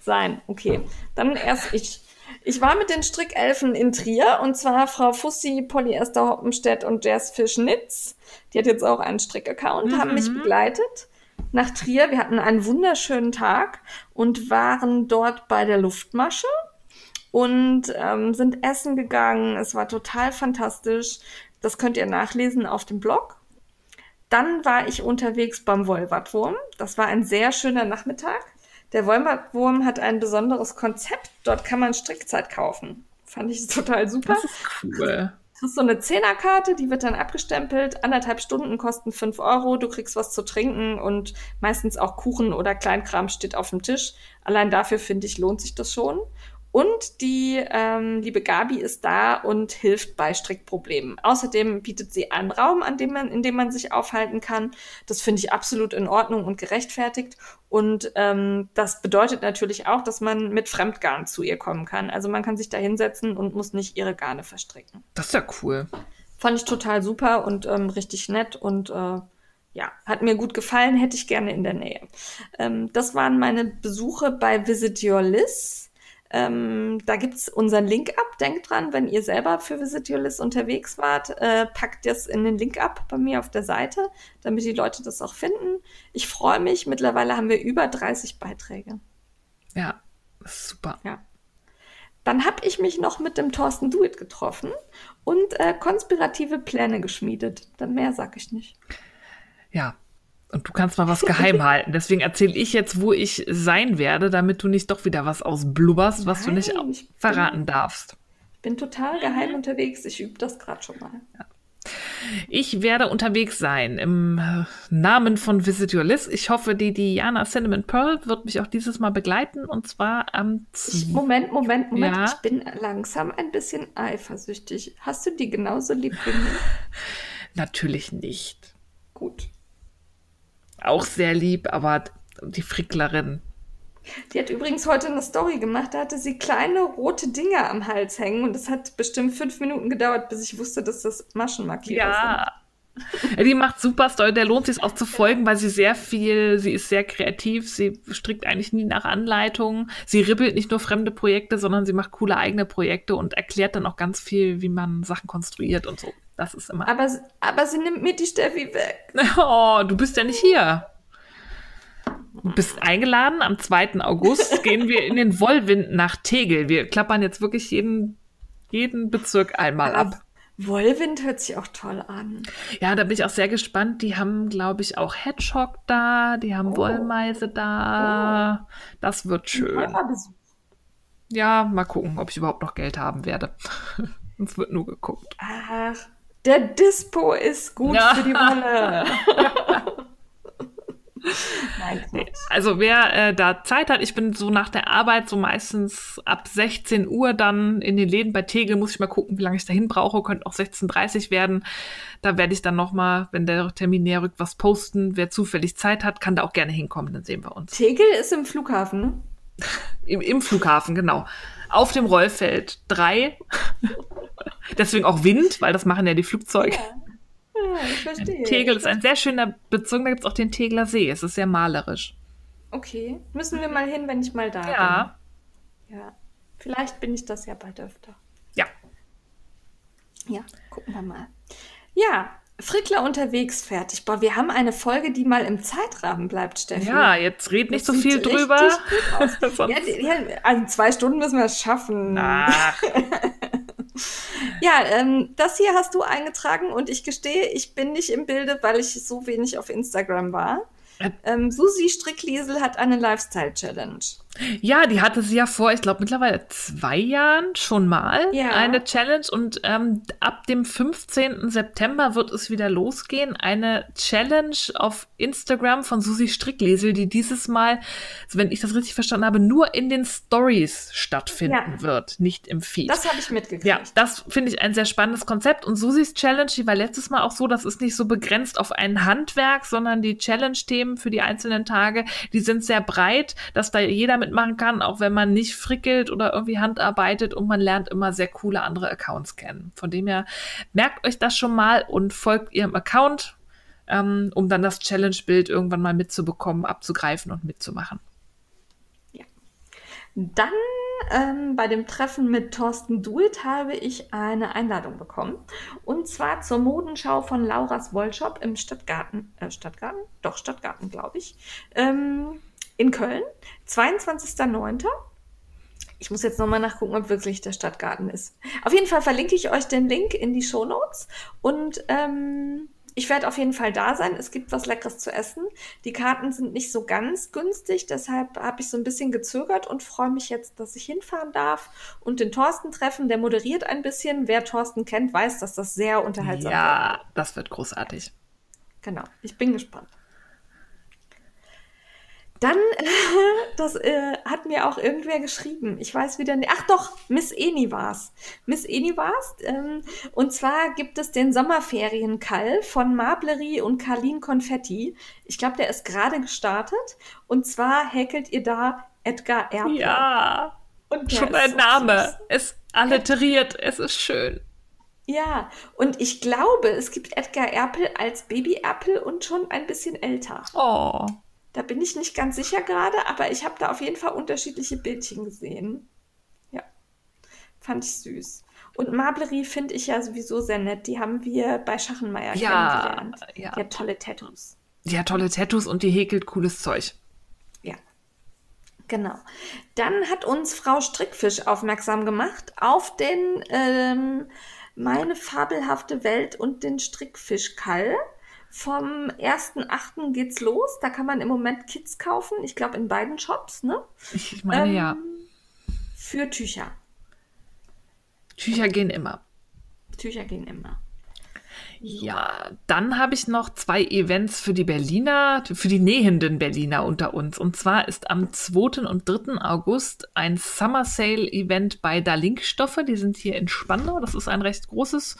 Sein, okay. Dann erst ich. Ich war mit den Strickelfen in Trier und zwar Frau Fussi, Polyester Hoppenstedt und Jazzfish Nitz. Die hat jetzt auch einen Strick-Account, haben mich begleitet nach Trier. Wir hatten einen wunderschönen Tag und waren dort bei der Luftmasche und ähm, sind essen gegangen. Es war total fantastisch. Das könnt ihr nachlesen auf dem Blog. Dann war ich unterwegs beim Wolvertwurm. Das war ein sehr schöner Nachmittag. Der Wolvertwurm hat ein besonderes Konzept. Dort kann man Strickzeit kaufen. Fand ich total super. Das ist cool. Du kriegst so eine Zehnerkarte, die wird dann abgestempelt. Anderthalb Stunden kosten fünf Euro. Du kriegst was zu trinken und meistens auch Kuchen oder Kleinkram steht auf dem Tisch. Allein dafür finde ich, lohnt sich das schon. Und die ähm, liebe Gabi ist da und hilft bei Strickproblemen. Außerdem bietet sie einen Raum, an dem man, in dem man sich aufhalten kann. Das finde ich absolut in Ordnung und gerechtfertigt. Und ähm, das bedeutet natürlich auch, dass man mit Fremdgarn zu ihr kommen kann. Also man kann sich da hinsetzen und muss nicht ihre Garne verstricken. Das ist ja cool. Fand ich total super und ähm, richtig nett und äh, ja, hat mir gut gefallen, hätte ich gerne in der Nähe. Ähm, das waren meine Besuche bei Visit Your Liz. Ähm, da gibt's unseren Link ab. Denkt dran, wenn ihr selber für Visit Your Liz unterwegs wart, äh, packt das in den Link ab bei mir auf der Seite, damit die Leute das auch finden. Ich freue mich. Mittlerweile haben wir über 30 Beiträge. Ja, super. Ja. Dann habe ich mich noch mit dem Thorsten Duit getroffen und äh, konspirative Pläne geschmiedet. Dann mehr sag ich nicht. Ja. Und du kannst mal was geheim halten. Deswegen erzähle ich jetzt, wo ich sein werde, damit du nicht doch wieder was ausblubberst, was du nicht Nein, ich bin- verraten darfst. Ich bin total geheim unterwegs. Ich übe das gerade schon mal. Ich werde unterwegs sein im Namen von Visit Your Liz. Ich hoffe, die Diana Cinnamon Pearl wird mich auch dieses Mal begleiten und zwar am Ich, Moment, Moment, Moment. Ja? Ich bin langsam ein bisschen eifersüchtig. Hast du die genauso lieb wie mich? natürlich nicht. Gut. Auch sehr lieb, aber die Fricklerin. Die hat übrigens heute eine Story gemacht. Da hatte sie kleine rote Dinger am Hals hängen und es hat bestimmt fünf Minuten gedauert, bis ich wusste, dass das Maschenmarkierer sind. Ja. Ja, Die macht super Story, der lohnt sich auch zu folgen, weil sie sehr viel, sie ist sehr kreativ, sie strickt eigentlich nie nach Anleitungen, sie ribbelt nicht nur fremde Projekte, sondern sie macht coole eigene Projekte und erklärt dann auch ganz viel, wie man Sachen konstruiert und so. Das ist immer. Aber, aber sie nimmt mir die Steffi weg. Oh, du bist ja nicht hier. Du bist eingeladen. Am 2. August gehen wir in den Wollwind nach Tegel. Wir klappern jetzt wirklich jeden, jeden Bezirk einmal ab. Wollwind hört sich auch toll an. Ja, da bin ich auch sehr gespannt. Die haben, glaube ich, auch Hedgehog da. Die haben Wollmeise da. Das wird schön. Ja, mal gucken, ob ich überhaupt noch Geld haben werde. Es wird nur geguckt. Ach, der Dispo ist gut Ja. für die Wolle. Nein, Quatsch. Also wer äh, da Zeit hat, ich bin so nach der Arbeit so meistens ab 16 Uhr dann in den Läden bei Tegel, muss ich mal gucken, wie lange ich dahin brauche, könnte auch 16.30 Uhr werden. Da werde ich dann nochmal, wenn der Termin näher rückt, was posten. Wer zufällig Zeit hat, kann da auch gerne hinkommen, dann sehen wir uns. Tegel ist im Flughafen, ne? Im, im Flughafen, genau. Auf dem Rollfeld 3. Deswegen auch Wind, weil das machen ja die Flugzeuge. Ja, ich verstehe. Tegel ist ein sehr schöner Bezirk, da gibt es auch den Tegler See. Es ist sehr malerisch. Okay, müssen wir mal hin, wenn ich mal da Ja, bin. Ja. Vielleicht bin ich das ja bald öfter. ja. Ja, gucken wir mal. Ja, Frickler unterwegs fertig. Boah, wir haben eine Folge, die mal im Zeitrahmen bleibt, Steffi. Ja, jetzt red nicht Das so viel drüber. Ja, ja, also zwei Stunden müssen wir es schaffen. Ach, Ja, ähm, das hier hast du eingetragen und ich gestehe, ich bin nicht im Bilde, weil ich so wenig auf Instagram war. Äh. Ähm, Susi Strickliesel hat eine Lifestyle-Challenge. Ja, die hatte sie ja vor, ich glaube mittlerweile zwei Jahren schon mal Ja. eine Challenge und ähm, ab dem 15. September wird es wieder losgehen. Eine Challenge auf Instagram von Susi Stricklesel, die dieses Mal, wenn ich das richtig verstanden habe, nur in den Stories stattfinden Ja. wird, nicht im Feed. Das habe ich mitgekriegt. Ja, das finde ich ein sehr spannendes Konzept. Und Susis Challenge, die war letztes Mal auch so, das ist nicht so begrenzt auf ein Handwerk, sondern die Challenge-Themen für die einzelnen Tage, die sind sehr breit, dass da jeder mitmachen kann, auch wenn man nicht frickelt oder irgendwie handarbeitet und man lernt immer sehr coole andere Accounts kennen. Von dem her, merkt euch das schon mal und folgt ihrem Account, ähm, um dann das Challenge-Bild irgendwann mal mitzubekommen, abzugreifen und mitzumachen. Dann ähm, bei dem Treffen mit Thorsten Duit habe ich eine Einladung bekommen. Und zwar zur Modenschau von Lauras Wollshop im Stadtgarten. Äh, Stadtgarten? Doch, Stadtgarten, glaube ich. Ähm, in Köln. 22.09. Ich muss jetzt nochmal nachgucken, ob wirklich der Stadtgarten ist. Auf jeden Fall verlinke ich euch den Link in die Shownotes. Und ähm, ich werde auf jeden Fall da sein. Es gibt was Leckeres zu essen. Die Karten sind nicht so ganz günstig, deshalb habe ich so ein bisschen gezögert und freue mich jetzt, dass ich hinfahren darf und den Thorsten treffen. Der moderiert ein bisschen. Wer Thorsten kennt, weiß, dass das sehr unterhaltsam wird. Ja, das wird großartig. Genau, ich bin gespannt. Dann, das äh, hat mir auch irgendwer geschrieben. Ich weiß wieder nicht. Ach doch, Miss Eni war's. Miss Eni war's. Ähm, und zwar gibt es den Sommerferienkall von Mablerie und Carlin Confetti. Ich glaube, der ist gerade gestartet. Und zwar häkelt ihr da Edgar Erpel. Ja, und schon ein Name. Es alliteriert, es ist schön. Ja, und ich glaube, es gibt Edgar Erpel als Baby Erpel und schon ein bisschen älter. Oh. Da bin ich nicht ganz sicher gerade, aber ich habe da auf jeden Fall unterschiedliche Bildchen gesehen. Ja, fand ich süß. Und Mablerie finde ich ja sowieso sehr nett. Die haben wir bei Schachenmeier Ja, kennengelernt. ja. Die hat tolle Tattoos. Die hat tolle Tattoos und die häkelt cooles Zeug. Ja, genau. Dann hat uns Frau Strickfisch aufmerksam gemacht auf den ähm, Meine fabelhafte Welt und den Strickfischkall. Vom 1.8. geht's los. Da kann man im Moment Kits kaufen. Ich glaube in beiden Shops, ne? Ich meine, Ähm, ja. Für Tücher. Tücher gehen immer. Tücher gehen immer. Ja, dann habe ich noch zwei Events für die Berliner, für die nähenden Berliner unter uns. Und zwar ist am 2. und 3. August ein Summer Sale Event bei Dalink Stoffe. Die sind hier in Spandau. Das ist ein recht großes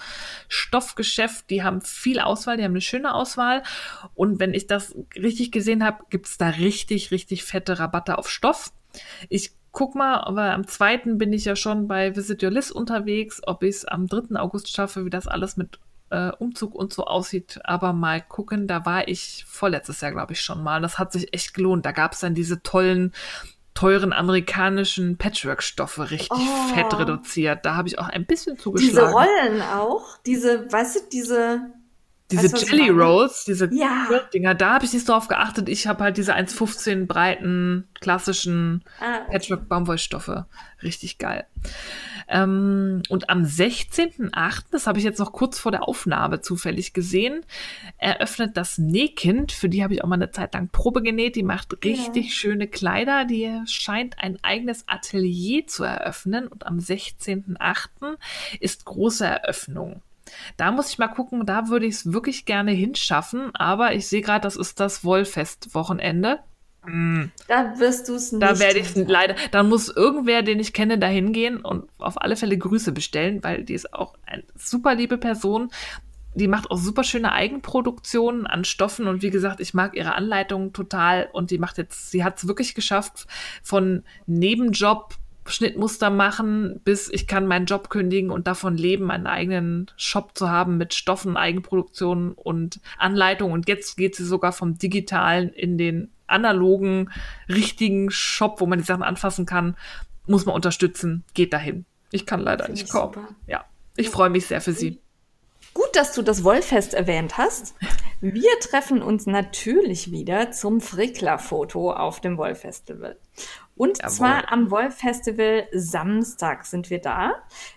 Stoffgeschäft. Die haben viel Auswahl, die haben eine schöne Auswahl. Und wenn ich das richtig gesehen habe, gibt es da richtig, richtig fette Rabatte auf Stoff. Ich guck mal, aber am 2. bin ich ja schon bei Visit Your List unterwegs, ob ich es am 3. August schaffe, wie das alles mit äh, Umzug und so aussieht. Aber mal gucken, da war ich vorletztes Jahr, glaube ich, schon mal. Das hat sich echt gelohnt. Da gab es dann diese tollen, teuren amerikanischen Patchwork-Stoffe richtig Oh. fett reduziert. Da habe ich auch ein bisschen Diese zugeschlagen. Rollen auch, diese, weißt du, diese. Diese Weißt Jelly? Rolls, diese Ja. Dinger, da habe ich nicht so drauf geachtet. Ich habe halt diese 1,15 breiten, klassischen Ah, Patchwork Baumwollstoffe. Richtig geil. Ähm, und am 16.8., das habe ich jetzt noch kurz vor der Aufnahme zufällig gesehen, eröffnet das Nähkind. Für die habe ich auch mal eine Zeit lang Probe genäht. Die macht richtig schöne Kleider. Die scheint ein eigenes Atelier zu eröffnen. Und am 16.8. ist große Eröffnung. Da muss ich mal gucken, da würde ich es wirklich gerne hinschaffen, aber ich sehe gerade, das ist das Wollfest-Wochenende. Da wirst du es nicht. Da werde ich leider, dann muss irgendwer, den ich kenne, da hingehen und auf alle Fälle Grüße bestellen, weil die ist auch eine super liebe Person. Die macht auch super schöne Eigenproduktionen an Stoffen und wie gesagt, ich mag ihre Anleitungen total und die macht jetzt, sie hat es wirklich geschafft, von Nebenjob Schnittmuster machen, bis ich kann meinen Job kündigen und davon leben, einen eigenen Shop zu haben mit Stoffen, Eigenproduktionen und Anleitungen. Und jetzt geht sie sogar vom digitalen in den analogen, richtigen Shop, wo man die Sachen anfassen kann. Muss man unterstützen. Geht dahin. Ich kann leider Finde nicht ich kommen. super. Ja, ich freue mich sehr für sie. Gut, dass du das Wollfest erwähnt hast. Wir treffen uns natürlich wieder zum Frickler-Foto auf dem Wollfestival. Und Jawohl. zwar am Wollfestival Samstag sind wir da.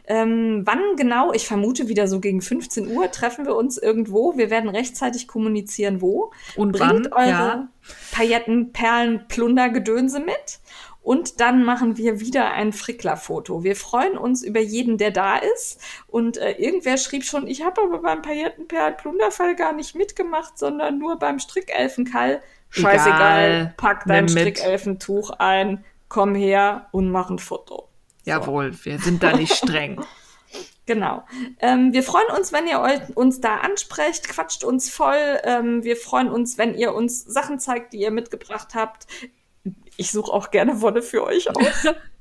Ähm, wann genau? Ich vermute wieder so gegen 15 Uhr treffen wir uns irgendwo. Wir werden rechtzeitig kommunizieren, wo. Und Bringt wann? eure Ja. Pailletten, Perlen, Plunder, Gedönse mit. Und dann machen wir wieder ein Frickler-Foto. Wir freuen uns über jeden, der da ist. Und äh, irgendwer schrieb schon, ich habe aber beim Paillettenperl-Plunderfall gar nicht mitgemacht, sondern nur beim Strickelfenkall. Scheißegal, Egal. pack dein. Strickelfentuch ein, komm her und mach ein Foto. Jawohl, wir sind da nicht streng. Genau. Ähm, wir freuen uns, wenn ihr uns da ansprecht, quatscht uns voll. Ähm, wir freuen uns, wenn ihr uns Sachen zeigt, die ihr mitgebracht habt. Ich suche auch gerne Wolle für euch aus.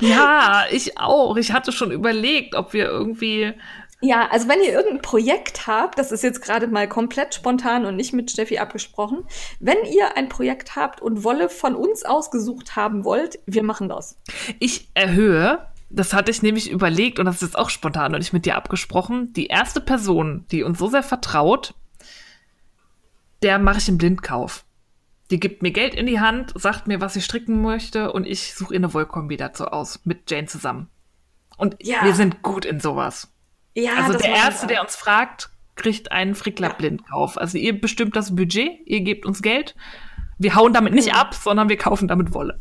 Ja, ich auch. Ich hatte schon überlegt, ob wir irgendwie. ja, also wenn ihr irgendein Projekt habt, das ist jetzt gerade mal komplett spontan und nicht mit Steffi abgesprochen, wenn ihr ein Projekt habt und Wolle von uns ausgesucht haben wollt, wir machen das. Ich erhöhe, das hatte ich nämlich überlegt und das ist jetzt auch spontan und nicht mit dir abgesprochen. Die erste Person, die uns so sehr vertraut, der mache ich einen Blindkauf. Die gibt mir Geld in die Hand, sagt mir, was sie stricken möchte und ich suche ihr eine Wollkombi dazu aus, mit Jane zusammen. Und Ja. wir sind gut in sowas. Ja, Also der Erste, der uns fragt, kriegt einen Frickler-Blindkauf. Also ihr bestimmt das Budget, ihr gebt uns Geld. Wir hauen damit nicht Mhm. ab, sondern wir kaufen damit Wolle.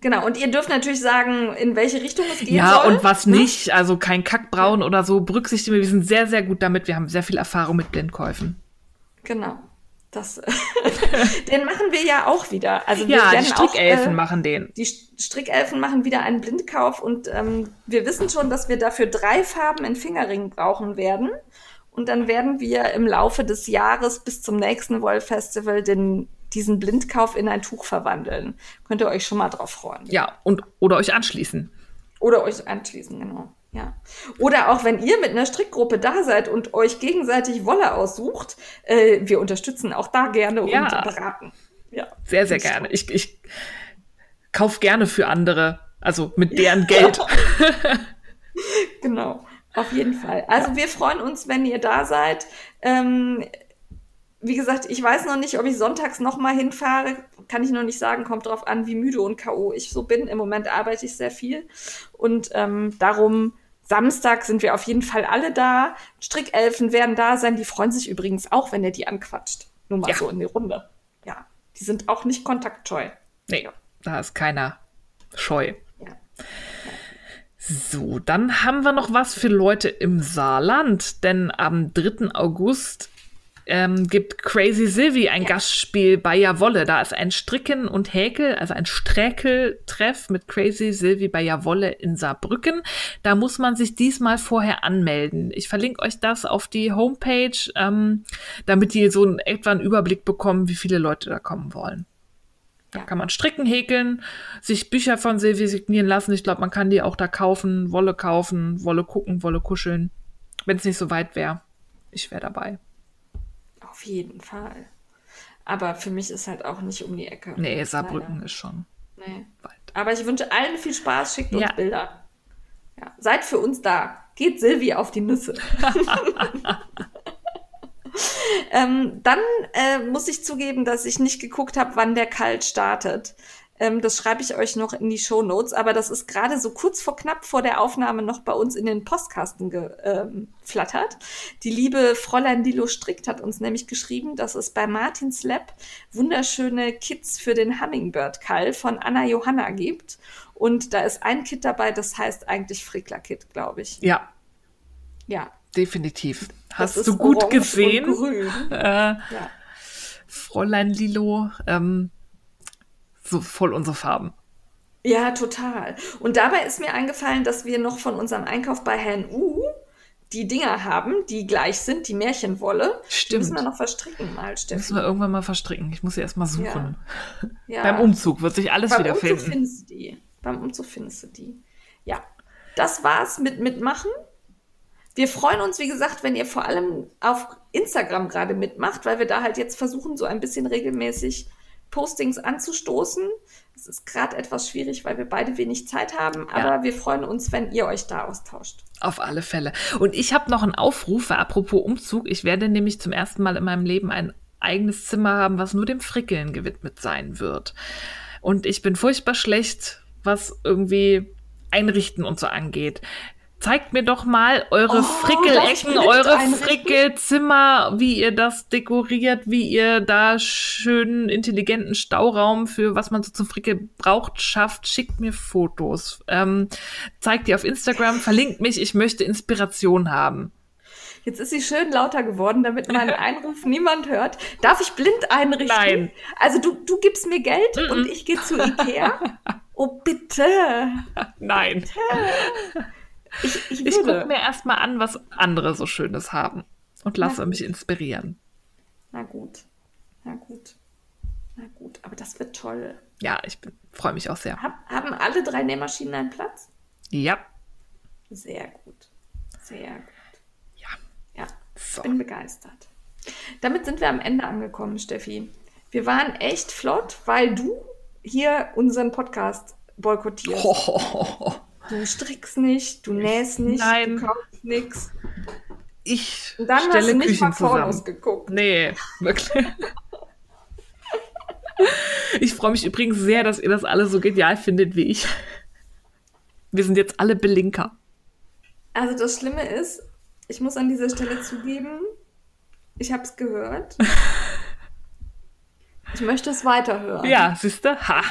Genau, und ihr dürft natürlich sagen, in welche Richtung es gehen Ja, soll. und was nicht, also kein Kackbraun oder so, berücksichtigen wir. Wir sind sehr, sehr gut damit. Wir haben sehr viel Erfahrung mit Blindkäufen. Genau. Das, den machen wir ja auch wieder. Also wir Ja, die Strickelfen auch, äh, machen den. Die St- Strickelfen machen wieder einen Blindkauf und ähm, wir wissen schon, dass wir dafür drei Farben in Fingerringen brauchen werden. Und dann werden wir im Laufe des Jahres bis zum nächsten Wollfestival den, diesen Blindkauf in ein Tuch verwandeln. Könnt ihr euch schon mal drauf freuen. Ja, und oder euch anschließen. Oder euch anschließen, genau. Ja. Oder auch wenn ihr mit einer Strickgruppe da seid und euch gegenseitig Wolle aussucht, äh, wir unterstützen auch da gerne und Ja. beraten. Ja. Sehr, sehr gerne. Ich, ich kauf gerne für andere, also mit deren Geld. Genau, auf jeden Fall. Also wir freuen uns, wenn ihr da seid. Ähm, wie gesagt, ich weiß noch nicht, ob ich sonntags noch mal hinfahre. Kann ich noch nicht sagen. Kommt drauf an, wie müde und K.O. ich so bin. Im Moment arbeite ich sehr viel. Und ähm, darum, Samstag sind wir auf jeden Fall alle da. Strickelfen werden da sein. Die freuen sich übrigens auch, wenn ihr die anquatscht. Nur mal Ja. so in die Runde. Ja, die sind auch nicht kontaktscheu. Nee, da ist keiner scheu. Ja. So, dann haben wir noch was für Leute im Saarland, denn am 3. August ähm, gibt Crazy Sylvie ein Gastspiel bei Jawolle. Da ist ein Stricken und Häkel, also ein Sträkel-Treff mit Crazy Sylvie bei Jawolle in Saarbrücken. Da muss man sich diesmal vorher anmelden. Ich verlinke euch das auf die Homepage, ähm, damit ihr so einen, etwa einen Überblick bekommen, wie viele Leute da kommen wollen. Da Ja. kann man stricken, häkeln, sich Bücher von Silvi signieren lassen. Ich glaube, man kann die auch da kaufen, Wolle kaufen, Wolle gucken, Wolle kuscheln. Wenn es nicht so weit wäre. Ich wäre dabei. Auf jeden Fall. Aber für mich ist halt auch nicht um die Ecke. Nee, Saarbrücken ist schon Nee. weit. Aber ich wünsche allen viel Spaß, schickt uns Ja. Bilder. Ja. Seid für uns da. Geht Silvi auf die Nüsse. ähm, dann äh, muss ich zugeben, dass ich nicht geguckt habe, wann der Kalt startet. Ähm, das schreibe ich euch noch in die Show Notes, aber das ist gerade so kurz vor knapp vor der Aufnahme noch bei uns in den Postkasten geflattert. Die liebe Fräulein Lilo Strickt hat uns nämlich geschrieben, dass es bei Martins Lab wunderschöne Kits für den Hummingbird Call von Anna Johanna gibt. Und da ist ein Kit dabei, das heißt eigentlich Frickler-Kit, glaube ich. Ja, Ja. definitiv. das Hast ist du gut gesehen, äh, Ja. Fräulein Lilo? Ähm, so voll unsere Farben. Ja, total. Und dabei ist mir eingefallen, dass wir noch von unserem Einkauf bei Herrn U die Dinger haben, die gleich sind, die Märchenwolle. Die Stimmt. müssen wir noch verstricken mal, Müssen Steffi. wir irgendwann mal verstricken. Ich muss sie erst mal suchen. Ja. Beim Umzug wird sich alles Beim wieder Umzug finden. findest du die. Beim Umzug findest du die. Ja, das war's mit Mitmachen. Wir freuen uns, wie gesagt, wenn ihr vor allem auf Instagram gerade mitmacht, weil wir da halt jetzt versuchen, so ein bisschen regelmäßig Postings anzustoßen. Es ist gerade etwas schwierig, weil wir beide wenig Zeit haben, aber wir freuen uns, wenn ihr euch da austauscht. Auf alle Fälle. Und ich habe noch einen Aufruf, apropos Umzug. Ich werde nämlich zum ersten Mal in meinem Leben ein eigenes Zimmer haben, was nur dem Frickeln gewidmet sein wird. Und ich bin furchtbar schlecht, was irgendwie Einrichten und so angeht. Zeigt mir doch mal eure Oh, Frickelecken, eure. Frickelzimmer, wie ihr das dekoriert, wie ihr da schönen, intelligenten Stauraum für was man so zum Frickel braucht, schafft. Schickt mir Fotos. Ähm, zeigt die auf Instagram, verlinkt mich. Ich möchte Inspiration haben. Jetzt ist sie schön lauter geworden, damit meinen Einruf niemand hört. Darf ich blind einrichten? Nein. Also du, du gibst mir Geld Mm-mm. und ich gehe zu Ikea? Oh, bitte. Nein. Ich, ich, Ich gucke mir erstmal an, was andere so Schönes haben und lasse mich inspirieren. Na gut. Na gut. Na gut, aber das wird toll. Ja, ich freue mich auch sehr. Hab, haben alle drei Nähmaschinen einen Platz? Ja. Sehr gut. Sehr gut. Ja. Ja, So. bin begeistert. Damit sind wir am Ende angekommen, Steffi. Wir waren echt flott, weil du hier unseren Podcast boykottierst. Du strickst nicht, du nähst nicht, Nein. du kaufst nichts. Ich Und dann hast stelle du nicht Küchen mal Pornos zusammen. geguckt. Nee, wirklich. Ich freue mich übrigens sehr, dass ihr das alle so genial findet wie ich. Wir sind jetzt alle Belinker. Also das Schlimme ist, ich muss an dieser Stelle zugeben, ich habe es gehört. Ich möchte es weiterhören. Ja, siehste? Ha.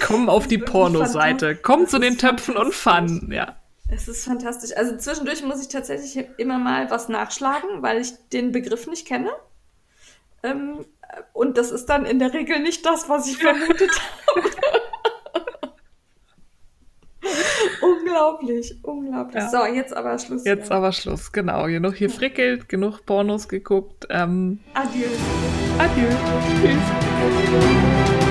Komm auf die Pornoseite. Komm zu den Töpfen und. Fun. Ja. Es ist fantastisch. Also zwischendurch muss ich tatsächlich immer mal was nachschlagen, weil ich den Begriff nicht kenne. Ähm, und das ist dann in der Regel nicht das, was ich vermutet habe. unglaublich, unglaublich. Ja. So, jetzt aber Schluss. Jetzt hier. aber Schluss. Genau. Genug hier frickelt, genug Pornos geguckt. Ähm, Adieu. adieu. Tschüss.